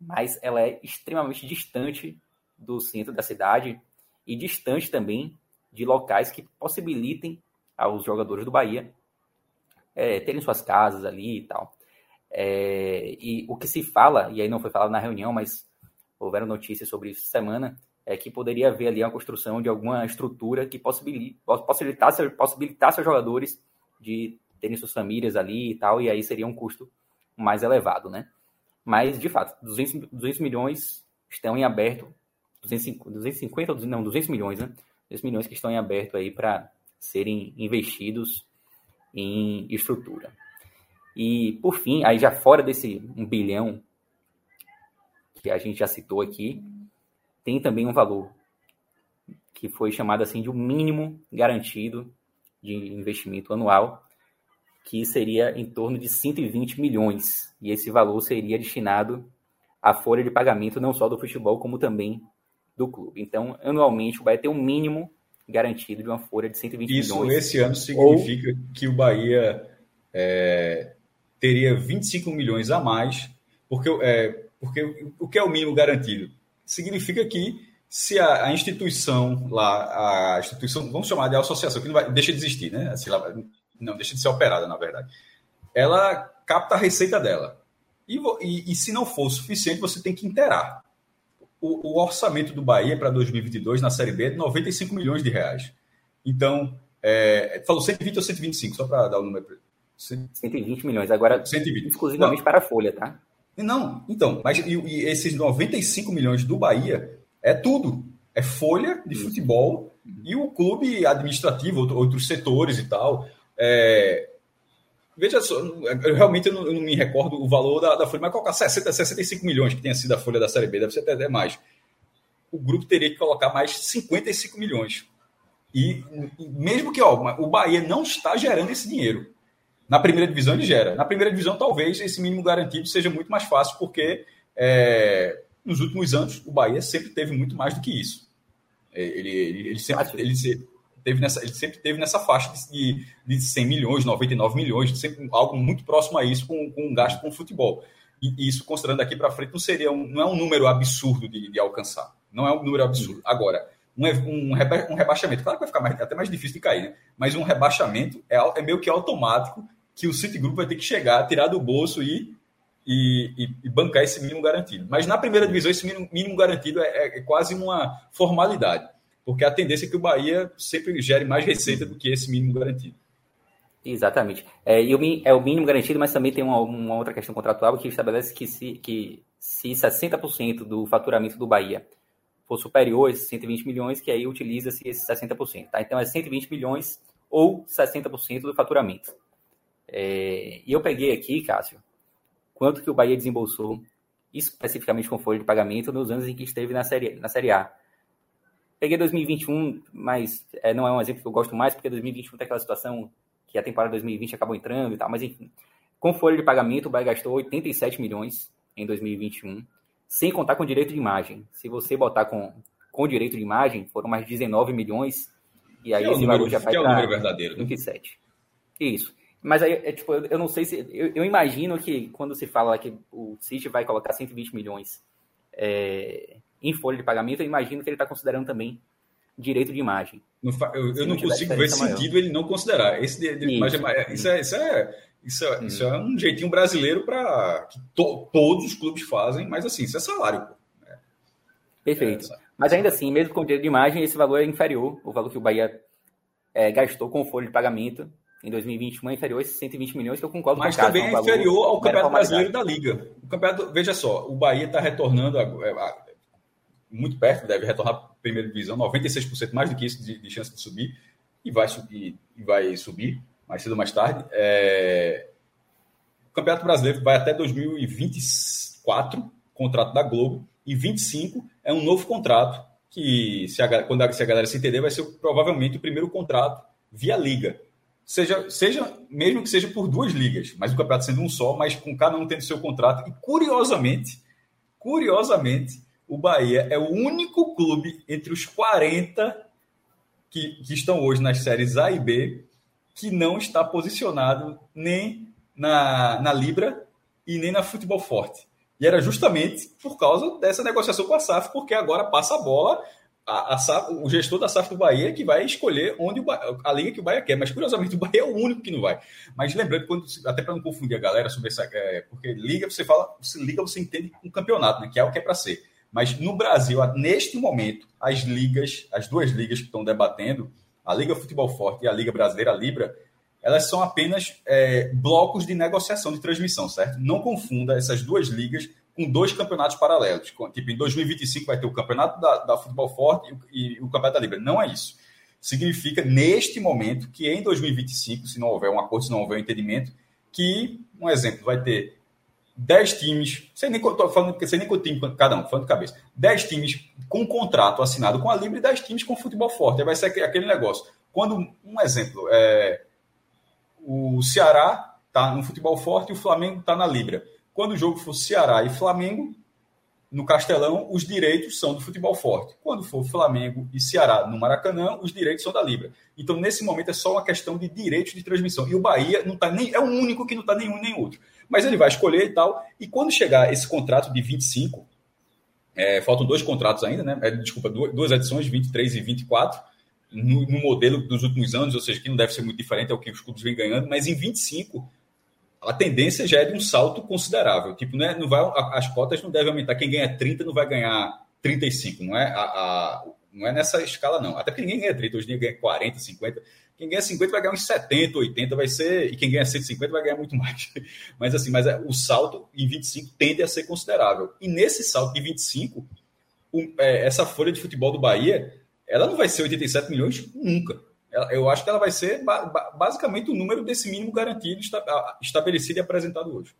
S5: mas ela é extremamente distante do centro da cidade e distante também de locais que possibilitem aos jogadores do Bahia é, terem suas casas ali e tal. É, e o que se fala, e aí não foi falado na reunião, mas houveram notícias sobre isso semana, é que poderia haver ali a construção de alguma estrutura que possibilitasse, possibilitasse aos jogadores de terem suas famílias ali e tal, e aí seria um custo mais elevado, né? Mas, de fato, 200, 200 milhões estão em aberto 250, 250 não, 200 milhões, né? 200 milhões que estão em aberto aí para serem investidos em estrutura. E, por fim, aí já fora desse um bilhão que a gente já citou aqui, tem também um valor que foi chamado assim de um mínimo garantido de investimento anual, que seria em torno de 120 milhões. E esse valor seria destinado à folha de pagamento não só do futebol, como também do clube. Então, anualmente, o Bahia tem um mínimo garantido de uma folha de 120
S4: Isso,
S5: milhões.
S4: Isso, esse ano significa ou... que o Bahia é, teria 25 milhões a mais, porque, é, porque o que é o mínimo garantido? Significa que se a, a, instituição lá, a instituição, vamos chamar de associação, que não vai, deixa de existir, né? Assim, não, deixa de ser operada, na verdade. Ela capta a receita dela. E, e, e se não for suficiente, você tem que interar o, o orçamento do Bahia para 2022 na Série B é de 95 milhões de reais. Então, é, falou 120 ou 125, só para dar o número.
S5: 120 milhões, agora 120. exclusivamente não. para a Folha, tá?
S4: Não, então, mas e, e, esses 95 milhões do Bahia é tudo. É folha de futebol e o clube administrativo, outros setores e tal. É, Veja só, eu realmente não, eu não, me recordo o valor da, da folha, mas colocar 60, 65 milhões que tenha sido a folha da Série B, deve ser até mais. O grupo teria que colocar mais 55 milhões. E, mesmo que ó, o Bahia não está gerando esse dinheiro. Na primeira divisão ele gera. Na primeira divisão, talvez esse mínimo garantido seja muito mais fácil, porque é, nos últimos anos o Bahia sempre teve muito mais do que isso. É, ele, ele, ele sempre. Ele, teve nessa, ele sempre teve nessa faixa de, de 100 milhões, 99 milhões, sempre algo muito próximo a isso com, com um gasto com o futebol. E, e isso, considerando daqui para frente, não seria um, não é um número absurdo de, de alcançar. Não é um número absurdo. Agora, um, um, um rebaixamento, claro que vai ficar mais, até mais difícil de cair, né? mas um rebaixamento é, é meio que automático que o Citigroup vai ter que chegar, tirar do bolso e, e, e, bancar esse mínimo garantido. Mas na primeira divisão, esse mínimo, mínimo garantido é, é, quase uma formalidade porque a tendência é que o Bahia sempre gere mais receita do que esse mínimo garantido.
S5: Exatamente. É, e o, é o mínimo garantido, mas também tem uma, uma outra questão contratual que estabelece que se, que se 60% do faturamento do Bahia for superior a esses 120 milhões, que aí utiliza-se esses 60%. Tá? Então é 120 milhões ou 60% do faturamento. É, e eu peguei aqui, Cássio, quanto que o Bahia desembolsou, especificamente com folha de pagamento, nos anos em que esteve na Série, na série A. Peguei 2021, mas é, não é um exemplo que eu gosto mais, porque 2021 tem aquela situação que a temporada 2020 acabou entrando e tal, mas enfim. Com folha de pagamento, o Bahia gastou 87 milhões em 2021, sem contar com direito de imagem. Se você botar com, com direito de imagem, foram mais 19 milhões, e aí
S4: que
S5: esse
S4: é
S5: valor já vai
S4: para é 27.
S5: 27. Isso. Mas aí, é, tipo, eu, eu, não sei se. Eu, eu, imagino que quando se fala que o City vai colocar 120 milhões é, em folha de pagamento, eu imagino que ele está considerando também direito de imagem.
S4: Não, eu, eu não consigo ver sentido ele não considerar. Esse de, de isso, imagem, isso, é, isso, é, isso, é, hum. isso é um jeitinho brasileiro para que to, todos os clubes fazem, mas assim, isso é salário. Pô. É.
S5: Perfeito. É, mas ainda assim, mesmo com direito de imagem, esse valor é inferior, o valor que o Bahia é, gastou com folha de pagamento em 2021 é inferior a esses 120 milhões, que eu concordo
S4: Mas com o também é, inferior ao Campeonato Brasileiro da Liga. O campeonato, veja só, o Bahia está retornando a, a, muito perto, deve retornar a primeira divisão, 96% mais do que isso de, de, chance de subir, e vai subir, e vai subir mais cedo ou mais tarde. É... O Campeonato Brasileiro vai até 2024, contrato da Globo, e 25 é um novo contrato, que se a, quando a, se a galera se entender, vai ser provavelmente o primeiro contrato via Liga. Seja, seja, mesmo que seja por duas ligas, mas o campeonato sendo um só, mas com cada um tendo seu contrato. E curiosamente, curiosamente, o Bahia é o único clube entre os 40 que, que estão hoje nas séries A e B que não está posicionado nem na, na Libra e nem na Futebol Forte. E era justamente por causa dessa negociação com a SAF, porque agora passa a bola a, a SAF, o gestor da SAF do Bahia que vai escolher onde o, a liga que o Bahia quer. Mas, curiosamente, o Bahia é o único que não vai. Mas lembrando, quando, até para não confundir a galera sobre essa. É, porque liga, você fala, você liga, você entende um campeonato, né? Que é o que é para ser. Mas no Brasil, neste momento, as ligas, as duas ligas que estão debatendo, a Liga Futebol Forte e a Liga Brasileira Libra, elas são apenas é, blocos de negociação de transmissão, certo? Não confunda essas duas ligas com dois campeonatos paralelos. Tipo, em 2025 vai ter o campeonato da, da Futebol Forte e, e o campeonato da Libra. Não é isso. Significa, neste momento, que em 2025, se não houver um acordo, se não houver um entendimento, que, um exemplo, vai ter 10 times, sem nem, tô falando, sem nem com time cada um, falando de cabeça, 10 times com contrato assinado com a Libra e 10 times com futebol forte. Aí vai ser aquele negócio. Quando, um exemplo, é, o Ceará está no futebol forte e o Flamengo está na Libra. Quando o jogo for Ceará e Flamengo, no Castelão, os direitos são do futebol forte. Quando for Flamengo e Ceará no Maracanã, os direitos são da Libra. Então, nesse momento, é só uma questão de direitos de transmissão. E o Bahia não tá nem, é o único que não está nenhum nem outro. Mas ele vai escolher e tal. E quando chegar esse contrato de 25, é, faltam dois contratos ainda, né? É, desculpa, duas edições, 23 e 24, no, no modelo dos últimos anos, ou seja, que não deve ser muito diferente, é o que os clubes vêm ganhando, mas em 25 a tendência já é de um salto considerável. Tipo, né, não vai, as cotas não devem aumentar. Quem ganha 30 não vai ganhar 35. Não é, a, a, não é nessa escala, não. Até porque ninguém ganha 30, hoje ninguém ganha 40, 50. Quem ganha 50 vai ganhar uns 70, 80, vai ser. E quem ganha 150 vai ganhar muito mais. Mas assim, mas é, o salto em 25 tende a ser considerável. E nesse salto de 25, o, é, essa folha de futebol do Bahia, ela não vai ser 87 milhões nunca eu acho que ela vai ser basicamente o número desse mínimo garantido estabelecido e apresentado hoje.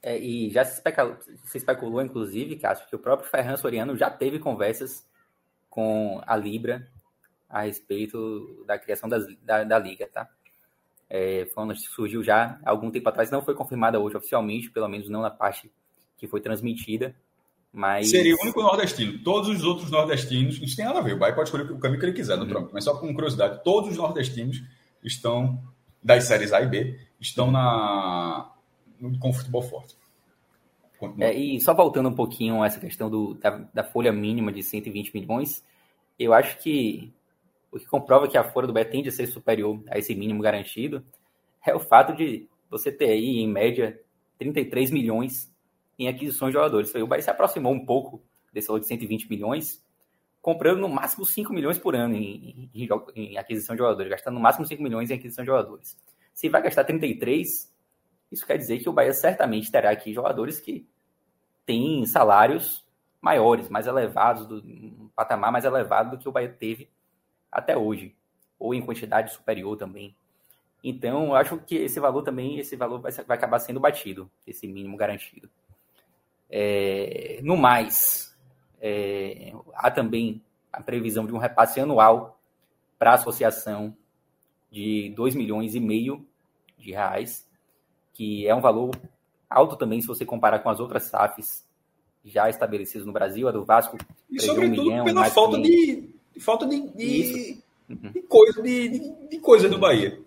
S5: É, e já se especulou, se especulou, inclusive, que acho que o próprio Ferran Soriano já teve conversas com a Libra a respeito da criação das, da, da liga, tá? É, foi surgiu já algum tempo atrás, não foi confirmada hoje oficialmente, pelo menos não na parte que foi transmitida, mas...
S4: Seria o único nordestino. Todos os outros nordestinos, isso tem nada a ver. O Bahia pode escolher o caminho que ele quiser no uhum. tronco. Mas só com curiosidade, todos os nordestinos estão, das séries A e B, estão na, com futebol forte.
S5: É, e só voltando um pouquinho a essa questão do, da, da, folha mínima de 120 milhões, eu acho que o que comprova que a folha do Bahia tende a ser superior a esse mínimo garantido é o fato de você ter aí, em média, 33 milhões em aquisições de jogadores. O Bahia se aproximou um pouco desse valor de 120 milhões, comprando no máximo 5 milhões por ano em, em, em, aquisição de jogadores, gastando no máximo 5 milhões em aquisição de jogadores. Se vai gastar 33, isso quer dizer que o Bahia certamente terá aqui jogadores que têm salários maiores, mais elevados, do, um patamar mais elevado do que o Bahia teve até hoje, ou em quantidade superior também. Então, eu acho que esse valor também, esse valor vai, vai acabar sendo batido, esse mínimo garantido. É, no mais, é, há também a previsão de um repasse anual para a associação de 2 milhões e meio de reais, que é um valor alto também se você comparar com as outras SAFs já estabelecidas no Brasil, a do Vasco.
S4: E sobretudo um milhão, pela falta de, de, falta de, de, uhum. de coisa, de, de, coisa do Bahia.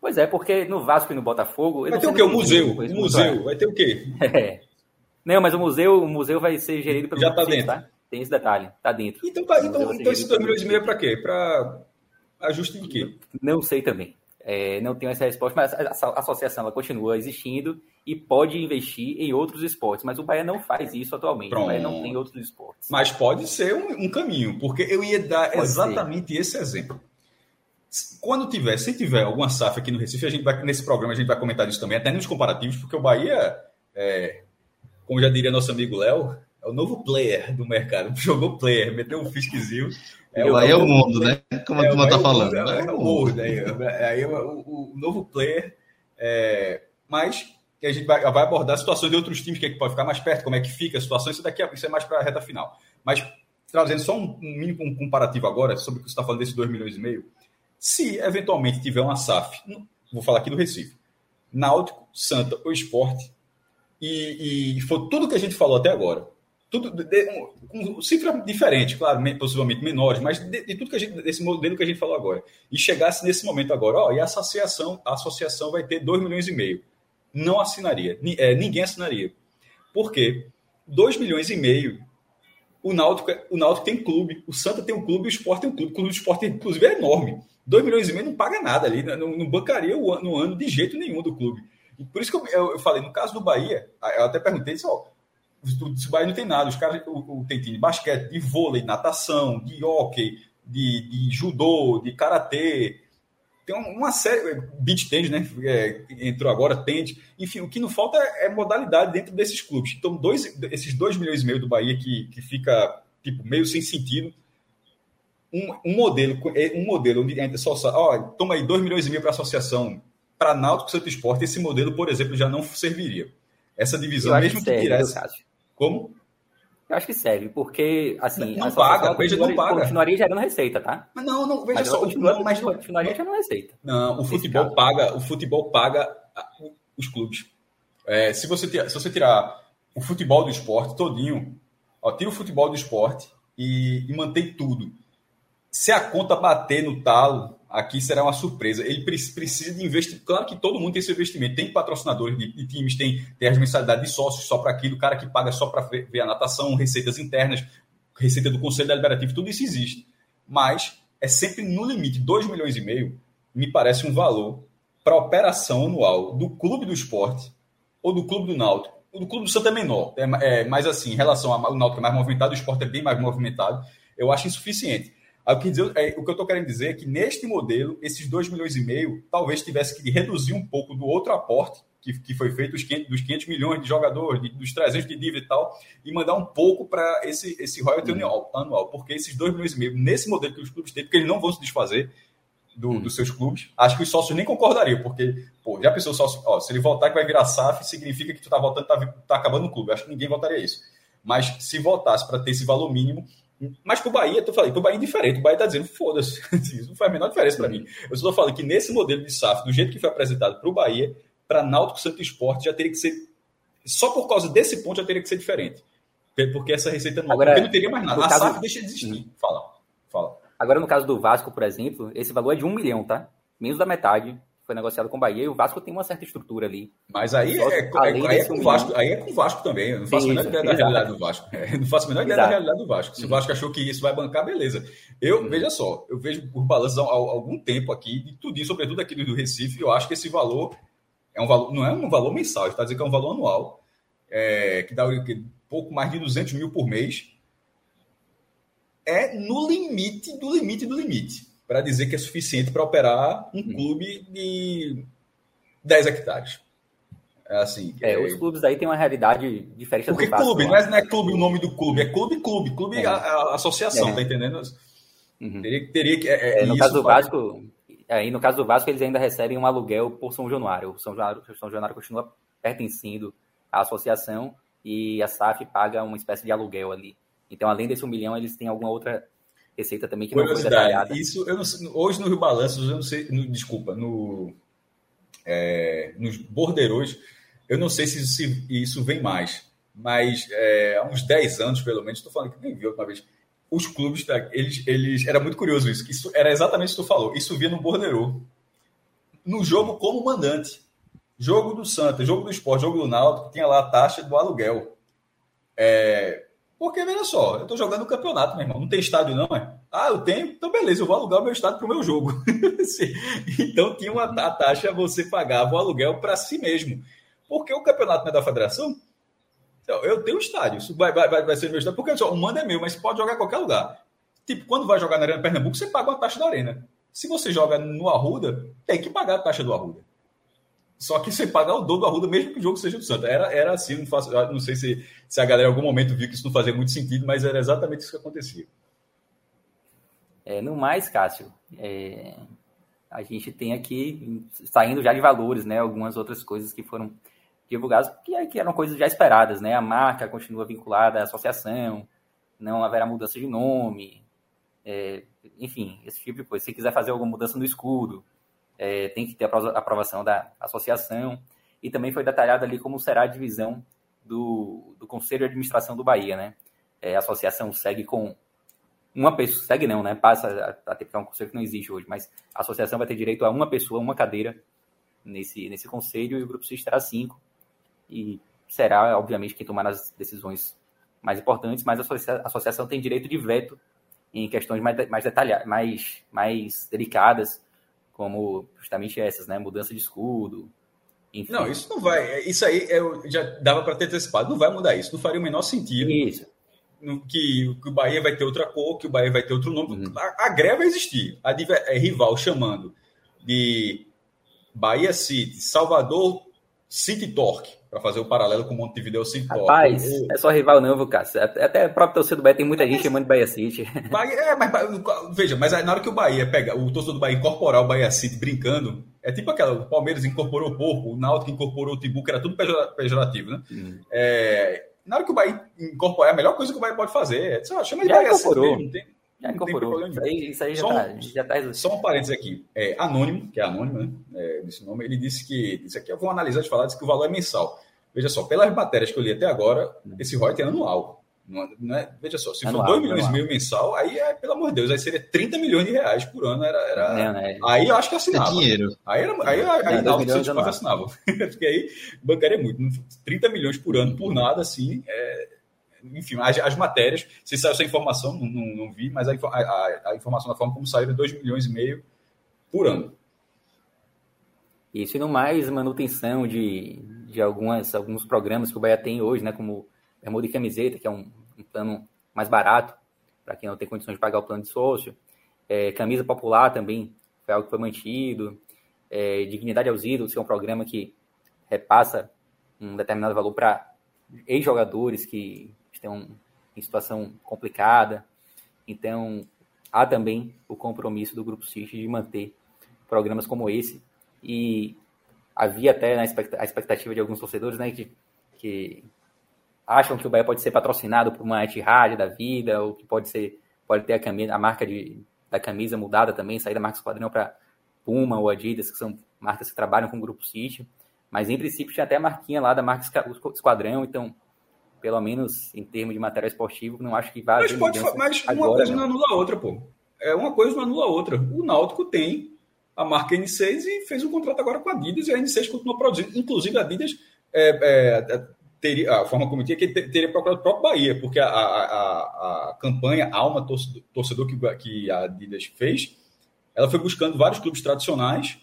S5: Pois é, porque no Vasco e no Botafogo.
S4: Vai ter o quê? O museu? O museu? Vai ter o quê?
S5: É. Não, mas o museu, o museu vai ser gerido pelo.
S4: Já está dentro. Tá?
S5: Tem esse detalhe, tá dentro.
S4: Então, tá, então, então esses 2 milhões e meio é para quê? Para ajuste de quê?
S5: Não sei também. É, não tenho essa resposta, mas a, associação ela continua existindo e pode investir em outros esportes, mas o Bahia não faz isso atualmente. Pronto. O Bahia não tem outros esportes.
S4: Mas pode ser um, um caminho, porque eu ia dar pode exatamente ser. esse exemplo. Quando tiver, se tiver alguma SAF aqui no Recife, a gente vai, nesse programa a gente vai comentar isso também, até nos comparativos, porque o Bahia, é, como já diria nosso amigo Léo, é o novo player do mercado. Jogou player, meteu um fisquezinho.
S1: É o, é o mundo, né? Como a é, turma tá falando.
S4: É, é, o mundo. Aí, aí o, o, novo player. É, mas a gente vai, vai, abordar situações de outros times que, é que pode ficar mais perto, como é que fica a situação. Isso daqui isso é mais para a reta final. Mas trazendo só um, um mínimo comparativo agora sobre o que você está falando desses 2 milhões e meio. Se eventualmente tiver uma SAF, vou falar aqui do Recife, Náutico, Santa ou Esporte, e, e for tudo que a gente falou até agora, tudo de, um, cifra diferente, claro, possivelmente menores, mas de, de, tudo que a gente, desse modelo que a gente falou agora, e chegasse nesse momento agora, ó, e a associação, a associação vai ter 2 milhões e meio. Não assinaria, é, ninguém assinaria. Por quê? 2 milhões e meio. O Náutico, o Náutico tem clube, o Santa tem um clube, o Sport tem um clube. O clube do Sport, inclusive, é enorme. 2 milhões e meio não paga nada ali, não, não bancaria o, no ano de jeito nenhum do clube. E por isso que eu, eu, falei, no caso do Bahia, eu até perguntei, disse, ó, o Bahia não tem nada. Os caras o, o, tem time de basquete, de vôlei, natação, de hockey, de, de judô, de karatê. Tem uma série. Beach tennis, né? É, entrou agora, tende. Enfim, o que não falta é, é, modalidade dentro desses clubes. Então, dois, esses 2 milhões e meio do Bahia que, que fica tipo, meio sem sentido. Um, um modelo, é, um modelo onde só, ó, toma aí 2 milhões e meio para a associação, para Náutico Santo Esporte, esse modelo, por exemplo, já não serviria. Essa divisão, mesmo que, que tirasse. Como?
S5: Eu acho que serve, porque, assim...
S4: Não paga, veja, não paga.
S5: Continuaria gerando receita, tá?
S4: Mas não, não, veja
S5: mas
S4: só...
S5: Continua, não, mas não, continuaria gerando receita.
S4: Não, o futebol paga, o futebol paga os clubes. É, se, você tirar, se você tirar o futebol do esporte todinho, ó, tira o futebol do esporte e, e mantém tudo. Se a conta bater no talo, aqui será uma surpresa. Ele precisa de investir. Claro que todo mundo tem seu investimento. Tem patrocinadores de, de times, tem, tem as mensalidades de sócios só para aquilo, o cara que paga só para ver a natação, receitas internas, receita do Conselho Deliberativo, tudo isso existe. Mas é sempre no limite. 2 milhões e meio me parece um valor para operação anual do clube do esporte ou do clube do Náutico. O do clube do Santa é menor, é, é mais assim, em relação ao Náutico é mais movimentado, o esporte é bem mais movimentado. Eu acho insuficiente. O que, dizer, é, o que eu estou querendo dizer é que neste modelo, esses 2 milhões e meio, talvez tivesse que reduzir um pouco do outro aporte que, que foi feito dos 500, dos 500 milhões de jogadores, de, dos 300 de dívida e tal, e mandar um pouco para esse, esse royalty anual, anual, porque esses 2 milhões e meio, nesse modelo que os clubes têm, porque eles não vão se desfazer do, hum. dos seus clubes, acho que os sócios nem concordariam, porque, pô, já pensou sócio, ó, se ele voltar que vai virar SAF, significa que tu tá voltando, tá, tá acabando o clube, acho que ninguém votaria isso. Mas se votasse para ter esse valor mínimo, mas pro Bahia, tu falei, pro Bahia é diferente. O Bahia tá dizendo, foda-se, isso não faz a menor diferença para mim. Eu só tô falando que nesse modelo de SAF, do jeito que foi apresentado pro Bahia, para Náutico Santo Esporte já teria que ser. Só por causa desse ponto já teria que ser diferente. Porque essa receita não, Agora, não teria mais nada. A caso... SAF deixa de existir. Fala, fala.
S5: Agora, no caso do Vasco, por exemplo, esse valor é de um milhão, tá? Menos da metade foi negociado com o Bahia e o Vasco tem uma certa estrutura ali.
S4: Mas aí, é, é, aí, é, com o Vasco, aí é com o Vasco também. Eu não faço a menor ideia da realidade do Vasco. É, não faço a menor ideia da realidade do Vasco. Se o Vasco achou que isso vai bancar, beleza. Eu, uhum. veja só, eu vejo por balanço há, algum tempo aqui, de tudo, sobretudo aqui do Recife, eu acho que esse valor é um valor, não é um valor mensal, está dizendo que é um valor anual, é, que dá que, pouco mais de 200 mil por mês. É no limite do limite do limite para dizer que é suficiente para operar um hum. clube de 10 hectares.
S5: É assim. É, é... os clubes aí têm uma realidade diferente
S4: Porque do clube, não é, não é clube o nome do clube, é clube, clube, clube é. a, a associação, é. tá entendendo? Uhum. Teria, teria que. É,
S5: é no caso do Vasco, aí no caso do Vasco, eles ainda recebem um aluguel por São Januário. O São Januário, São Januário continua pertencendo à associação e a SAF paga uma espécie de aluguel ali. Então, além desse um milhão, eles têm alguma outra receita também que não foi detalhada.
S4: Isso, eu não sei, hoje no Rio Balanços, eu não sei, no, desculpa, no, é, nos borderões, eu não sei se isso, se isso vem mais, mas é, há uns 10 anos, pelo menos, estou falando que nem vi outra vez, os clubes, eles, eles, era muito curioso isso, isso era exatamente o que tu falou, isso via no borderô. no jogo como mandante. Jogo do Santa, jogo do Esporte, jogo do Náutico, tinha lá a taxa do aluguel. É, porque, veja só, eu estou jogando o campeonato, meu irmão. Não tem estádio, não, é? Ah, eu tenho? Então, beleza, eu vou alugar o meu estádio para o meu jogo. então, tinha uma a taxa, você pagava o aluguel para si mesmo. Porque o campeonato não é da federação. Então, eu tenho estádio, isso vai, vai, vai ser meu estádio, porque só, o mando é meu, mas pode jogar em qualquer lugar. Tipo, quando vai jogar na Arena Pernambuco, você paga uma taxa da Arena. Se você joga no Arruda, tem que pagar a taxa do Arruda. Só que você pagar o dobro do Arruda, mesmo que o jogo seja do Santa. Era, era assim, não, faço, não sei se, se a galera em algum momento viu que isso não fazia muito sentido, mas era exatamente isso que acontecia.
S5: É, no mais, Cássio, é, a gente tem aqui, saindo já de valores, né, algumas outras coisas que foram divulgadas, que, que eram coisas já esperadas, né? A marca continua vinculada à associação, não haverá mudança de nome, é, enfim, esse tipo de coisa. Se quiser fazer alguma mudança no escudo, é, tem que ter a aprovação da associação. E também foi detalhado ali como será a divisão do, do Conselho de Administração do Bahia, né? É, a associação segue com uma pessoa, segue não, né? Passa a ter, é um conselho que não existe hoje, mas a associação vai ter direito a uma pessoa, uma cadeira nesse, nesse conselho e o Grupo CIS terá cinco. E será, obviamente, quem tomar as decisões mais importantes, mas a associação tem direito de veto em questões mais, mais detalhadas, mais, mais delicadas, como justamente essas, né? Mudança de escudo.
S4: Enfim. Não, isso não vai. Isso aí eu já dava para ter antecipado. Não vai mudar isso. Não faria o menor sentido.
S5: Isso.
S4: Que, que o Bahia vai ter outra cor, que o Bahia vai ter outro nome. Uhum. A, a, greve vai existir. A é, rival chamando de Bahia City, Salvador City Torque para fazer o paralelo com o Montevideo City
S5: Rapaz, é só rival não, viu, Cássio? Até o próprio torcedor do Bahia tem muita gente chamando de Bahia City.
S4: Bahia, é, mas veja, mas na hora que o Bahia pega, o torcedor do Bahia incorporar o Bahia City brincando, é tipo aquela, o Palmeiras incorporou o Porco, o Náutico incorporou o Timbu, que era tudo pejorativo, né? Hum. É, na hora que o Bahia incorporar, é a melhor coisa que o Bahia pode fazer. É, sei lá, chama de
S5: Já
S4: Bahia
S5: incorporou. City mesmo, tem, já incorporou. Isso aí, isso aí já está tá
S4: Só um parênteses aqui. É, anônimo, que é anônimo, né? É, desse nome, ele disse que. Isso aqui eu vou analisar de falar, disse que o valor é mensal. Veja só, pelas matérias que eu li até agora, esse royalties é anual. Não, não é, veja só, se anual, for 2 milhões e meio mensal, aí é, pelo amor de Deus, aí seria 30 milhões de reais por ano. Era, era... É, né? Aí eu acho que assinava. É
S1: dinheiro.
S4: Aí, era, aí, aí, aí não, milhões de assinava. Porque aí bancaria muito. 30 milhões por ano por nada, assim, é, enfim, as, as matérias, se saiu essa informação, não, não, não vi, mas a, a, a, informação da forma como saiu é 2 milhões e meio por ano.
S5: Isso e no mais, manutenção de, de algumas, alguns programas que o Bahia tem hoje, né, como Bermuda de Camiseta, que é um, um plano mais barato, para quem não tem condições de pagar o plano de sócio. É, camisa Popular também foi algo que foi mantido. É, Dignidade aos Ídolos, que é um programa que repassa um determinado valor para ex-jogadores que estão em situação complicada. Então, há também o compromisso do Grupo City de manter programas como esse. E havia até a expectativa de alguns torcedores né, que, que acham que o Bahia pode ser patrocinado por uma Etihad da vida, ou que pode ser pode ter a, camisa, a marca de, da camisa mudada também, sair da marca Esquadrão para Puma ou Adidas, que são marcas que trabalham com o Grupo City. Mas, em princípio, tinha até a marquinha lá da marca Esquadrão, então pelo menos em termos de material esportivo, não acho que vai
S4: mas pode, Mas uma agora, coisa não. não anula a outra, pô. É uma coisa não anula a outra. O Náutico tem a marca N6 e fez um contrato agora com a Adidas e a N6 continua produzindo. Inclusive, a Adidas é, é, teria, a forma como tinha que teria procurado o próprio Bahia, porque a, a, a, a campanha Alma Torcedor, torcedor que, que a Adidas fez, ela foi buscando vários clubes tradicionais,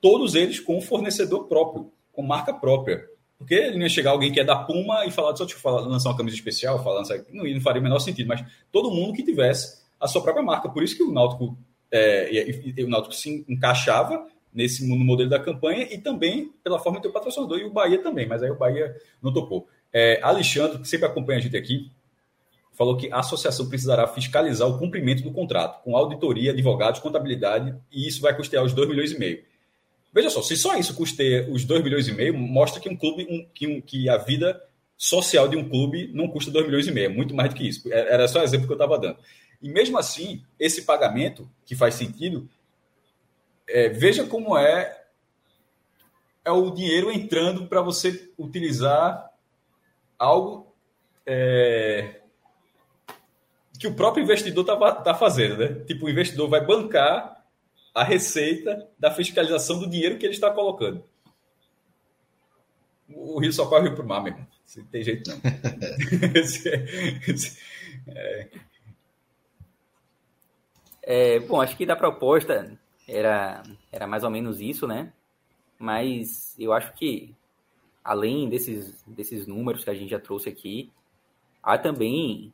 S4: todos eles com um fornecedor próprio, com marca própria. Porque não ia chegar alguém que é da Puma e falar, só te falar, lançar uma camisa especial, falar, não, não faria o menor sentido, mas todo mundo que tivesse a sua própria marca. Por isso que o Náutico, é, e, e, o Náutico se encaixava nesse no modelo da campanha e também pela forma de ter o patrocinador, e o Bahia também, mas aí o Bahia não topou. É, Alexandre, que sempre acompanha a gente aqui, falou que a associação precisará fiscalizar o cumprimento do contrato, com auditoria, advogados, contabilidade, e isso vai custear os 2 milhões e meio. Veja só, se só isso custeia os 2 milhões e meio, mostra que um clube, um, que, um, que a vida social de um clube não custa 2 milhões e meio, é muito mais do que isso. É, era só o exemplo que eu estava dando. E mesmo assim, esse pagamento, que faz sentido, é, veja como é é o dinheiro entrando para você utilizar algo é, que o próprio investidor está tá fazendo, né? Tipo, o investidor vai bancar a receita da fiscalização do dinheiro que ele está colocando. O rio só corre para o mar mesmo. Não tem jeito não.
S5: é... É, bom, acho que da proposta era, era mais ou menos isso, né? Mas eu acho que, além desses, desses números que a gente já trouxe aqui, há também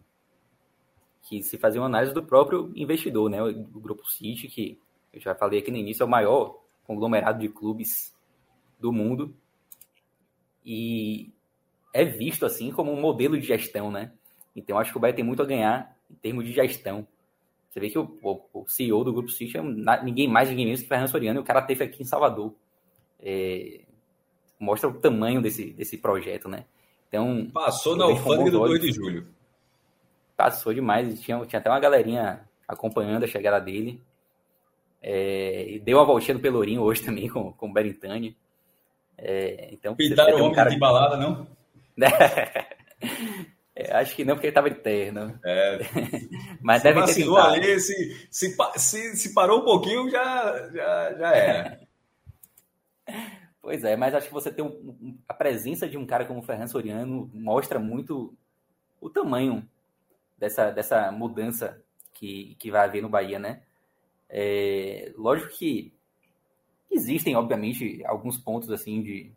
S5: que se fazer uma análise do próprio investidor, né? O Grupo City, que eu já falei aqui no início, é o maior conglomerado de clubes do mundo. E é visto assim como um modelo de gestão, né? Então acho que o Bahia tem muito a ganhar em termos de gestão. Você vê que o, o, o CEO do Grupo City é ninguém mais, ninguém menos que Fernando Soriano, e o cara teve aqui em Salvador. É, mostra o tamanho desse, desse projeto, né? Então,
S4: Passou na alfândega do 2 de julho.
S5: Passou demais. Tinha, tinha até uma galerinha acompanhando a chegada dele. É, e deu uma voltinha no Pelourinho hoje também com, com o Berintani. É, então,
S4: Pintaram o homem um cara... de balada, não?
S5: É, acho que não, porque ele estava interno.
S4: É.
S5: Mas se deve ter tentado.
S4: ali, se, se, se, se, parou um pouquinho, já, já, já era.
S5: Pois é, mas acho que você tem um, a presença de um cara como o Fernando Soriano mostra muito o tamanho dessa, dessa mudança que, que vai haver no Bahia, né? É, lógico que existem, obviamente, alguns pontos assim de,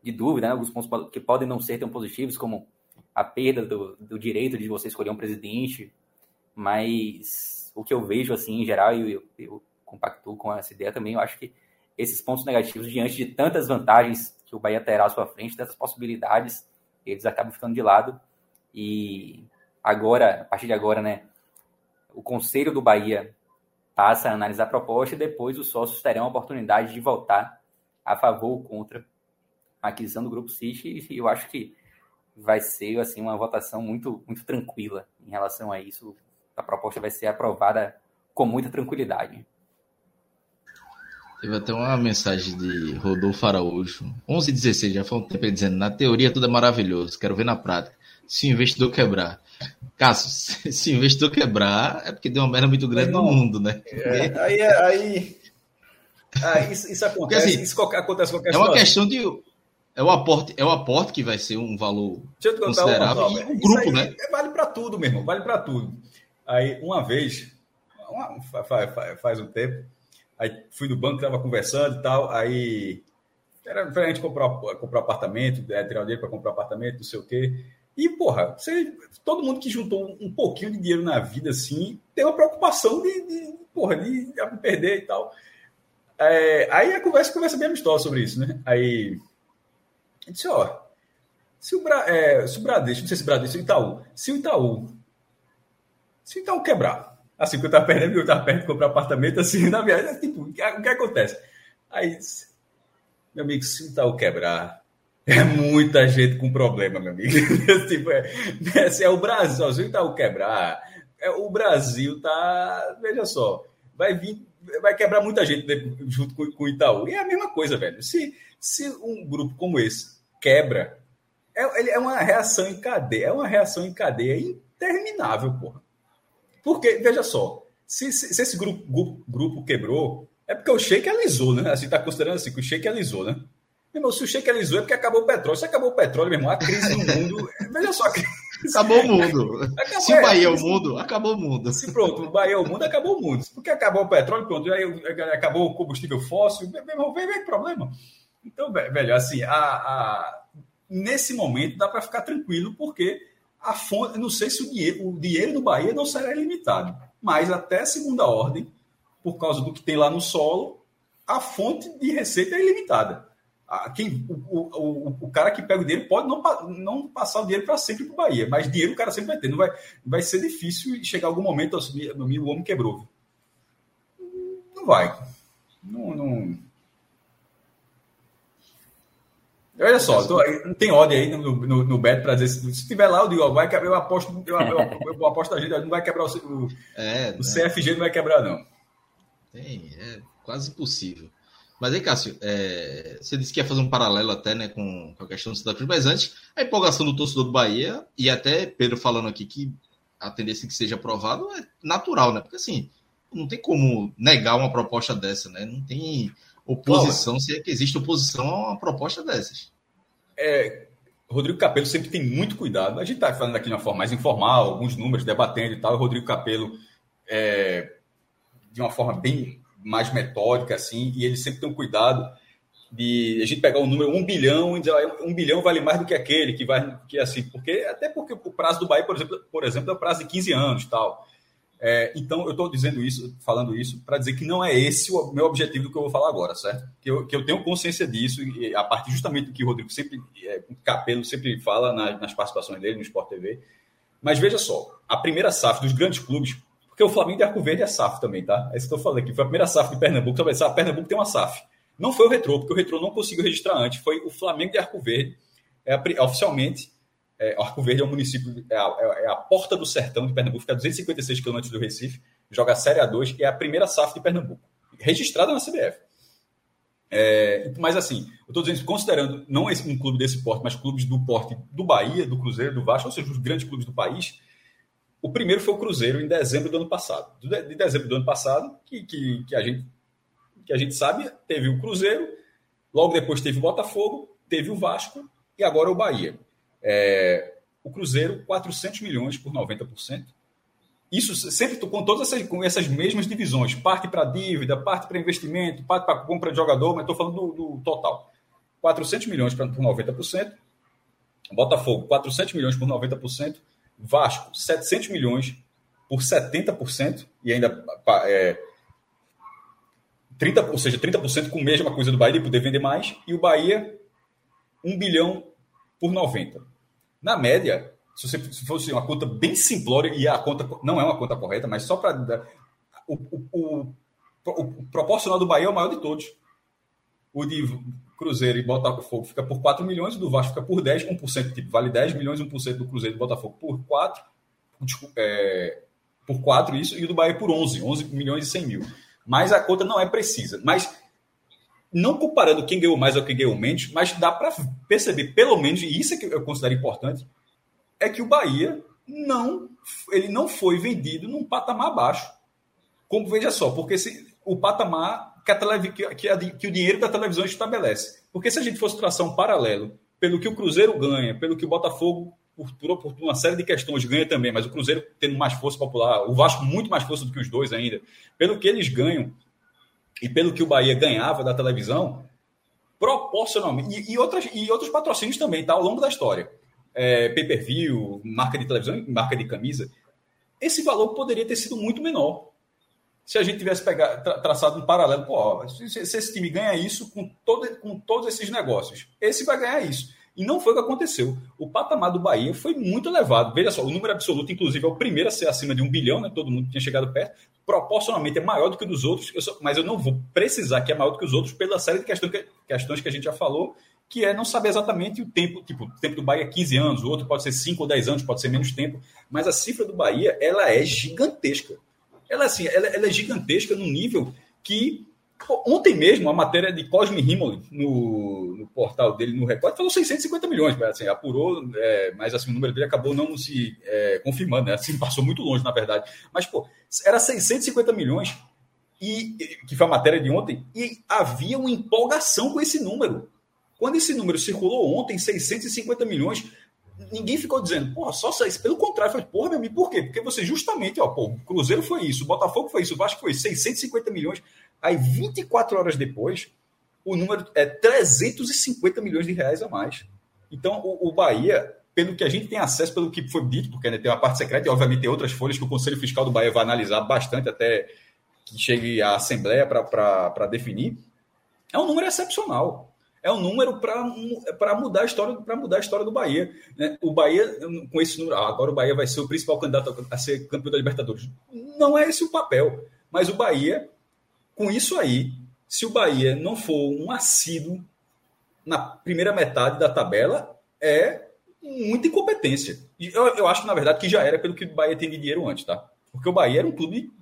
S5: de dúvida, né? alguns pontos que podem não ser tão positivos, como a perda do, do direito de você escolher um presidente, mas o que eu vejo, assim, em geral, e eu, eu compactuo com essa ideia também, eu acho que esses pontos negativos, diante de tantas vantagens que o Bahia terá à sua frente, tantas possibilidades, eles acabam ficando de lado. E agora, a partir de agora, né, o Conselho do Bahia passa a analisar a proposta e depois os sócios terão a oportunidade de votar a favor ou contra a aquisição do Grupo City. E eu acho que vai ser assim uma votação muito muito tranquila em relação a isso. A proposta vai ser aprovada com muita tranquilidade.
S1: Teve até uma mensagem de Rodolfo Araújo, 11 16 já foi um tempo dizendo: na teoria tudo é maravilhoso, quero ver na prática. Se o investidor quebrar. Cássio, se o investidor quebrar, é porque deu uma merda muito grande no mundo, né?
S4: É, aí, aí, aí, isso, isso acontece, porque, assim, isso acontece qualquer
S1: É uma questão de é o aporte, é o aporte que vai ser um valor considerável uma, e o grupo, né?
S4: Vale para tudo, meu irmão, vale para tudo. Aí, uma vez, uma, faz, faz, um tempo, aí fui no banco, tava conversando e tal, aí era gente comprar, comprar apartamento, é, tirar o dinheiro para comprar apartamento, não sei o quê. E, porra, você, todo mundo que juntou um pouquinho de dinheiro na vida, assim, tem uma preocupação de, de porra, de, de perder e tal. É, aí a conversa começa bem amistosa sobre isso, né? Aí ele disse, ó, se o, Bra, é, se o Bradesco, não sei se o Bradesco, se o Itaú, se o Itaú, se o Itaú quebrar, assim, que eu tava perdendo, eu tava perto de comprar apartamento, assim, na viagem, tipo, o que, o que acontece? Aí, meu amigo, se o Itaú quebrar, é muita gente com problema, meu amigo. tipo, é, é, é o Brasil, se o quebrar, é, o Brasil tá, veja só, vai vir, vai quebrar muita gente junto com, com o Itaú. E é a mesma coisa, velho. Se, se um grupo como esse quebra. É, é uma reação em cadeia, é uma reação em cadeia interminável, porra. Porque, veja só, se, se, se esse grupo, grupo, grupo, quebrou, é porque o shake alisou, né? Assim, tá considerando assim, que o shake alisou, né? Meu irmão, se o shake alisou é porque acabou o petróleo. Se acabou o petróleo, meu irmão, a crise no mundo. veja só,
S1: Acabou o mundo. Acabou, se o Bahia é o mundo, acabou o mundo.
S4: Se pronto, o Bahia é o mundo, acabou o mundo. Porque acabou o petróleo, pronto, aí acabou o combustível fóssil, meu irmão, vem, vem problema. Então, velho, assim, a, a nesse momento dá para ficar tranquilo, porque a fonte, não sei se o dinheiro, o dinheiro do Bahia não será ilimitado, mas até segunda ordem, por causa do que tem lá no solo, a fonte de receita é ilimitada. Quem, o, o, o, cara que pega o dinheiro pode não, não passar o dinheiro para sempre para o Bahia, mas dinheiro o cara sempre vai ter. Não vai, vai ser difícil chegar algum momento, assumir, o homem quebrou. Não vai. Não, não, Olha só, tô, não tem ódio aí no, no, no Bet para dizer se, se tiver lá, eu digo, ó, vai quebrar, eu aposto, eu, eu, eu aposto a gente, não vai quebrar o, o, é, o CFG não vai quebrar, não.
S1: Tem, é quase impossível. Mas aí, Cássio, é, você disse que ia fazer um paralelo até né, com, com a questão do Santa Cruz, mas antes, a empolgação do torcedor do Bahia, e até Pedro falando aqui que a tendência que seja aprovado é natural, né? Porque assim, não tem como negar uma proposta dessa, né? Não tem oposição, se é que existe oposição a uma proposta dessas.
S4: É, Rodrigo Capello sempre tem muito cuidado. A gente está falando aqui de uma forma mais informal, alguns números, debatendo e tal. o Rodrigo Capello, é, de uma forma bem mais metódica, assim, e ele sempre tem um cuidado de a gente pegar o um número um bilhão e dizer ah, um bilhão vale mais do que aquele que vai que assim porque até porque o prazo do Bahia por exemplo por exemplo é o prazo de 15 anos tal. É, então eu estou dizendo isso falando isso para dizer que não é esse o meu objetivo que eu vou falar agora certo? Que eu, que eu tenho consciência disso e a partir justamente do que o Rodrigo sempre é, o Capelo sempre fala nas, nas participações dele no Sport TV mas veja só a primeira SAF dos grandes clubes porque o Flamengo de Arco Verde é SAF também tá é isso que eu falando aqui foi a primeira SAF de Pernambuco sabe Pernambuco tem uma SAF não foi o Retrô, porque o Retrô não conseguiu registrar antes. Foi o Flamengo de Arco Verde. É, oficialmente, é, Arco Verde é um município, é a, é a, porta do sertão de Pernambuco, fica a 256 quilômetros do Recife, joga a Série A2 e é a primeira SAF de Pernambuco, registrada na CBF. É, mas assim, eu estou dizendo, considerando não um clube desse porte, mas clubes do porte do Bahia, do Cruzeiro, do Vasco, ou seja, os grandes clubes do país, o primeiro foi o Cruzeiro em dezembro do ano passado. De dezembro do ano passado, que, que, que a gente que a gente sabe, teve o Cruzeiro, logo depois teve o Botafogo, teve o Vasco e agora o Bahia. É, o Cruzeiro, 400 milhões por 90%. Isso sempre com todas essas, com essas mesmas divisões. Parte para dívida, parte para investimento, parte para compra de jogador, mas estou falando do, do, total. 400 milhões por 90%. Botafogo, 400 milhões por 90%. Vasco, 700 milhões por 70%. E ainda é, 30, ou seja, 30% com a mesma coisa do Bahia de poder vender mais, e o Bahia 1 bilhão por 90. Na média, se você se fosse uma conta bem simplória, e a conta não é uma conta correta, mas só para. O, o, o, o, proporcional do Bahia é o maior de todos. O de Cruzeiro e Botafogo fica por 4 milhões, do Vasco fica por 10, 1%, tipo, vale 10 milhões, 1% do Cruzeiro e do Botafogo por 4, é, por 4 isso, e o do Bahia por 11, 11 milhões e 100 mil mas a conta não é precisa. Mas não comparando quem ganhou mais ou quem ganhou menos, mas dá para perceber, pelo menos, e isso é que eu considero importante, é que o Bahia não, ele não foi vendido num patamar baixo. Como veja só, porque se, o patamar que, a telev, que, que, que o dinheiro da televisão estabelece. Porque se a gente fosse traçar um paralelo pelo que o Cruzeiro ganha, pelo que o Botafogo por, por, uma série de questões ganha também, mas o Cruzeiro tendo mais força popular, o Vasco muito mais força do que os dois ainda, pelo que eles ganham e pelo que o Bahia ganhava da televisão, proporcionalmente, e, e, outras, e outros patrocínios também, tá? Ao longo da história. É, pay-per-view, marca de televisão, marca de camisa. Esse valor poderia ter sido muito menor. Se a gente tivesse pegado, tra, traçado um paralelo, pô, se, se, esse time ganha isso com, todo, com todos esses negócios, esse vai ganhar isso. E não foi o que aconteceu. O patamar do Bahia foi muito elevado. Veja só, o número absoluto, inclusive, é o primeiro a ser acima de um bilhão, né? Todo mundo tinha chegado perto. Proporcionalmente é maior do que o dos outros, eu só, mas eu não vou precisar que é maior do que os outros pela série de questões que, questões que a gente já falou, que é não saber exatamente o tempo. Tipo, o tempo do Bahia é 15 anos, o outro pode ser 5 ou 10 anos, pode ser menos tempo. Mas a cifra do Bahia, ela é gigantesca. Ela, assim, ela, ela é gigantesca no nível que Ontem mesmo, a matéria de Cosme Rimoli no, no, portal dele, no Record, falou 650 milhões, assim, apurou, é, mas assim, o número dele acabou não se é, confirmando, né? assim, passou muito longe, na verdade. Mas, pô, era 650 milhões, e, que foi a matéria de ontem, e havia uma empolgação com esse número. Quando esse número circulou ontem, 650 milhões, ninguém ficou dizendo, porra, só seis. Pelo contrário, foi, porra, meu amigo, por quê? Porque você justamente, ó, pô, o Cruzeiro foi isso, o Botafogo foi isso, o Vasco foi isso, 650 milhões. Aí, 24 horas depois, o número é 350 milhões de reais a mais. Então, o, o Bahia, pelo que a gente tem acesso, pelo que foi dito, porque né, tem uma parte secreta e, obviamente, tem outras folhas que o Conselho Fiscal do Bahia vai analisar bastante até que chegue à Assembleia para definir, é um número excepcional. É um número para mudar a história para mudar a história do Bahia. Né? O Bahia, com esse número, ah, agora o Bahia vai ser o principal candidato a ser campeão da Libertadores. Não é esse o papel. Mas o Bahia com isso aí, se o Bahia não for um assíduo na primeira metade da tabela, é muita incompetência. Eu, eu acho, na verdade, que já era pelo que o Bahia tem de dinheiro antes, tá? Porque o Bahia era um clube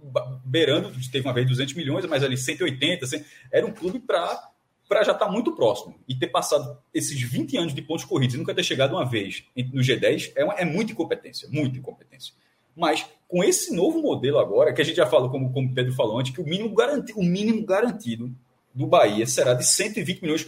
S4: beirando, teve uma vez 200 milhões, mas ali 180, 100, era um clube para para já estar tá muito próximo e ter passado esses 20 anos de pontos corridos e nunca ter chegado uma vez no G10 é, uma, é muita incompetência, muita incompetência. Mas com esse novo modelo agora, que a gente já falou, como, como o Pedro falou antes, que o mínimo, garanti, o mínimo garantido do Bahia será de 120 milhões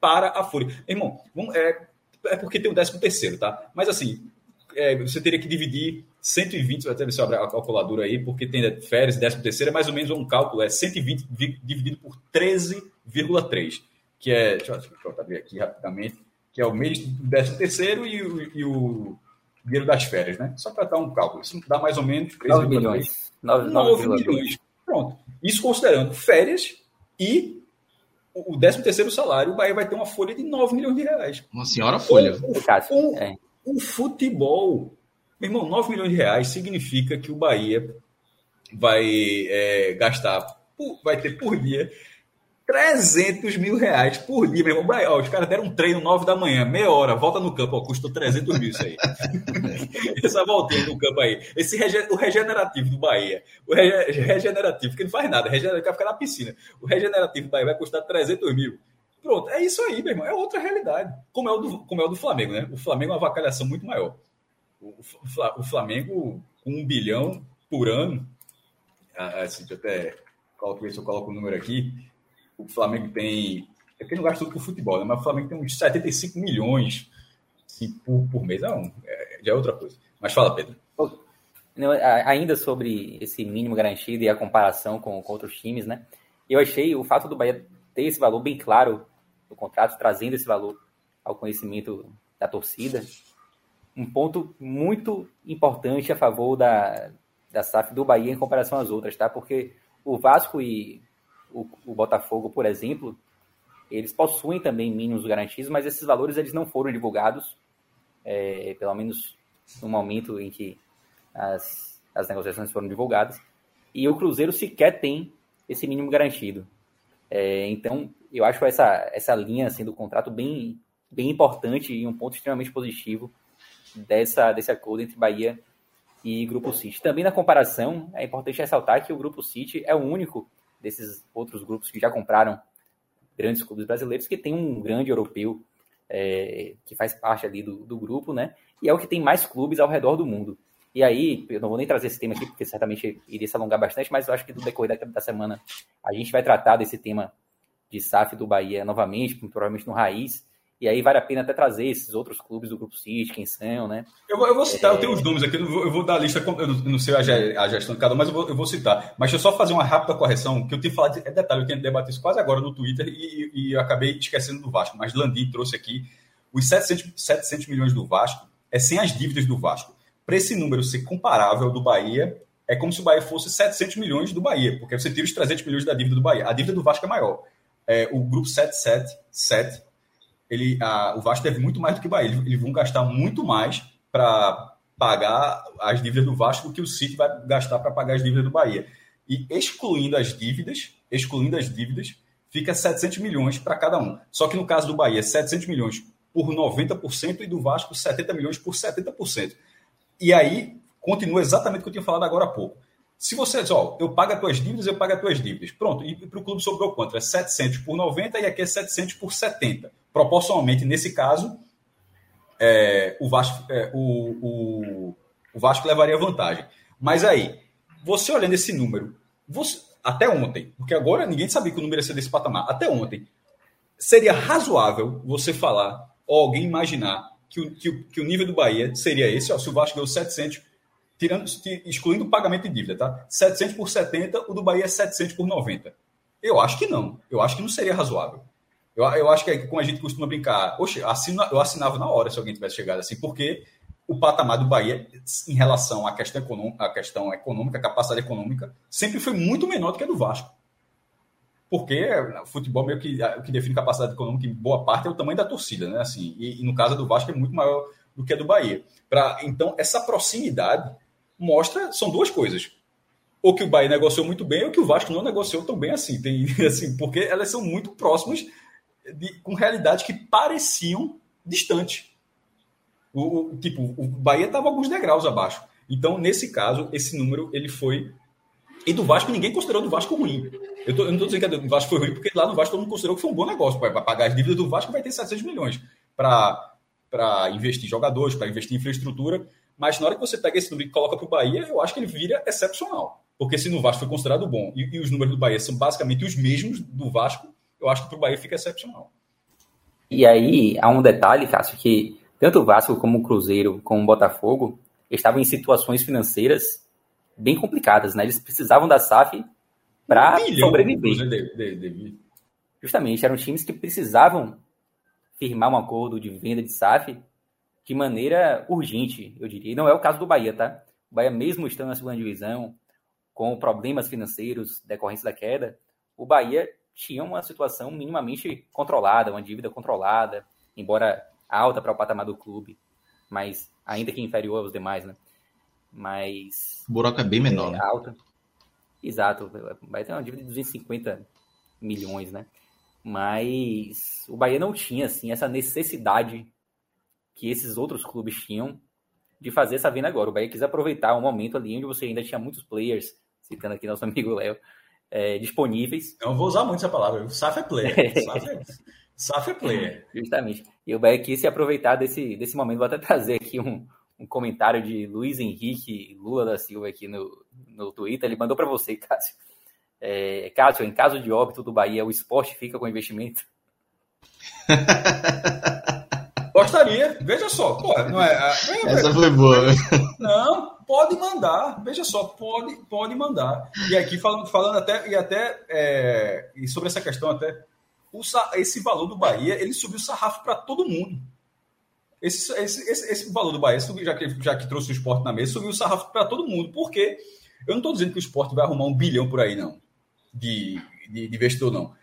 S4: para a Folha. Irmão, vamos, é, é porque tem o 13 terceiro, tá? Mas assim, é, você teria que dividir 120, vai ter se abrir a calculadora aí, porque tem férias e 13 terceiro, é mais ou menos um cálculo, é 120 dividido por 13,3, que é, deixa eu abrir aqui rapidamente, que é o mês do 13 terceiro e, e o dinheiro das férias, né? Só para dar um cálculo. Isso dá mais ou menos
S5: 9 milhões. 9, 9, 9 milhões.
S4: Pronto. Isso considerando férias e o 13 terceiro salário, o Bahia vai ter uma folha de 9 milhões de reais.
S1: Uma senhora folha.
S4: Com, é. o futebol. Meu irmão, 9 milhões de reais significa que o Bahia vai é, gastar, vai ter por dia 300 mil reais por dia, meu irmão. Ó, os caras deram um treino 9 da manhã, meia hora, volta no campo, ó, custou 300 mil isso aí. Essa voltinha no campo aí. Esse rege, o regenerativo do Bahia, o rege, regenerativo, que não faz nada, regenerativo vai ficar na piscina. O regenerativo do Bahia vai custar 300 mil. Pronto, é isso aí, meu irmão. É outra realidade. Como é o do, como é o do Flamengo, né? O Flamengo é uma vacalhação muito maior. O, Flamengo, com um bilhão por ano, assim, deixa eu até coloco, se eu coloco o número aqui o Flamengo tem. É que não gasta tudo com futebol, né? mas o Flamengo tem uns 75 milhões assim, por, por mês. Não, é, já é outra coisa. Mas fala, Pedro.
S5: Ainda sobre esse mínimo garantido e a comparação com, com outros times, né? Eu achei o fato do Bahia ter esse valor bem claro no contrato, trazendo esse valor ao conhecimento da torcida, um ponto muito importante a favor da, da SAF do Bahia em comparação às outras, tá? Porque o Vasco e o, o Botafogo, por exemplo, eles possuem também mínimos garantidos, mas esses valores eles não foram divulgados, é, pelo menos no momento em que as, as negociações foram divulgadas. E o Cruzeiro sequer tem esse mínimo garantido. É, então, eu acho essa, essa linha assim, do contrato bem, bem importante e um ponto extremamente positivo dessa, desse acordo entre Bahia e Grupo City. Também na comparação, é importante ressaltar que o Grupo City é o único desses outros grupos que já compraram grandes clubes brasileiros, que tem um grande europeu é, que faz parte ali do, do grupo, né? E é o que tem mais clubes ao redor do mundo. E aí, eu não vou nem trazer esse tema aqui, porque certamente iria se alongar bastante, mas eu acho que no decorrer da, da semana a gente vai tratar desse tema de SAF do Bahia novamente, provavelmente no Raiz, e aí vale a pena até trazer esses outros clubes do Grupo City, quem são, né?
S4: Eu vou, eu vou citar, é... eu tenho os nomes aqui, eu vou, eu vou dar a lista, eu não sei a, gestão de cada um, mas eu vou, eu vou, citar. Mas deixa eu só fazer uma rápida correção, que eu tinha falado, é detalhe, eu tinha debatido isso quase agora no Twitter e, e eu acabei esquecendo do Vasco, mas Landim trouxe aqui os 700, 700 milhões do Vasco, é sem as dívidas do Vasco. Para esse número ser comparável do Bahia, é como se o Bahia fosse 700 milhões do Bahia, porque você tira os 300 milhões da dívida do Bahia. A dívida do Vasco é maior. É, o grupo 777 ele, a, o Vasco deve muito mais do que o Bahia. Eles, eles vão gastar muito mais para pagar as dívidas do Vasco do que o City vai gastar para pagar as dívidas do Bahia. E excluindo as dívidas, excluindo as dívidas, fica 700 milhões para cada um. Só que no caso do Bahia, 700 milhões por 90% e do Vasco 70 milhões por 70%. E aí continua exatamente o que eu tinha falado agora há pouco. Se você diz, ó, eu pago as tuas dívidas, eu pago as tuas dívidas. Pronto, e para o clube sobrou quanto? É 700 por 90 e aqui é 700 por 70. Proporcionalmente, nesse caso, é, o, Vasco, é, o, o, o, Vasco levaria vantagem. Mas aí, você olhando esse número, você, até ontem, porque agora ninguém sabia que o número ia ser desse patamar, até ontem, seria razoável você falar, ou alguém imaginar, que o, que o, que o nível do Bahia seria esse, ó, se o Vasco ganhou 700 tirando, excluindo o pagamento de dívida, tá? 700 por 70, o do Bahia é 700 por 90. Eu acho que não. Eu acho que não seria razoável. Eu, eu acho que, é como a gente costuma brincar, oxe, assino, eu assinava na hora se alguém tivesse chegado assim, porque o patamar do Bahia, em relação à questão, econômica, à questão econômica, à capacidade econômica, sempre foi muito menor do que a do Vasco. Porque o futebol meio que o que define capacidade econômica em boa parte é o tamanho da torcida, né? Assim, e, e no caso do Vasco é muito maior do que a do Bahia. Pra, então, essa proximidade mostra, são duas coisas. Ou que o Bahia negociou muito bem, ou que o Vasco não negociou tão bem assim. Tem, assim porque elas são muito próximas de, com realidades que pareciam distantes. O, o tipo, o Bahia estava alguns degraus abaixo. Então, nesse caso, esse número ele foi. E do Vasco, ninguém considerou do Vasco ruim. Eu, tô, eu não estou dizendo que o Vasco foi ruim, porque lá no Vasco todo mundo considerou que foi um bom negócio. Para pagar as dívidas do Vasco vai ter 700 milhões para investir em jogadores, para investir em infraestrutura. Mas na hora que você pega esse número e coloca para o Bahia, eu acho que ele vira excepcional. Porque se no Vasco foi considerado bom e, e os números do Bahia são basicamente os mesmos do Vasco, eu acho que para o Bahia fica excepcional.
S5: E aí há um detalhe, Cássio, que tanto o Vasco como o Cruzeiro, como o Botafogo, estavam em situações financeiras bem complicadas, né? Eles precisavam da SAF para sobreviver. De, de, de, Justamente, eram times que precisavam firmar um acordo de venda de SAF de maneira urgente, eu diria. E não é o caso do Bahia, tá? O Bahia, mesmo estando na segunda divisão, com problemas financeiros decorrentes da queda, o Bahia tinha uma situação minimamente controlada, uma dívida controlada, embora alta para o patamar do clube, mas ainda que inferior aos demais, né? Mas.
S1: O buraco é bem menor. É, né?
S5: alta. Exato. Vai ter uma dívida de 250 milhões, né? Mas o Bahia não tinha, assim, essa necessidade que esses outros clubes tinham de fazer essa venda agora. O Bahia quis aproveitar um momento ali onde você ainda tinha muitos players, citando aqui nosso amigo Léo, é, disponíveis.
S4: Eu vou usar muito essa palavra. O SAF é player. SAF é, SAF é player.
S5: Justamente. E o Bahia quis se aproveitar desse, desse momento. Vou até trazer aqui um, um comentário de Luiz Henrique Lula da Silva aqui no, no Twitter. Ele mandou para você, Cássio. É, Cássio, em caso de óbito do Bahia, o esporte fica com investimento?
S4: Gostaria, veja só. Pô, não é,
S1: é, Essa foi boa.
S4: Não, pode mandar. Veja só, pode, pode mandar. E aqui falando, falando até, e até é, e sobre essa questão até, o, esse valor do Bahia, ele subiu o sarrafo para todo mundo. Esse, esse, esse, esse, valor do Bahia, subiu, já, que, já que trouxe o esporte na mesa, subiu o sarrafo para todo mundo. Por quê? Eu não estou dizendo que o esporte vai arrumar um bilhão por aí, não. De, de, de investidor, não.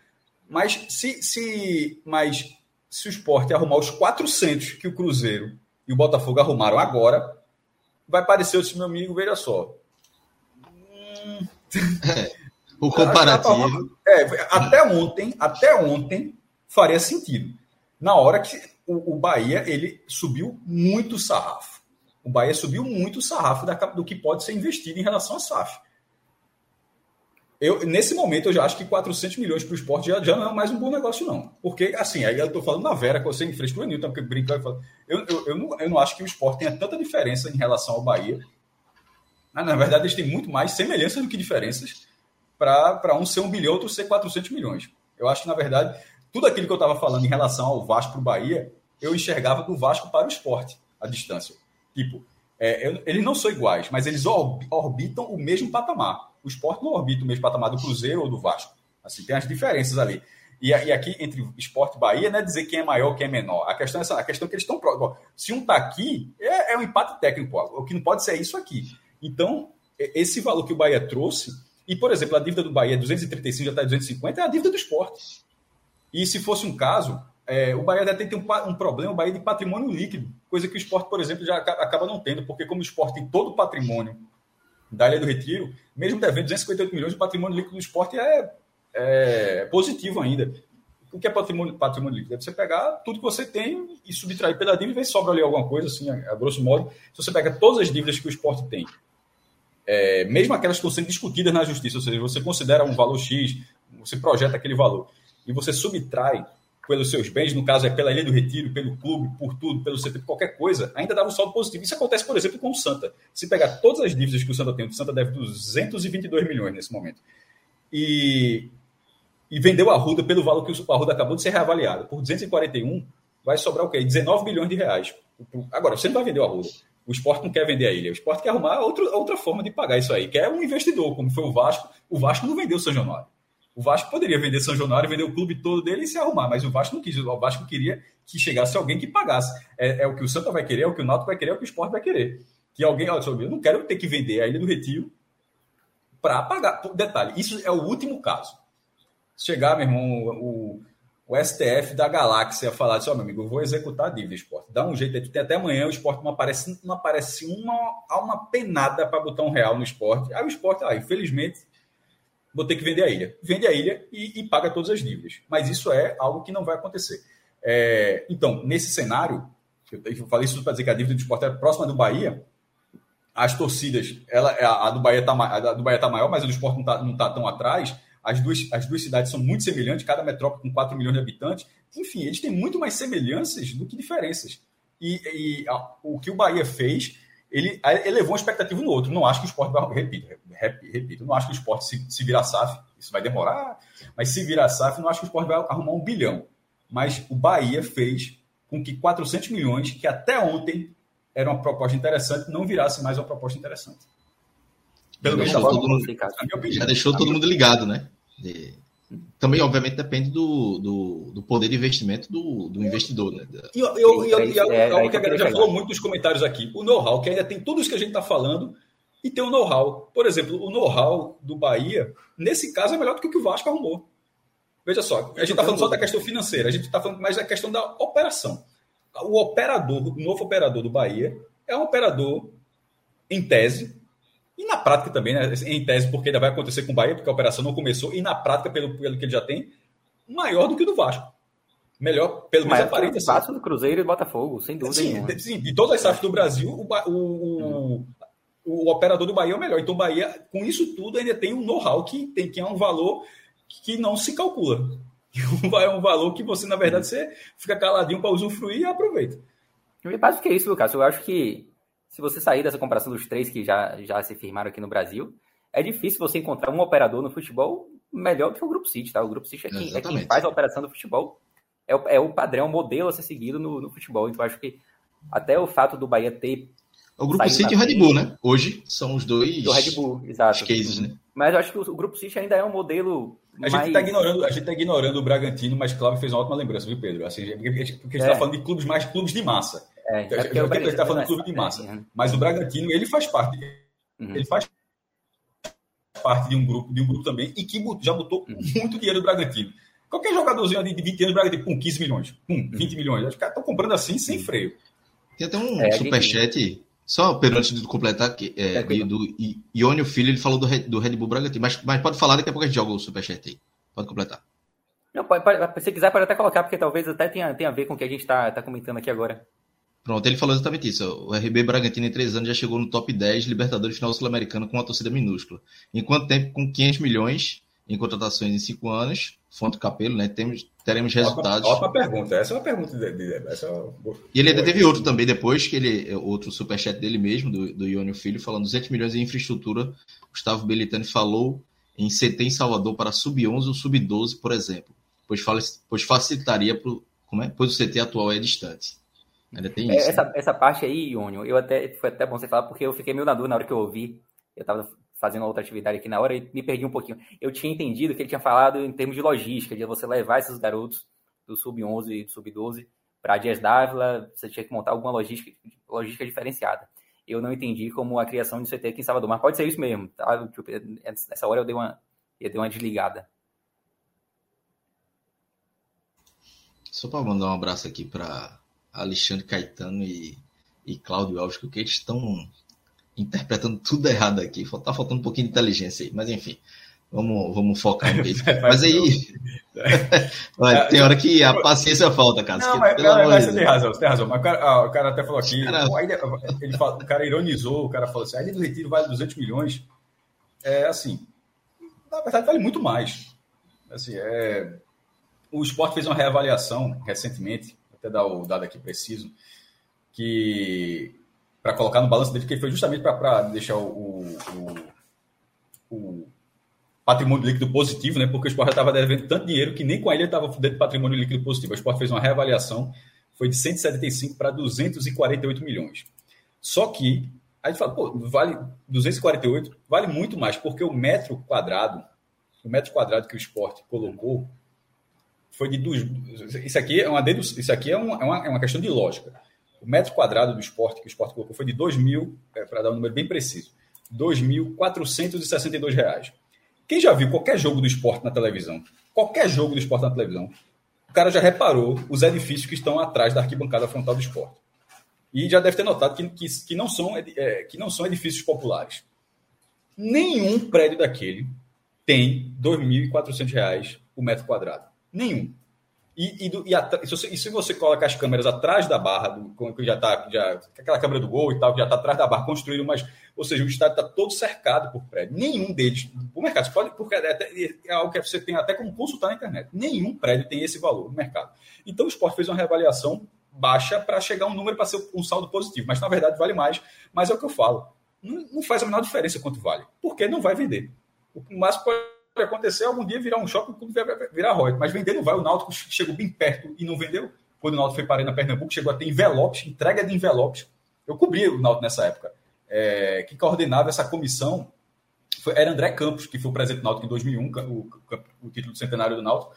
S4: Mas se, se, mas se o esporte arrumar os 400 que o Cruzeiro e o Botafogo arrumaram agora, vai parecer esse meu amigo, veja só.
S1: Hum... É, o comparativo.
S4: É, até ontem, até ontem faria sentido. Na hora que o, o Bahia ele subiu muito o sarrafo. O Bahia subiu muito o sarrafo da, do que pode ser investido em relação à SAF. Eu, nesse momento, eu já acho que 400 milhões para o esporte já, já não é mais um bom negócio, não. Porque, assim, aí eu estou falando na Vera, que você em frente o Newton, porque brincando, eu, eu, eu, eu, não, eu não acho que o esporte tenha tanta diferença em relação ao Bahia. Ah, na verdade, eles têm muito mais semelhanças do que diferenças para um ser um bilhão, outro ser 400 milhões. Eu acho que, na verdade, tudo aquilo que eu estava falando em relação ao Vasco para o Bahia, eu enxergava do Vasco para o esporte, a distância. Tipo, é, eles não são iguais, mas eles orbitam o mesmo patamar. O esporte não orbita o mesmo patamar do Cruzeiro ou do Vasco. Assim, tem as diferenças ali. E, e aqui, entre esporte e Bahia, não é dizer quem é maior quem é menor. A questão é essa, a questão é que eles estão próximos. Se um está aqui, é, é um empate técnico. O que não pode ser isso aqui. Então, esse valor que o Bahia trouxe, e, por exemplo, a dívida do Bahia é 235, já está 250, é a dívida do esporte. E se fosse um caso, é, o Bahia deve ter um, um, problema, o Bahia de patrimônio líquido, coisa que o esporte, por exemplo, já acaba não tendo, porque como o esporte tem todo o patrimônio da Ilha do Retiro, mesmo devendo 258 milhões, o patrimônio líquido do esporte é, é positivo ainda. O que é patrimônio, patrimônio líquido? É você pegar tudo que você tem e subtrair pela dívida e ver se sobra ali alguma coisa, assim, a, a grosso modo. Se você pega todas as dívidas que o esporte tem, é, mesmo aquelas que estão sendo discutidas na justiça, ou seja, você considera um valor X, você projeta aquele valor, e você subtrai pelos seus bens, no caso é pela Ilha do Retiro, pelo clube, por tudo, pelo CT, qualquer coisa, ainda dava um saldo positivo. Isso acontece, por exemplo, com o Santa. Se pegar todas as dívidas que o Santa tem, o Santa deve 222 milhões nesse momento. E, e vendeu a Ruda pelo valor que o Arruda acabou de ser reavaliado. Por 241, vai sobrar o quê? 19 milhões de reais. Agora, você não vai vender o Arruda. O esporte não quer vender a ilha. O esporte quer arrumar outra, outra forma de pagar isso aí, que é um investidor, como foi o Vasco. O Vasco não vendeu o São Januário. O Vasco poderia vender São Januário, vender o clube todo dele e se arrumar, mas o Vasco não quis. O Vasco queria que chegasse alguém que pagasse. É, é o que o Santa vai querer, é o que o Náutico vai querer, é o que o Sport vai querer. Que alguém, olha, eu não quero ter que vender a Ilha do Retiro para pagar. Detalhe, isso é o último caso. Chegar, meu irmão, o, o STF da galáxia falar assim, oh, meu amigo, eu vou executar a dívida esporte. Dá um jeito aí, tem até amanhã, o esporte não aparece, não aparece uma, uma penada para botar um real no esporte. Aí o esporte, ah, infelizmente, vou ter que vender a ilha. Vende a ilha e, e paga todas as dívidas. Mas isso é algo que não vai acontecer. É, então, nesse cenário, eu falei isso para dizer que a dívida do esporte é próxima do Bahia, as torcidas, ela, a, do Bahia está tá maior, mas a do esporte não está não tá tão atrás. As duas, as duas cidades são muito semelhantes, cada metrópole com 4 milhões de habitantes. Enfim, eles têm muito mais semelhanças do que diferenças. E, e a, o que o Bahia fez ele elevou uma expectativa no outro. Não acho que o esporte vai. Repito, repito, não acho que o esporte se, se virar SAF, isso vai demorar, mas se virar SAF, não acho que o esporte vai arrumar um bilhão. Mas o Bahia fez com que 400 milhões, que até ontem era uma proposta interessante, não virasse mais uma proposta interessante.
S1: Pelo menos todo mundo, já deixou todo mundo ligado, né? De... Também, obviamente, depende do, do, do, poder de investimento do, do investidor. Né?
S4: E, eu, eu, eu, e é, algo que a galera já falou muito nos comentários aqui: o know-how, que ainda tem tudo isso que a gente está falando, e tem o know-how. Por exemplo, o know-how do Bahia, nesse caso, é melhor do que o que o Vasco arrumou. Veja só, a gente está falando só da questão financeira, a gente está falando mais da questão da operação. O operador, o novo operador do Bahia, é um operador, em tese, e na prática também, né? em tese, porque ainda vai acontecer com o Bahia, porque a operação não começou, e na prática, pelo, pelo que ele já tem, maior do que o do Vasco. Melhor, pelo menos aparente.
S5: Assim. do Cruzeiro e do Botafogo, sem dúvida.
S4: Sim, nenhuma. sim de todas as SAFs do Brasil, o, o, o, o, operador do Bahia é o melhor. Então, o Bahia, com isso tudo, ainda tem um know-how que, tem, que é um valor que não se calcula. É um valor que você, na verdade, você fica caladinho para usufruir e aproveita.
S5: E mais do que isso, Lucas, eu acho que se você sair dessa comparação dos três que já, já se firmaram aqui no Brasil, é difícil você encontrar um operador no futebol melhor do que o Grupo City, tá? O Grupo City é quem, é quem faz a operação do futebol, é o, é o padrão, o modelo a ser seguido no, no futebol. Então, acho que até o fato do Bahia ter.
S1: O Grupo City e o Red Bull, né? Hoje são os dois.
S5: O Red Bull, exato.
S1: cases, né?
S5: Mas eu acho que o, Grupo City ainda é um modelo
S4: a gente está ignorando, a gente tá ignorando o Bragantino, mas Cláudio fez uma ótima lembrança, viu, Pedro? Assim, porque, porque a gente está é. falando de clubes mais clubes de massa. É, é porque a gente está falando de clube de massa. É, mas o Bragantino, ele faz parte. Uhum. Ele faz parte de um grupo, de um grupo também, e que já botou uhum. muito dinheiro do Bragantino. Qualquer jogadorzinho de 20 anos, o Bragantino com 15 milhões, com 20 uhum. milhões. Os caras estão comprando assim, sem freio.
S1: Tem até um é, superchat. Gente... Só, Pedro, antes de completar, que, é, do Iônio Filho, ele falou do Red, do Red Bull Bragantino, mas, mas pode falar, daqui a pouco a gente joga o superchat aí. Pode completar.
S5: Não, pode, pode, se quiser, pode até colocar, porque talvez até tenha, tenha a ver com o que a gente está tá comentando aqui agora.
S1: Pronto, ele falou exatamente isso. O RB Bragantino em três anos já chegou no top 10 Libertadores Final Sul-Americano com uma torcida minúscula. Enquanto tempo, com 500 milhões em contratações em cinco anos, fonte Capelo, né? Temos, teremos resultados.
S4: Ótima pergunta. Essa é uma pergunta dele. Essa é
S1: uma... E ele ainda teve outro também depois, que ele, outro superchat dele mesmo, do, do Iônio Filho, falando 200 milhões em infraestrutura. Gustavo Belitani falou em CT em Salvador para sub-11 ou sub-12, por exemplo, pois, pois facilitaria, pro, como é? pois o CT atual é distante. Ainda tem
S5: é, isso. Essa, né? essa parte aí, Iônio, eu até, foi até bom você falar, porque eu fiquei meio na dúvida na hora que eu ouvi. Eu estava fazendo outra atividade aqui na hora e me perdi um pouquinho. Eu tinha entendido que ele tinha falado em termos de logística, de você levar esses garotos do sub-11 e do sub-12 para Dias Dávila, você tinha que montar alguma logística, logística diferenciada. Eu não entendi como a criação de CT aqui em Salvador, mas pode ser isso mesmo. Tá? Tipo, nessa hora eu dei uma, eu dei uma desligada.
S1: Só para mandar um abraço aqui para Alexandre Caetano e, e Cláudio Alves, que eles estão interpretando tudo errado aqui. Tá faltando um pouquinho de inteligência aí, mas enfim. Vamos, vamos focar no isso. Mas aí. Olha, tem hora que a paciência falta, cara.
S4: Não, mas, cara, mas você tem razão, você tem razão. Mas o cara, ah, o cara até falou aqui. Cara... ele fala, o cara ironizou, o cara falou assim: a ilha do Retiro vale 200 milhões. É assim. Na verdade, vale muito mais. Assim, é, o esporte fez uma reavaliação recentemente, até dar o dado aqui preciso, que para colocar no balanço dele, que foi justamente para deixar o, o, o, patrimônio líquido positivo, né? Porque o esporte estava devendo tanto dinheiro que nem com ele estava dentro de patrimônio líquido positivo. O esporte fez uma reavaliação, foi de 175 para 248 milhões. Só que a gente fala, pô, vale 248, vale muito mais, porque o metro quadrado, o metro quadrado que o esporte colocou foi de duas. Isso aqui é uma dedu... isso aqui é é uma, é uma questão de lógica. O metro quadrado do esporte que o esporte colocou foi de 2 mil, é, para dar um número bem preciso, R$ 2.462. Quem já viu qualquer jogo do esporte na televisão, qualquer jogo do esporte na televisão, o cara já reparou os edifícios que estão atrás da arquibancada frontal do esporte. E já deve ter notado que, que, que não, são, é, que não são edifícios populares. Nenhum prédio daquele tem R$ 2.400 o metro quadrado. Nenhum. E, e, do, e, e, se você, e, se você, coloca as câmeras atrás da barra, do, que já está, já, aquela câmera do gol e tal, que já está atrás da barra, construído, mas, ou seja, o estádio está todo cercado por prédio. Nenhum deles, o mercado, você pode, porque é, até, é algo que você tem até como consultar na internet. Nenhum prédio tem esse valor no mercado. Então o esporte fez uma reavaliação baixa para chegar a um número para ser um saldo positivo, mas na verdade vale mais. Mas é o que eu falo. Não, não faz a menor diferença quanto vale, porque não vai vender. O máximo pode acontecer algum dia virar um shopping, virar ROI, mas vender não vai. O Náutico chegou bem perto e não vendeu. Quando o Náutico foi para na Pernambuco, chegou a ter envelopes, entrega de envelopes. Eu cobri o Náutico nessa época. É, que coordenava essa comissão foi, era André Campos, que foi o presidente do Náutico em 2001, o, o título do centenário do Náutico.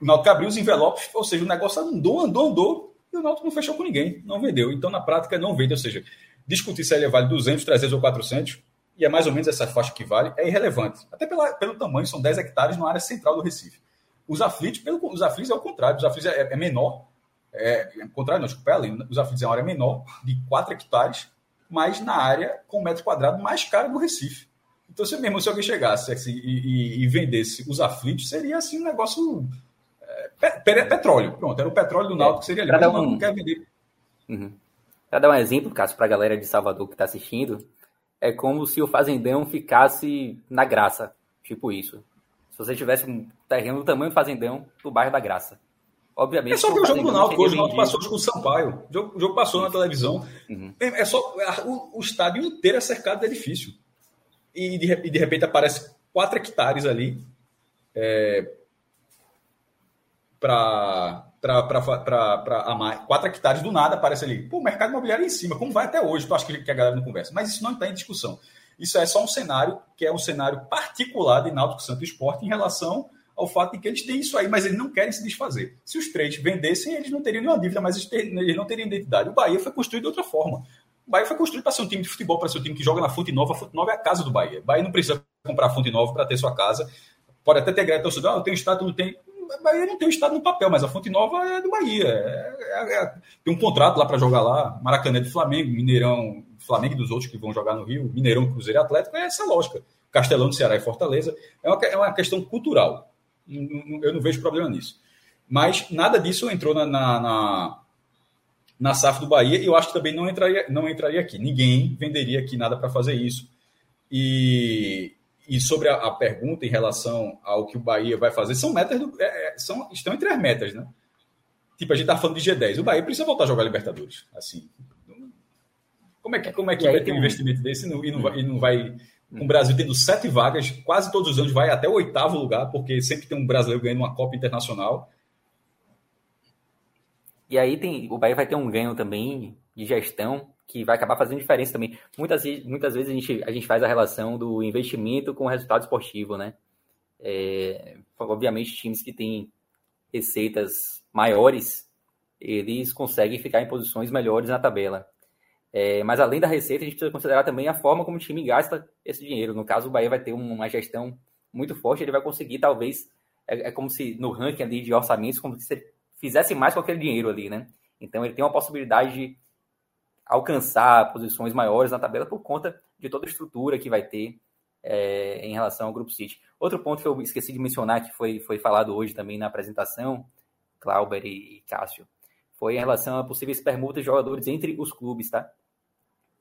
S4: O Náutico abriu os envelopes, ou seja, o negócio andou, andou, andou, e o Náutico não fechou com ninguém, não vendeu. Então, na prática, não vende. Ou seja, discutir se ele vale 200, 300 ou 400, e é mais ou menos essa faixa que vale, é irrelevante. Até pela, pelo tamanho, são 10 hectares na área central do Recife. Os aflitos, pelo, os aflitos é o contrário, os aflitos é, é menor, é, é, contrário, não, desculpa, os aflitos é uma área menor, de 4 hectares, mas na área com metro quadrado mais cara do Recife. Então, se mesmo se alguém chegasse assim, e, e, e, vendesse os aflitos, seria assim um negócio. É, petróleo. Pronto, era o petróleo do é, Náutico que seria ali. Mas um... não quer vender.
S5: Uhum. Para dar um exemplo, caso para a galera de Salvador que está assistindo, é como se o fazendão ficasse na graça. Tipo isso. Se você tivesse um terreno do tamanho do fazendão do bairro da Graça. Obviamente. É
S4: só que o jogo do Náutico, hoje o Náutico passou com o Sampaio. O jogo, o jogo passou na televisão. Uhum. É só. O, o estádio inteiro é cercado de edifício e de, e de repente aparece 4 hectares ali é, para amar 4 hectares do nada aparece ali. Pô, o mercado imobiliário é em cima, como vai até hoje? Tu acha que a galera não conversa? Mas isso não está em discussão. Isso é só um cenário que é um cenário particular de Náutico Santo Esporte em relação ao fato de que eles têm isso aí, mas eles não querem se desfazer. Se os três vendessem, eles não teriam nenhuma dívida, mas eles não teriam identidade. O Bahia foi construído de outra forma. O Bahia foi construído para ser um time de futebol, para ser um time que joga na Fonte Nova. A Fonte Nova é a casa do Bahia. O Bahia não precisa comprar Fonte Nova para ter sua casa. Pode até ter greve torcedor, ah, eu tenho estado, não tem. O Bahia não tem o estado no papel, mas a Fonte Nova é do Bahia. É, é, é, tem um contrato lá para jogar lá. Maracanã do Flamengo, Mineirão, Flamengo e dos outros que vão jogar no Rio, Mineirão, Cruzeiro e Atlético. É essa lógica. Castelão do Ceará e Fortaleza. É uma, é uma questão cultural. Eu não vejo problema nisso. Mas nada disso entrou na, na, na na SAF do Bahia, e eu acho que também não entraria, não entraria aqui. Ninguém venderia aqui nada para fazer isso. E, e sobre a, a, pergunta em relação ao que o Bahia vai fazer, são metas, do, é, é são, estão entre as metas, né? Tipo, a gente tá falando de G10. O Bahia precisa voltar a jogar Libertadores. Assim, como é que, como é que vai ter um investimento desse e não, e não vai, e não vai com o Brasil tendo sete vagas, quase todos os anos vai até o oitavo lugar, porque sempre tem um brasileiro ganhando uma Copa Internacional.
S5: E aí tem, o Bahia vai ter um ganho também de gestão que vai acabar fazendo diferença também. Muitas, muitas vezes a gente, a gente faz a relação do investimento com o resultado esportivo, né? É, obviamente, times que têm receitas maiores, eles conseguem ficar em posições melhores na tabela. É, mas além da receita, a gente precisa considerar também a forma como o time gasta esse dinheiro. No caso, o Bahia vai ter uma gestão muito forte, ele vai conseguir, talvez, é, é como se no ranking ali de orçamentos, como se fizesse mais com aquele dinheiro ali, né? Então ele tem uma possibilidade de alcançar posições maiores na tabela por conta de toda a estrutura que vai ter é, em relação ao Grupo City. Outro ponto que eu esqueci de mencionar, que foi, foi falado hoje também na apresentação, Clauber e Cássio, foi em relação a possíveis permutas de jogadores entre os clubes, tá?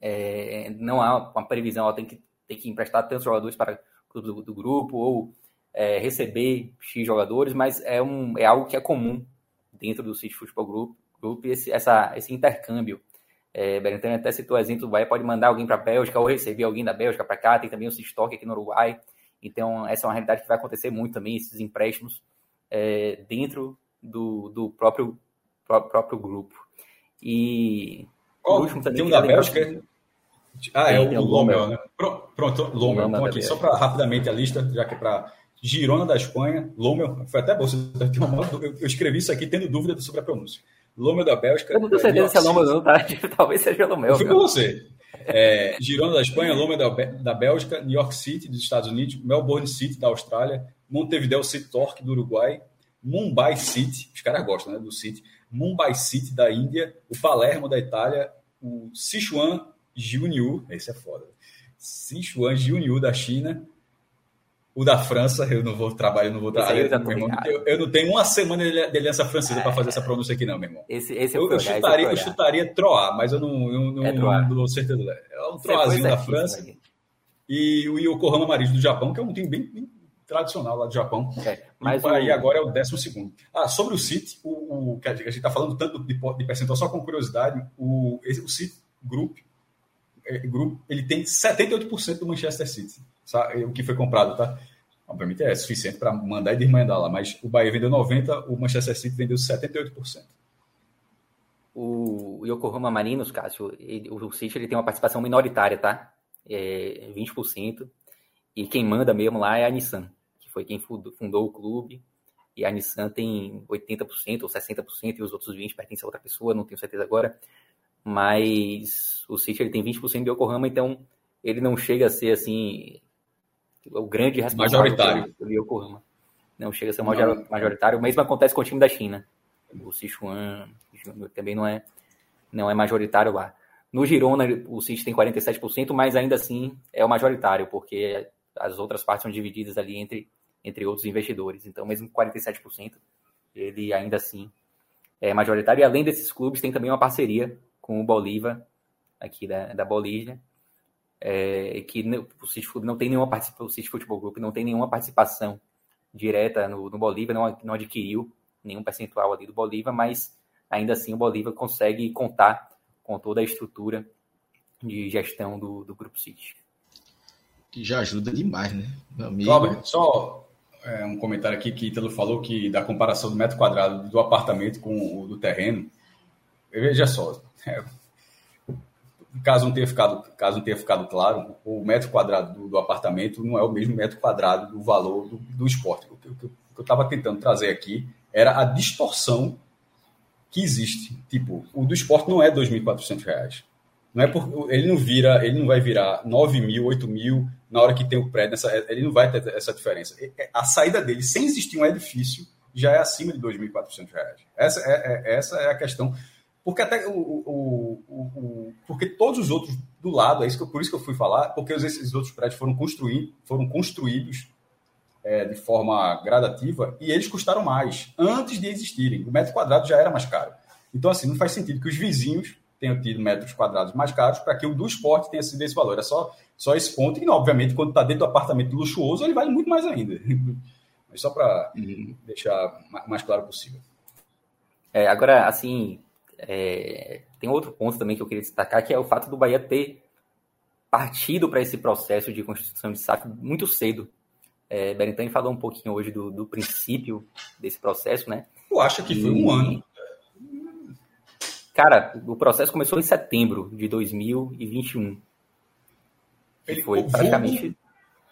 S5: É, não há uma previsão, ela tem que, tem que emprestar tantos jogadores para o do, do grupo ou é, receber X jogadores, mas é, um, é algo que é comum dentro do City Futebol Group, Group esse, essa, esse intercâmbio. É, Berentani até citou o exemplo do Bahia, pode mandar alguém para a Bélgica ou receber alguém da Bélgica para cá, tem também o Cistock aqui no Uruguai. Então, essa é uma realidade que vai acontecer muito também, esses empréstimos é, dentro do, do próprio, próprio, próprio grupo. E
S4: oh, último também. Tem um da Bélgica. Ah, é, o, o Lomel, né? Pronto, Lomel. Então, aqui, só para rapidamente a lista, já que é para Girona da Espanha, Lommel, foi até bom, eu escrevi isso aqui tendo dúvida sobre a pronúncia. Lommel da Bélgica.
S5: Eu não tenho certeza se é Lommel não, tá? Talvez seja Lommel.
S4: Eu fui com você. É, Girona da Espanha, Lommel da, da Bélgica, New York City dos Estados Unidos, Melbourne City da Austrália, Montevideo City Torque do Uruguai, Mumbai City, os caras gostam né, do City, Mumbai City da Índia, o Palermo da Itália, o Sichuan Junior, esse é foda, Sichuan Junior da China, o da França, eu não vou trabalhar, eu não vou trabalhar. Eu, eu, não tenho uma semana de aliança francesa para fazer essa pronúncia aqui, não, meu irmão.
S5: Esse, esse
S4: eu, eu, chutaria, eu chutaria Troar, mas eu não, eu não, é não dou certeza. É um Troazinho da França. E o Yokohama Marido do Japão, que é um time bem, bem tradicional lá do Japão. É, mas e o... aí agora é o décimo segundo. Ah, sobre o City, o, o, que a gente está falando tanto de, de, percentual, só com curiosidade, o, esse, o City Group, é, Group ele tem 78% do Manchester City? O que foi comprado, tá? Obviamente é suficiente para mandar e desmandar lá, mas o Bahia vendeu 90%, o Manchester City vendeu 78%.
S5: O Yokohama Marinos, Cássio, ele, o City ele tem uma participação minoritária, tá? É 20%. E quem manda mesmo lá é a Nissan, que foi quem fundou, fundou o clube. E a Nissan tem 80% ou 60% e os outros 20% pertencem a outra pessoa, não tenho certeza agora. Mas o City ele tem 20% de Yokohama, então ele não chega a ser assim o grande responsável
S4: majoritário.
S5: pelo Yokohama. Não chega a ser majoritário. O mesmo acontece com o time da China. O Sichuan também não é, não é majoritário lá. No Girona, o City tem 47%, mas ainda assim é o majoritário, porque as outras partes são divididas ali entre, entre outros investidores. Então, mesmo com 47%, ele ainda assim é majoritário. E além desses clubes, tem também uma parceria com o Bolívar, aqui da, da Bolívia, é, que o City não tem nenhuma participação, o City Futebol Group não tem nenhuma participação direta no, no Bolívar, não, não adquiriu nenhum percentual ali do Bolívar, mas ainda assim o Bolívar consegue contar com toda a estrutura de gestão do, do Grupo City.
S1: Que já ajuda demais, né?
S4: Meu amigo. só é, um comentário aqui que Ítalo falou que da comparação do metro quadrado do apartamento com o do terreno. Veja só, é, caso não tenha ficado, caso não tenha ficado claro, o metro quadrado do, do apartamento não é o mesmo metro quadrado do valor do, do esporte. O que, o que eu estava tentando trazer aqui era a distorção que existe. Tipo, o do esporte não é R$ 2.400. Não é por, ele não vira, ele não vai virar 9 mil, 8 mil na hora que tem o prédio, nessa, ele não vai ter essa diferença. A saída dele, sem existir um edifício, já é acima de R$ 2.400. Essa é, é, essa é a questão. Porque até o, o, o, o, porque todos os outros do lado, é isso que, por isso que eu fui falar, porque esses outros prédios foram construídos, foram construídos é, de forma gradativa e eles custaram mais antes de existirem. O metro quadrado já era mais caro. Então, assim, não faz sentido que os vizinhos tenham tido metros quadrados mais caros para que o do esporte tenha sido esse valor. É só, só esse ponto. E, obviamente, quando está dentro do apartamento luxuoso, ele vale muito mais ainda. Mas só para uhum. deixar mais claro possível.
S5: É, agora, assim, é, tem outro ponto também que eu queria destacar, que é o fato do Bahia ter partido para esse processo de constituição de SAF muito cedo. É, Berentani falou um pouquinho hoje do, do princípio desse processo, né?
S4: Eu acho que foi um ano.
S5: Cara, o processo começou em setembro de 2021.
S4: Ele foi praticamente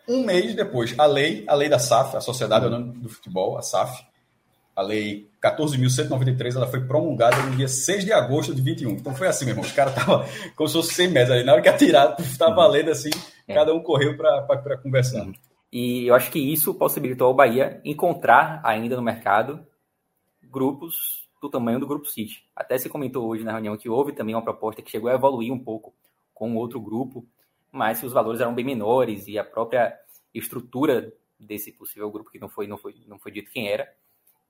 S4: um mês depois. A lei, a lei da SAF, a Sociedade do Futebol, a SAF, a lei 14.193, ela foi promulgada no dia 6 de agosto de 21. Então foi assim, meu irmão. Os caras estavam como se fosse 100 metros ali. Na hora que atiraram, estava uhum. valendo assim, é. cada um correu para conversar. Uhum.
S5: E eu acho que isso possibilitou ao Bahia encontrar ainda no mercado grupos do tamanho do Grupo City. Até se comentou hoje na reunião que houve também uma proposta que chegou a evoluir um pouco com outro grupo, mas que os valores eram bem menores e a própria estrutura desse possível grupo, que não foi, não foi, não foi dito quem era,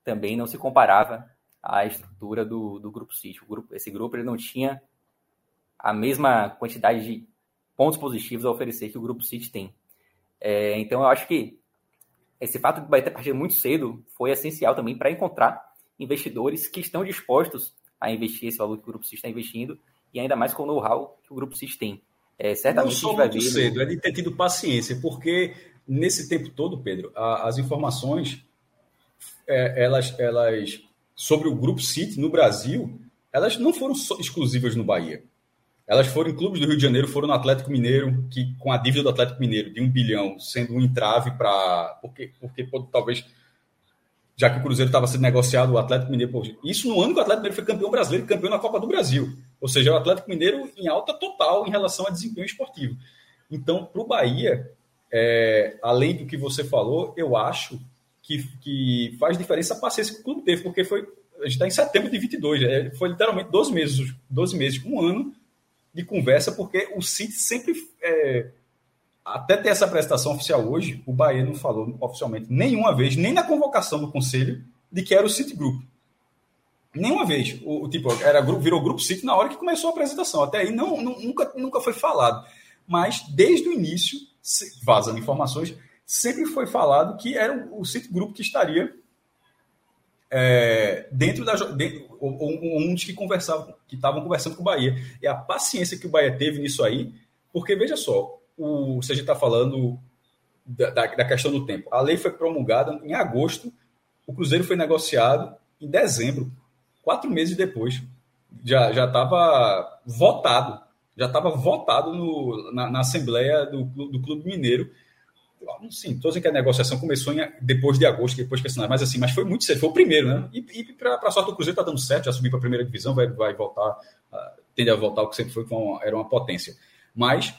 S5: também não se comparava à estrutura do, do Grupo City. Grupo, esse grupo ele não tinha a mesma quantidade de pontos positivos a oferecer que o Grupo City tem. É, então, eu acho que esse fato de ter partido muito cedo foi essencial também para encontrar investidores que estão dispostos a investir esse valor que o Grupo City está investindo e ainda mais com o know-how que o Grupo City tem.
S4: É, certamente Não só muito cedo, é de ter tido paciência, porque nesse tempo todo, Pedro, a, as informações é, elas, elas sobre o Grupo City no Brasil, elas não foram exclusivas no Bahia. Elas foram em clubes do Rio de Janeiro, foram no Atlético Mineiro, que com a dívida do Atlético Mineiro de um bilhão sendo um entrave para. Porque, porque talvez, já que o Cruzeiro estava sendo negociado, o Atlético Mineiro. Isso no ano que o Atlético Mineiro foi campeão brasileiro campeão na Copa do Brasil. Ou seja, o Atlético Mineiro em alta total em relação a desempenho esportivo. Então, para o Bahia, é, além do que você falou, eu acho que, que faz diferença a paciência que o clube teve, porque foi, a gente está em setembro de 22, é, foi literalmente 12 meses, 12 meses, um ano de conversa, porque o City sempre, é, até ter essa apresentação oficial hoje, o Bahia não falou oficialmente nenhuma vez, nem na convocação do conselho, de que era o City Group. Nenhuma vez. O, o tipo, era, virou Grupo City na hora que começou a apresentação. Até aí não, não, nunca, nunca foi falado. Mas desde o início, vazando informações, sempre foi falado que era o City Group que estaria é, dentro da dentro, um, um dos que conversavam, que estavam conversando com o Bahia. E a paciência que o Bahia teve nisso aí, porque veja só, o, se a gente está falando da, da, da, questão do tempo, a lei foi promulgada em agosto, o Cruzeiro foi negociado em dezembro, quatro meses depois. Já estava votado, já estava votado no, na, na Assembleia do, do Clube Mineiro sim, estou dizendo que a negociação começou em, depois de agosto, depois que assinar, mas assim, mas foi muito cedo, foi o primeiro, né? E, e para a sorte do Cruzeiro está dando certo, já subiu para a primeira divisão, vai, vai voltar, uh, tende a voltar o que sempre foi, uma, era uma potência. Mas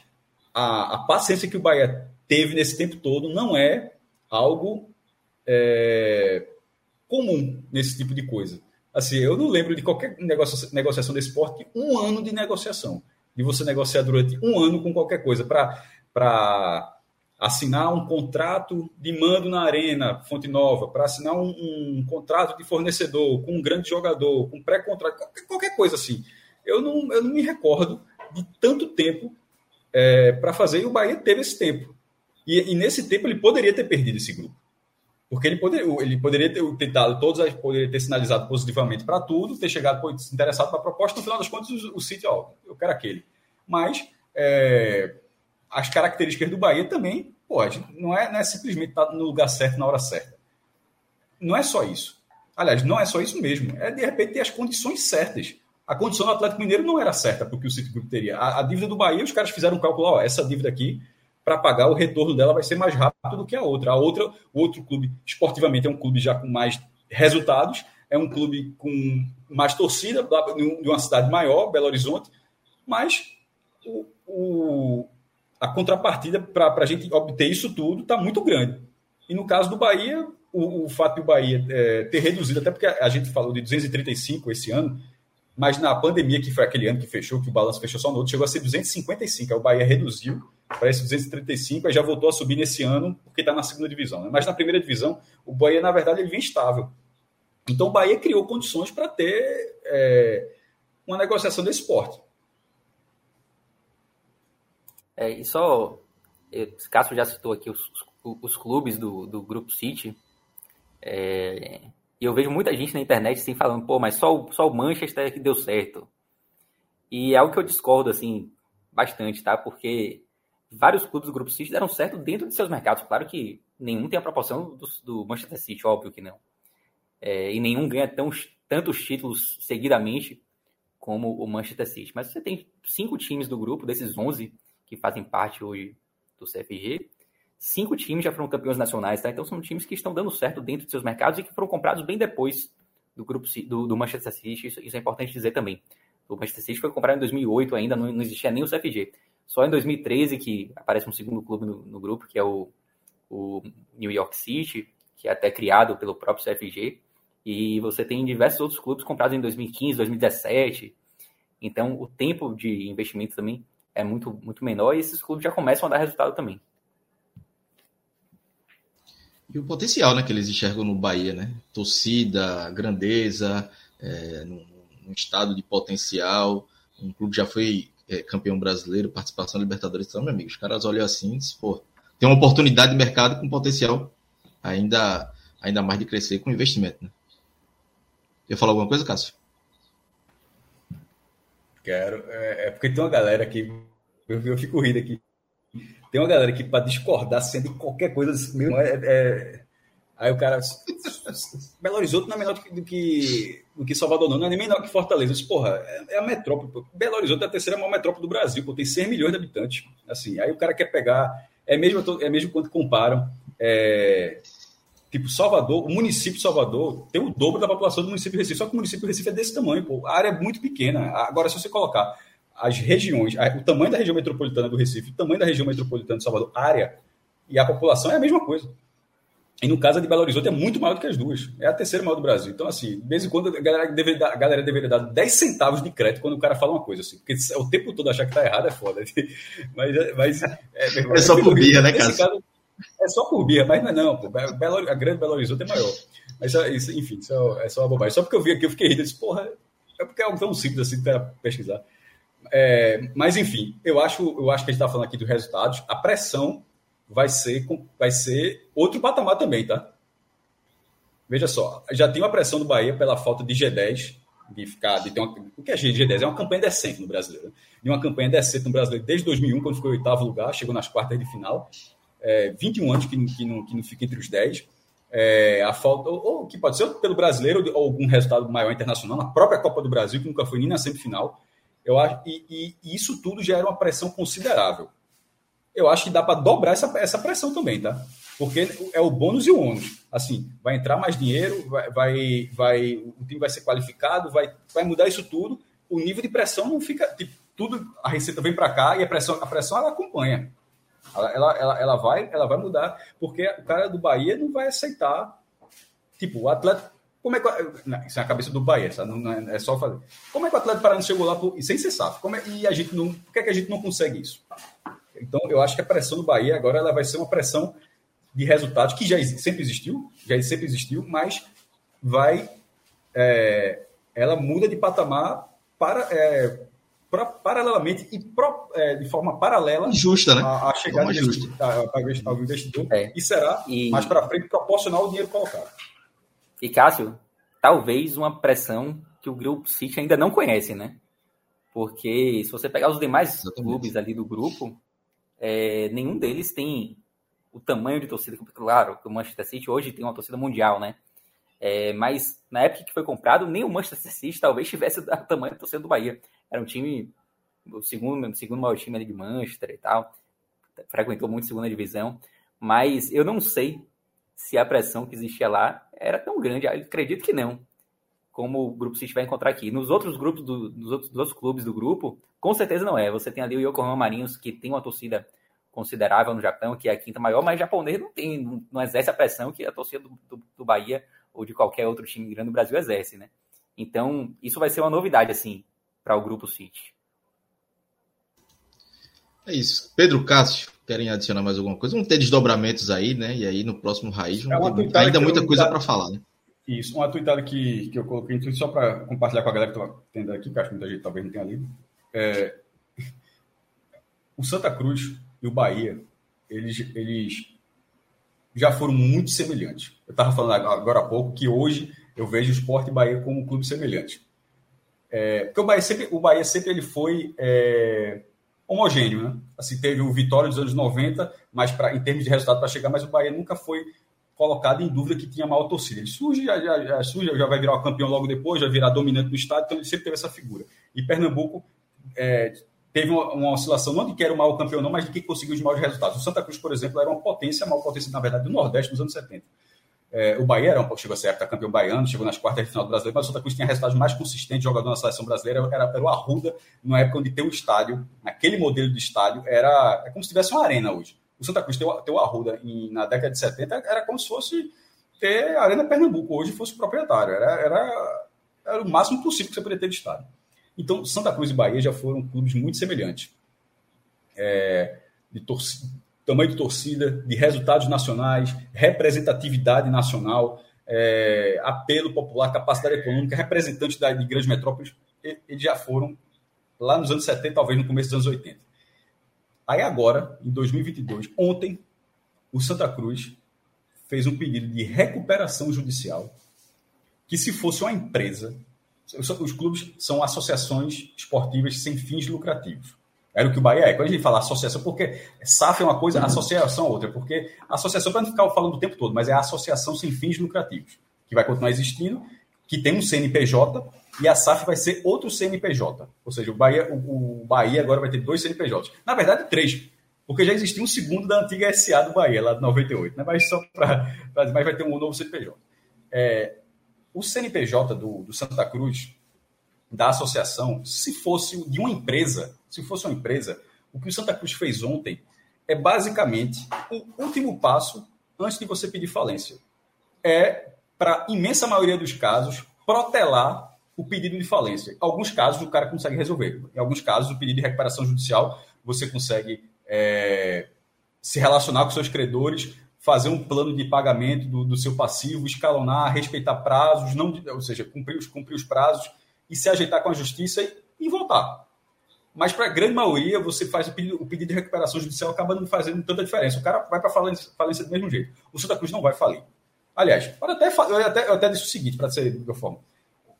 S4: a, a, paciência que o Bahia teve nesse tempo todo não é algo é, comum nesse tipo de coisa. Assim, eu não lembro de qualquer negocia, negociação desse esporte, um ano de negociação, de você negociar durante um ano com qualquer coisa para assinar um contrato de mando na arena Fonte Nova, para assinar um, um, contrato de fornecedor com um grande jogador, com pré-contrato, qualquer, qualquer, coisa assim. Eu não, eu não me recordo de tanto tempo é, para fazer, e o Bahia teve esse tempo. E, e, nesse tempo ele poderia ter perdido esse grupo. Porque ele, poder, ele poderia ter tentado, todos poderia ter sinalizado positivamente para tudo, ter chegado interessado para a proposta, no final das contas, o, o City, ó, eu quero aquele. Mas é, as características do Bahia também, pode. Não é, não é simplesmente estar no lugar certo na hora certa. Não é só isso. Aliás, não é só isso mesmo. É de repente ter as condições certas. A condição do Atlético Mineiro não era certa porque o City Group teria. A, a, dívida do Bahia, os caras fizeram um cálculo, ó, essa dívida aqui, para pagar o retorno dela vai ser mais rápido do que a outra. A outra, o outro clube, esportivamente, é um clube já com mais resultados, é um clube com mais torcida, de uma cidade maior, Belo Horizonte, mas o, a contrapartida para a gente obter isso tudo está muito grande. E no caso do Bahia, o, o fato do Bahia é, ter reduzido, até porque a gente falou de 235 esse ano, mas na pandemia, que foi aquele ano que fechou, que o balanço fechou só no outro, chegou a ser 255. Aí o Bahia reduziu para esse 235, aí já voltou a subir nesse ano, porque está na segunda divisão. Né? Mas na primeira divisão, o Bahia, na verdade, ele vinha estável. Então o Bahia criou condições para ter é, uma negociação desse esporte.
S5: É, e só, Cássio já citou aqui os, os, clubes do, do Grupo City, é, e eu vejo muita gente na internet assim falando, pô, mas só o, só o Manchester que deu certo. E é algo que eu discordo, assim, bastante, tá? Porque vários clubes do Grupo City deram certo dentro de seus mercados. Claro que nenhum tem a proporção do, do Manchester City, óbvio que não. É, e nenhum ganha tão, tantos títulos seguidamente como o Manchester City. Mas você tem cinco times do grupo, desses 11, que fazem parte hoje do CFG. Cinco times já foram campeões nacionais, tá? Então são times que estão dando certo dentro de seus mercados e que foram comprados bem depois do grupo do, do Manchester City. Isso, isso, é importante dizer também. O Manchester City foi comprado em 2008 ainda, não, não existia nem o CFG. Só em 2013 que aparece um segundo clube no, no grupo, que é o, o New York City, que é até criado pelo próprio CFG. E você tem diversos outros clubes comprados em 2015, 2017. Então, o tempo de investimento também é muito, muito menor e esses clubes já começam a dar resultado também.
S1: E o potencial né, que eles enxergam no Bahia, né? Torcida, grandeza, é, estado de potencial. Um clube já foi é, campeão brasileiro, participação na Libertadores. Então, meu amigo, os caras olham assim e dizem, pô, tem uma oportunidade de mercado com potencial ainda, ainda mais de crescer com investimento, né? Quer falar alguma coisa, Cássio?
S4: Quero. É, é, porque tem uma galera que. Eu, eu fico rindo aqui. Tem uma galera que, para discordar sendo qualquer coisa, meu, é, é, aí o cara. Belo Horizonte não é menor do que, do que, do que Salvador, não. Não é nem menor que Fortaleza. Disse, porra, é, é, a metrópole. Pô. Belo Horizonte é a terceira maior metrópole do Brasil, pô, tem 6 milhões de habitantes. Assim, aí o cara quer pegar. É mesmo, é mesmo quando comparam. É, Tipo, Salvador, o município de Salvador tem o dobro da população do município de Recife, só que o município de Recife é desse tamanho, pô. A área é muito pequena. Agora, se você colocar as regiões, o tamanho da região metropolitana do Recife, o tamanho da região metropolitana de Salvador, área e a população é a mesma coisa. E no caso, de Belo Horizonte é muito maior do que as duas. É a terceira maior do Brasil. Então, assim, de vez em quando a galera deveria dar, galera deveria dar 10 centavos de crédito quando o cara fala uma coisa, assim. Porque o tempo todo achar que tá errado é foda. Mas, mas é,
S1: é, é só por via, né, cara?
S4: É só por birra, mas não é não. Belo, a grande Belo Horizonte é maior. Mas isso, enfim, é, é, só uma bobagem. Só porque eu vi aqui, eu fiquei rindo, eu disse, porra, é porque é algo tão simples assim para pesquisar. É, mas enfim, eu acho, eu acho que a gente está falando aqui dos resultados. A pressão vai ser, vai ser outro patamar também, tá? Veja só, já tem uma pressão do Bahia pela falta de G10, de ficar, de ter uma, o que é G10? É uma campanha decente no brasileiro. Né? De uma campanha decente no brasileiro desde 2001, quando ficou em oitavo lugar, chegou nas quartas de final. É, 21 anos que, que, não, que não fica entre os 10. É, a falta, ou, ou, que pode ser pelo brasileiro ou algum resultado maior internacional, na própria Copa do Brasil, que nunca foi nem na semifinal. Eu acho, e, e, e isso tudo gera uma pressão considerável. Eu acho que dá para dobrar essa, essa pressão também, tá? Porque é o bônus e o ônus. Assim, vai entrar mais dinheiro, vai, vai, vai, o time vai ser qualificado, vai, vai mudar isso tudo. O nível de pressão não fica. Tipo, tudo, a receita vem para cá e a pressão, a pressão ela acompanha. Ela, ela, ela, ela, vai, ela vai mudar, porque o cara do Bahia não vai aceitar. Tipo, o atleta. Como é que. Não, isso é a cabeça do Bahia, sabe? Não é, é só fazer. Como é que o atleta Paranaense chegou lá por, sem ser SAF? Como é, e a gente não. Por que, é que a gente não consegue isso? Então, eu acho que a pressão do Bahia agora ela vai ser uma pressão de resultados que já sempre existiu, já sempre existiu, mas vai é, ela muda de patamar para, é, pra, paralelamente e pro, é, de forma paralela
S1: justa, né?
S4: a, a chegada ao investidor é. e será e... mais para frente proporcional ao dinheiro colocado.
S5: E Cássio, talvez uma pressão que o grupo City ainda não conhece, né? Porque se você pegar os demais Exatamente. clubes ali do grupo, é, nenhum deles tem o tamanho de torcida, claro, que o Manchester City hoje tem uma torcida mundial, né? É, mas na época que foi comprado, nem o Manchester City talvez tivesse o tamanho da torcida do Bahia. Era um time, o segundo, segundo maior time ali de Manchester e tal, frequentou muito segunda divisão, mas eu não sei se a pressão que existia lá era tão grande. Eu acredito que não, como o Grupo City vai encontrar aqui. Nos outros grupos, do, dos, outros, dos outros clubes do grupo, com certeza não é. Você tem ali o Yokohama Marinhos, que tem uma torcida considerável no Japão, que é a quinta maior, mas japonês não tem, não, não exerce a pressão que a torcida do, do, do, Bahia ou de qualquer outro time grande do Brasil exerce, né? Então, isso vai ser uma novidade, assim, para o Grupo City.
S1: É isso. Pedro Cássio, querem adicionar mais alguma coisa? Vamos ter desdobramentos aí, né? E aí no próximo Raiz é ainda muita coisa para falar, né?
S4: Isso, uma tweetada que, que eu coloquei só para compartilhar com a galera que está tendo aqui, que acho que muita gente talvez não tenha lido. É... O Santa Cruz e o Bahia, eles, eles já foram muito semelhantes. Eu estava falando agora há pouco que hoje eu vejo o Sport e Bahia como um clube semelhante. É, porque o Bahia sempre, o Bahia sempre ele foi é, homogêneo, né? Assim, teve o Vitória dos anos 90, mas pra, em termos de resultado para chegar, mas o Bahia nunca foi colocado em dúvida que tinha maior torcida. Ele surge, já, já, já, surge, já vai virar o campeão logo depois, já virar dominante do estado, então ele sempre teve essa figura. E Pernambuco é, teve uma, uma, oscilação, não de que era o maior campeão, não, mas de que conseguiu os maiores resultados. O Santa Cruz, por exemplo, era uma potência, a maior potência, na verdade, do Nordeste nos anos 70. É, o Bahia era um, chegou a ser campeão baiano, chegou nas quartas de final do brasileiro, mas o Santa Cruz tinha resultados mais consistentes, jogador na seleção brasileira, era, era o Arruda, numa época onde ter um estádio, naquele modelo de estádio, era é como se tivesse uma arena hoje. O Santa Cruz ter o, ter o Arruda em, na década de 70 era como se fosse ter a Arena Pernambuco, hoje fosse o proprietário. Era, era, era o máximo possível que você poderia ter de estádio. Então, Santa Cruz e Bahia já foram clubes muito semelhantes. É, de torcida, tamanho de torcida, de resultados nacionais, representatividade nacional, é, apelo popular, capacidade econômica, representantes da, de grandes metrópoles, eles já foram lá nos anos 70, talvez no começo dos anos 80. Aí agora, em 2022, ontem, o Santa Cruz fez um pedido de recuperação judicial que se fosse uma empresa os clubes são associações esportivas sem fins lucrativos. Era o que o Bahia é. Quando a gente fala associação, porque SAF é uma coisa, associação é outra. Porque associação, para não ficar falando o tempo todo, mas é a associação sem fins lucrativos, que vai continuar existindo, que tem um CNPJ, e a SAF vai ser outro CNPJ. Ou seja, o Bahia, o, o Bahia agora vai ter dois CNPJs. Na verdade, três. Porque já existia um segundo da antiga SA do Bahia, lá de 98. Né? Mas só para. Mas vai ter um novo CNPJ. É, o CNPJ do, do Santa Cruz, da associação, se fosse de uma empresa, se fosse uma empresa, o que o Santa Cruz fez ontem é basicamente o último passo antes de você pedir falência. É, para a imensa maioria dos casos, protelar o pedido de falência. Alguns casos, o cara consegue resolver. Em alguns casos, o pedido de recuperação judicial, você consegue é, se relacionar com seus credores, fazer um plano de pagamento do, do seu passivo, escalonar, respeitar prazos, não, ou seja, cumprir os, cumprir os prazos e se ajeitar com a justiça e, e voltar. Mas para a grande maioria, você faz o pedido, o pedido, de recuperação judicial acaba não fazendo tanta diferença. O cara vai para falência, falência do mesmo jeito. O Santa Cruz não vai falir. Aliás, pode até, eu, até, eu até disse o seguinte, para ser de qualquer forma.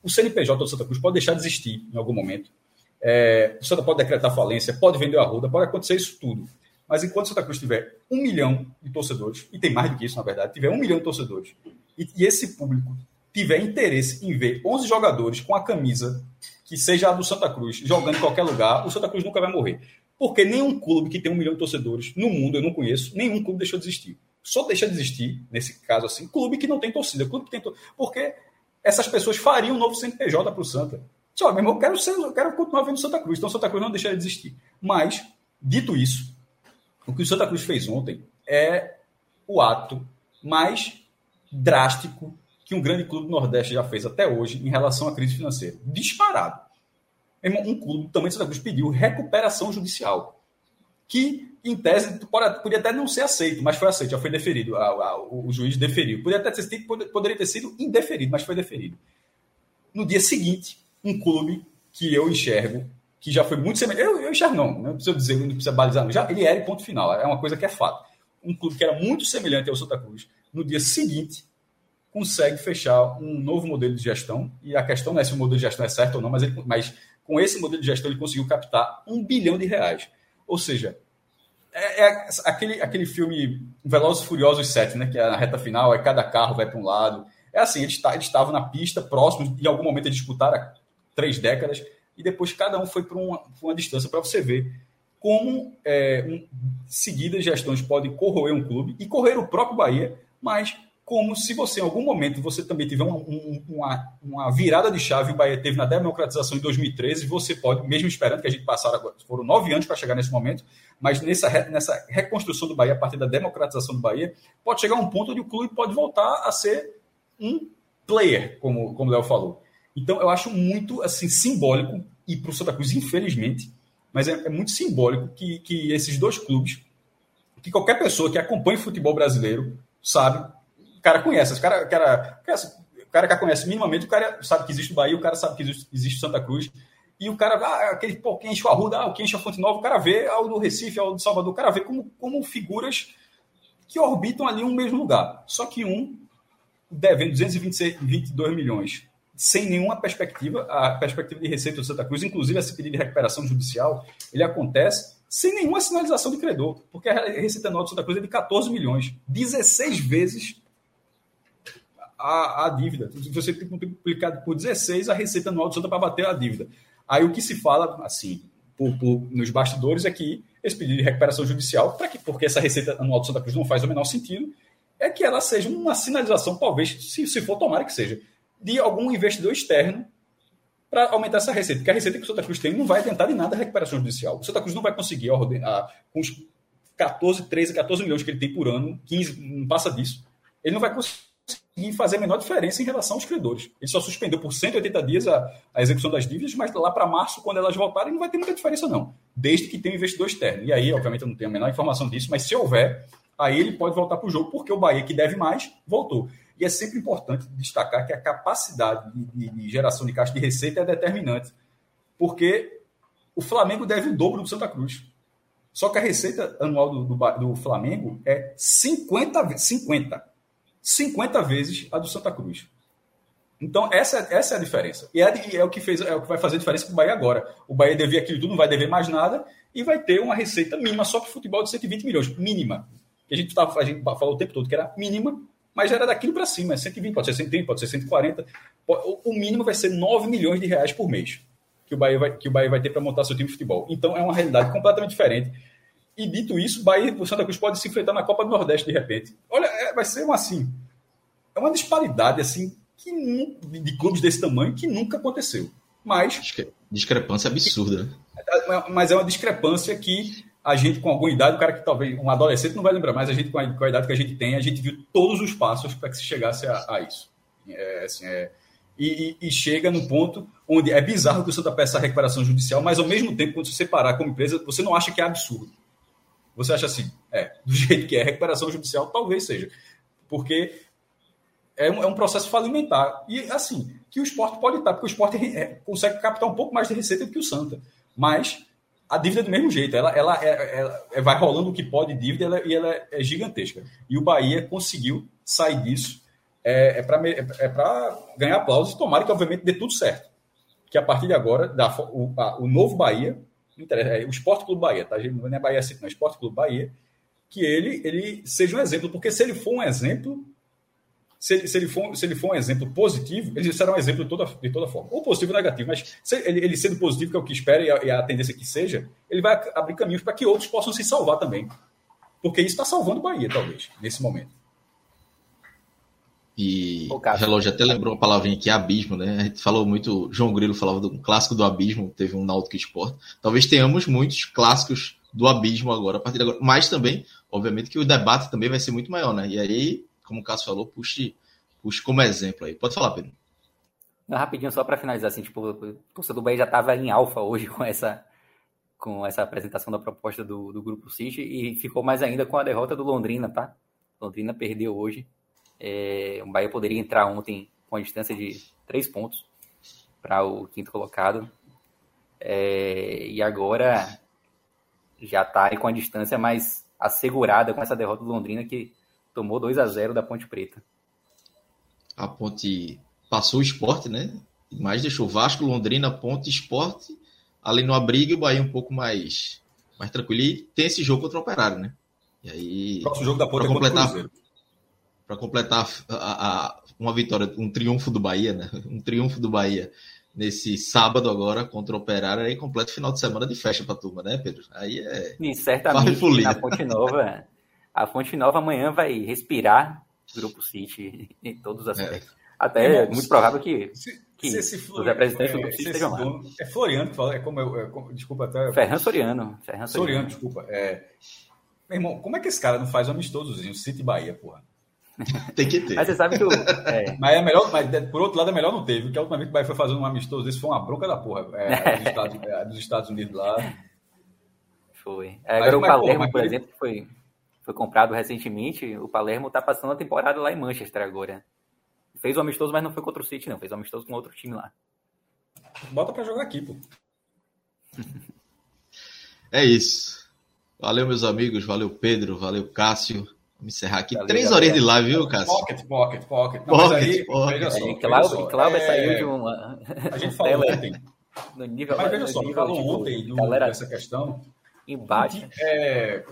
S4: O CNPJ do Santa Cruz pode deixar de existir em algum momento. É, o Santa pode decretar falência, pode vender a ruda, pode acontecer isso tudo. Mas enquanto o Santa Cruz tiver um milhão de torcedores, e tem mais do que isso, na verdade, tiver um milhão de torcedores, e, e esse público tiver interesse em ver 11 jogadores com a camisa que seja a do Santa Cruz jogando em qualquer lugar, o Santa Cruz nunca vai morrer. Porque nenhum clube que tem um milhão de torcedores no mundo, eu não conheço, nenhum clube deixou de existir. Só deixa de existir, nesse caso assim, clube que não tem torcida. Clube que tem. Porque essas pessoas fariam um novo CNPJ para o Santa. Só, meu irmão, eu quero, ser, eu quero continuar vendo Santa Cruz. Então, Santa Cruz não deixaria de existir. Mas, dito isso, o que o Santa Cruz fez ontem é o ato mais drástico que um grande clube do Nordeste já fez até hoje em relação à crise financeira. Disparado. Um clube tamanho de Santa Cruz pediu recuperação judicial, que, em tese, podia até não ser aceito, mas foi aceito, já foi deferido. O juiz deferiu. Poderia, ter sido, poderia ter sido indeferido, mas foi deferido. No dia seguinte, um clube que eu enxergo, que já foi muito semelhante. Eu, eu enxergo, não, não precisa dizer, não precisa balizar, já, ele era ponto final, é uma coisa que é fato. Um clube que era muito semelhante ao Santa Cruz, no dia seguinte, consegue fechar um novo modelo de gestão. E a questão não é se o modelo de gestão é certo ou não, mas, ele, mas com esse modelo de gestão ele conseguiu captar um bilhão de reais. Ou seja, é, é aquele, aquele filme Velozes e Furiosos 7, né, que é na reta final, é cada carro vai para um lado. É assim, eles, estavam na pista, próximos, em algum momento eles disputaram três décadas, e depois cada um foi para uma, uma, distância para você ver como é, um, seguidas gestões podem corroer um clube e correr o próprio Bahia, mas como se você, em algum momento, você também tiver uma, uma, uma, virada de chave, o Bahia teve na democratização em 2013, você pode, mesmo esperando que a gente passasse agora, foram nove anos para chegar nesse momento, mas nessa, nessa reconstrução do Bahia, a partir da democratização do Bahia, pode chegar a um ponto onde o clube pode voltar a ser um player, como, como o Léo falou. Então, eu acho muito assim simbólico, e para o Santa Cruz, infelizmente, mas é, é muito simbólico que, que esses dois clubes, que qualquer pessoa que acompanhe futebol brasileiro sabe cara conhece. O cara, cara, o cara que conhece minimamente, o cara sabe que existe o Bahia, o cara sabe que existe, existe Santa Cruz. E o cara, ah, aquele pô, quem enche o Arruda, ah, quem enche a Fonte Nova, o cara vê ao do Recife, ao do Salvador, o cara vê como, como figuras que orbitam ali um mesmo lugar. Só que um devendo 222 milhões, sem nenhuma perspectiva, a perspectiva de receita do Santa Cruz, inclusive esse pedido de recuperação judicial, ele acontece sem nenhuma sinalização de credor, porque a receita anual do Santa Cruz é de 14 milhões, 16 vezes a, a dívida. Você tem que multiplicar por 16 a receita anual do Santa para bater a dívida. Aí o que se fala, assim, por, por, nos bastidores é que esse pedido de recuperação judicial, para que, porque essa receita anual do Santa Cruz não faz o menor sentido, é que ela seja uma sinalização, talvez, se, se for tomara que seja, de algum investidor externo para aumentar essa receita. Porque a receita que o Santa Cruz tem não vai tentar de nada a recuperação judicial. O Santa Cruz não vai conseguir, ordenar, com os 14, 13, 14 milhões que ele tem por ano, 15, não passa disso, ele não vai conseguir conseguir fazer a menor diferença em relação aos credores. Ele só suspendeu por 180 dias a, a execução das dívidas, mas lá para março, quando elas voltarem, não vai ter muita diferença, não. Desde que tenha um investidor externo. E aí, obviamente, eu não tenho a menor informação disso, mas se houver, aí ele pode voltar para o jogo, porque o Bahia, que deve mais, voltou. E é sempre importante destacar que a capacidade de, de, de geração de caixa de receita é determinante. Porque o Flamengo deve o dobro do Santa Cruz. Só que a receita anual do, do, do Flamengo é 50, 50 50 vezes a do Santa Cruz. Então, essa, essa é a diferença. E é, é, o que fez, é o que vai fazer a diferença com o Bahia agora. O Bahia devia aquilo tudo, não vai dever mais nada, e vai ter uma receita mínima só para futebol de 120 milhões. Mínima. Que a gente, tava, a gente falou o tempo todo que era mínima, mas era daquilo para cima. É 120, pode ser 130, pode ser 140. O mínimo vai ser 9 milhões de reais por mês que o Bahia vai, que o Bahia vai ter para montar seu time de futebol. Então, é uma realidade completamente diferente. E dito isso, o Bahia o Santa Cruz pode se enfrentar na Copa do Nordeste de repente. Olha, é, vai ser uma assim. É uma disparidade assim que de, de clubes desse tamanho que nunca aconteceu. Mas
S1: discrepância absurda. Né?
S4: É, mas é uma discrepância que a gente com alguma idade, o cara que talvez um adolescente não vai lembrar, mas a gente com a, com a idade que a gente tem, a gente viu todos os passos para que se chegasse a, a isso. É, assim, é, e, e, e, chega no ponto onde é bizarro que o Santa peça a recuperação judicial, mas ao mesmo tempo, quando você parar como empresa, você não acha que é absurdo. Você acha assim, é, do jeito que é, recuperação judicial talvez seja. Porque é um, é um processo falimentar. E assim, que o esporte pode estar, porque o esporte é, consegue captar um pouco mais de receita do que o Santa. Mas a dívida é do mesmo jeito, ela, ela, é, ela é, vai rolando o que pode dívida ela, e ela é gigantesca. E o Bahia conseguiu sair disso é, é para é ganhar aplausos e tomara que, obviamente, dê tudo certo. Que a partir de agora, da, o, a, o novo Bahia, é, o Esporte Clube Bahia, tá? Não é Bahia City, não, é Esporte Clube Bahia, que ele, ele seja um exemplo, porque se ele for um exemplo, se ele, se ele, for, se ele for um exemplo positivo, ele será um exemplo de toda, de toda forma. Ou positivo ou negativo, mas ele, ele sendo positivo, que é o que espera e a, e a tendência que seja, ele vai abrir caminhos para que outros possam se salvar também. Porque isso está salvando o Bahia, talvez, nesse momento.
S1: E o relógio até lembrou uma palavrinha aqui, abismo, né? A gente falou muito, João Grilo falava do clássico do abismo, teve um Náutico Sport. Talvez tenhamos muitos clássicos do abismo agora, a partir de agora. Mas também, obviamente, que o debate também vai ser muito maior, né? E aí como o Cássio falou, puxe, puxe como exemplo aí. Pode falar, Pedro.
S5: Não, rapidinho, só para finalizar, assim, tipo, o torcedor do Bahia já estava em alfa hoje com essa, com essa apresentação da proposta do, do Grupo City e ficou mais ainda com a derrota do Londrina, tá? Londrina perdeu hoje. É, o Bahia poderia entrar ontem com a distância de três pontos para o quinto colocado. É, e agora já está com a distância mais assegurada com essa derrota do Londrina, que tomou 2 a 0 da Ponte Preta.
S1: A Ponte passou o esporte, né? Mas deixou Vasco, Londrina, Ponte, esporte. Ali no abrigo, o Bahia um pouco mais, mais tranquilo. E tem esse jogo contra o Operário, né? E aí.
S4: O próximo jogo da Ponte
S1: para é completar, para completar a, a, uma vitória, um triunfo do Bahia, né? Um triunfo do Bahia nesse sábado agora contra o Operário, aí completo final de semana de festa para a turma, né, Pedro? Aí é.
S5: E certamente na Ponte Nova a Fonte Nova amanhã vai respirar Grupo City em todos os aspectos. É. Até é, muito provável que, se, que se esse os representantes é, do Grupo City estejam lá.
S4: É Floriano que fala, é como eu, é como, desculpa até...
S5: Ferran Soriano. Ferran
S4: Soriano, desculpa. É, meu irmão, como é que esse cara não faz um amistosozinho, City Bahia, porra?
S1: Tem que ter.
S5: Mas você sabe que o. É.
S4: Mas é melhor, mas por outro lado é melhor não ter, porque a última vez que o Bahia foi fazendo um amistoso esse foi uma bronca da porra. É, dos, Estados, é, dos Estados Unidos lá.
S5: Foi. É, agora mas, o Palermo, porra, por exemplo, que foi foi comprado recentemente, o Palermo está passando a temporada lá em Manchester agora. Fez o amistoso, mas não foi contra o City, não. Fez o amistoso com outro time lá.
S4: Bota para jogar aqui, pô.
S1: é isso. Valeu, meus amigos. Valeu, Pedro. Valeu, Cássio. Vamos encerrar aqui. Valeu, Três horinhas de live, viu, Cássio?
S4: Pocket, pocket, pocket.
S1: Não, pocket, aí, pocket.
S5: Veja só, Cláudio, Cláudio é... saiu de uma.
S4: A gente falou ontem. No nível, mas veja só, falou tipo, ontem do, galera, dessa questão.
S5: Embaixo.
S4: É,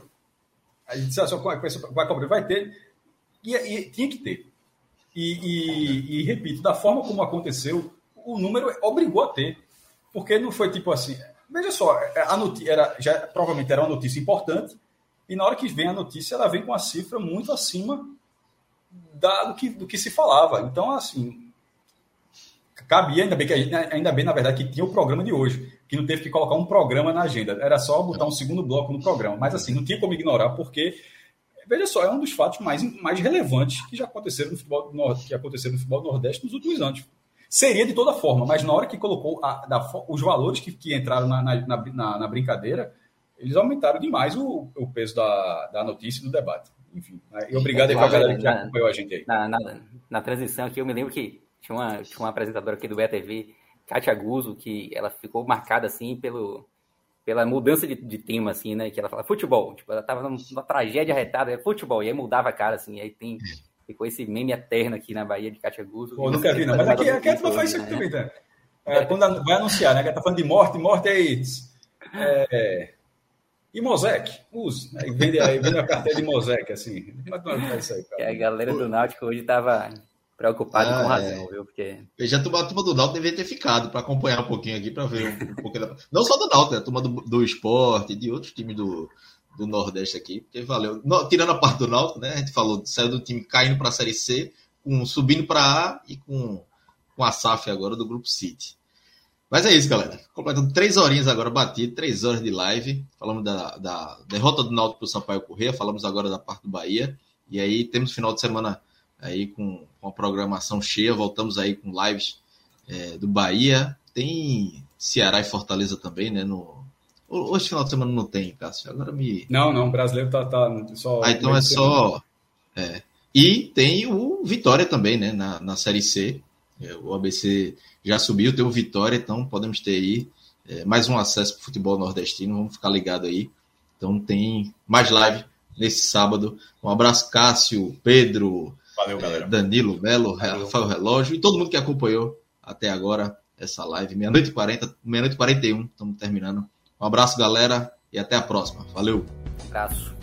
S4: a gente só vai cobrir, vai ter. E, e tinha que ter. E, e, e, repito, da forma como aconteceu, o número obrigou a ter. Porque não foi tipo assim. Veja só, a notícia era, já, provavelmente era uma notícia importante, e na hora que vem a notícia, ela vem com uma cifra muito acima da, do, que, do que se falava. Então, assim, cabia, ainda bem, que gente, ainda bem, na verdade, que tinha o programa de hoje que não teve que colocar um programa na agenda. Era só botar um segundo bloco no programa. Mas assim, não tinha como ignorar, porque, veja só, é um dos fatos mais, mais relevantes que já aconteceram no futebol do que aconteceram no futebol do Nordeste nos últimos anos. Seria de toda forma, mas na hora que colocou a, da, os valores que, que entraram na, na, na, na, brincadeira, eles aumentaram demais o, o peso da, da notícia e do debate. Enfim, né? e obrigado aí para a galera que acompanhou a gente aí.
S5: Na, na, na transição aqui, eu me lembro que tinha uma, tinha uma apresentadora aqui do BTV Katia Guzzo, que ela ficou marcada assim pelo, pela mudança de, de tema, assim, né? Que ela fala futebol. Tipo, ela tava numa tragédia retada, é futebol, e aí mudava a cara, assim, aí tem. Ficou esse meme eterno aqui na Bahia de Katia Guzzo.
S4: Pô, nunca vi, não. Mas aqui, aqui a turma faz isso aqui também, tá? É, quando vai anunciar, né? Que tá falando de morte, morte é isso. É, e Mosec, use. Aí vende, aí vende a carteira de Mosec, assim. Como é isso aí, cara?
S5: E a galera do Náutico hoje tava Preocupado ah, com razão, é. viu? Porque...
S1: Já a turma, a turma do Náutico deveria ter ficado para acompanhar um pouquinho aqui, para ver um, um pouquinho da... Não só do Náutico, né? a turma do, do esporte, de outros times do, do Nordeste aqui, porque valeu. No, tirando a parte do Náutico, né? A gente falou, saiu do time caindo para a Série C, com, subindo para A e com, com a SAF agora do Grupo City. Mas é isso, galera. Completando três horinhas agora batido, três horas de live. Falamos da, da derrota do Náutico para o Sampaio Corrêa, falamos agora da parte do Bahia. E aí temos final de semana aí com, com a programação cheia. Voltamos aí com lives é, do Bahia. Tem Ceará e Fortaleza também, né? No... Hoje final de semana não tem, Cássio. Agora me.
S4: Não, não, o brasileiro tá, tá só.
S1: Ah, então é só. É. E tem o Vitória também, né? Na, na Série C. É, o ABC já subiu, tem o Vitória, então podemos ter aí é, mais um acesso para o futebol nordestino. Vamos ficar ligado aí. Então tem mais live nesse sábado. Um abraço, Cássio, Pedro, Valeu, galera. Danilo, Melo, Rafael Relógio e todo mundo que acompanhou até agora essa live. Meia-noite e 40, meia-noite e 41, estamos terminando. Um abraço, galera, e até a próxima. Valeu.
S5: Um abraço.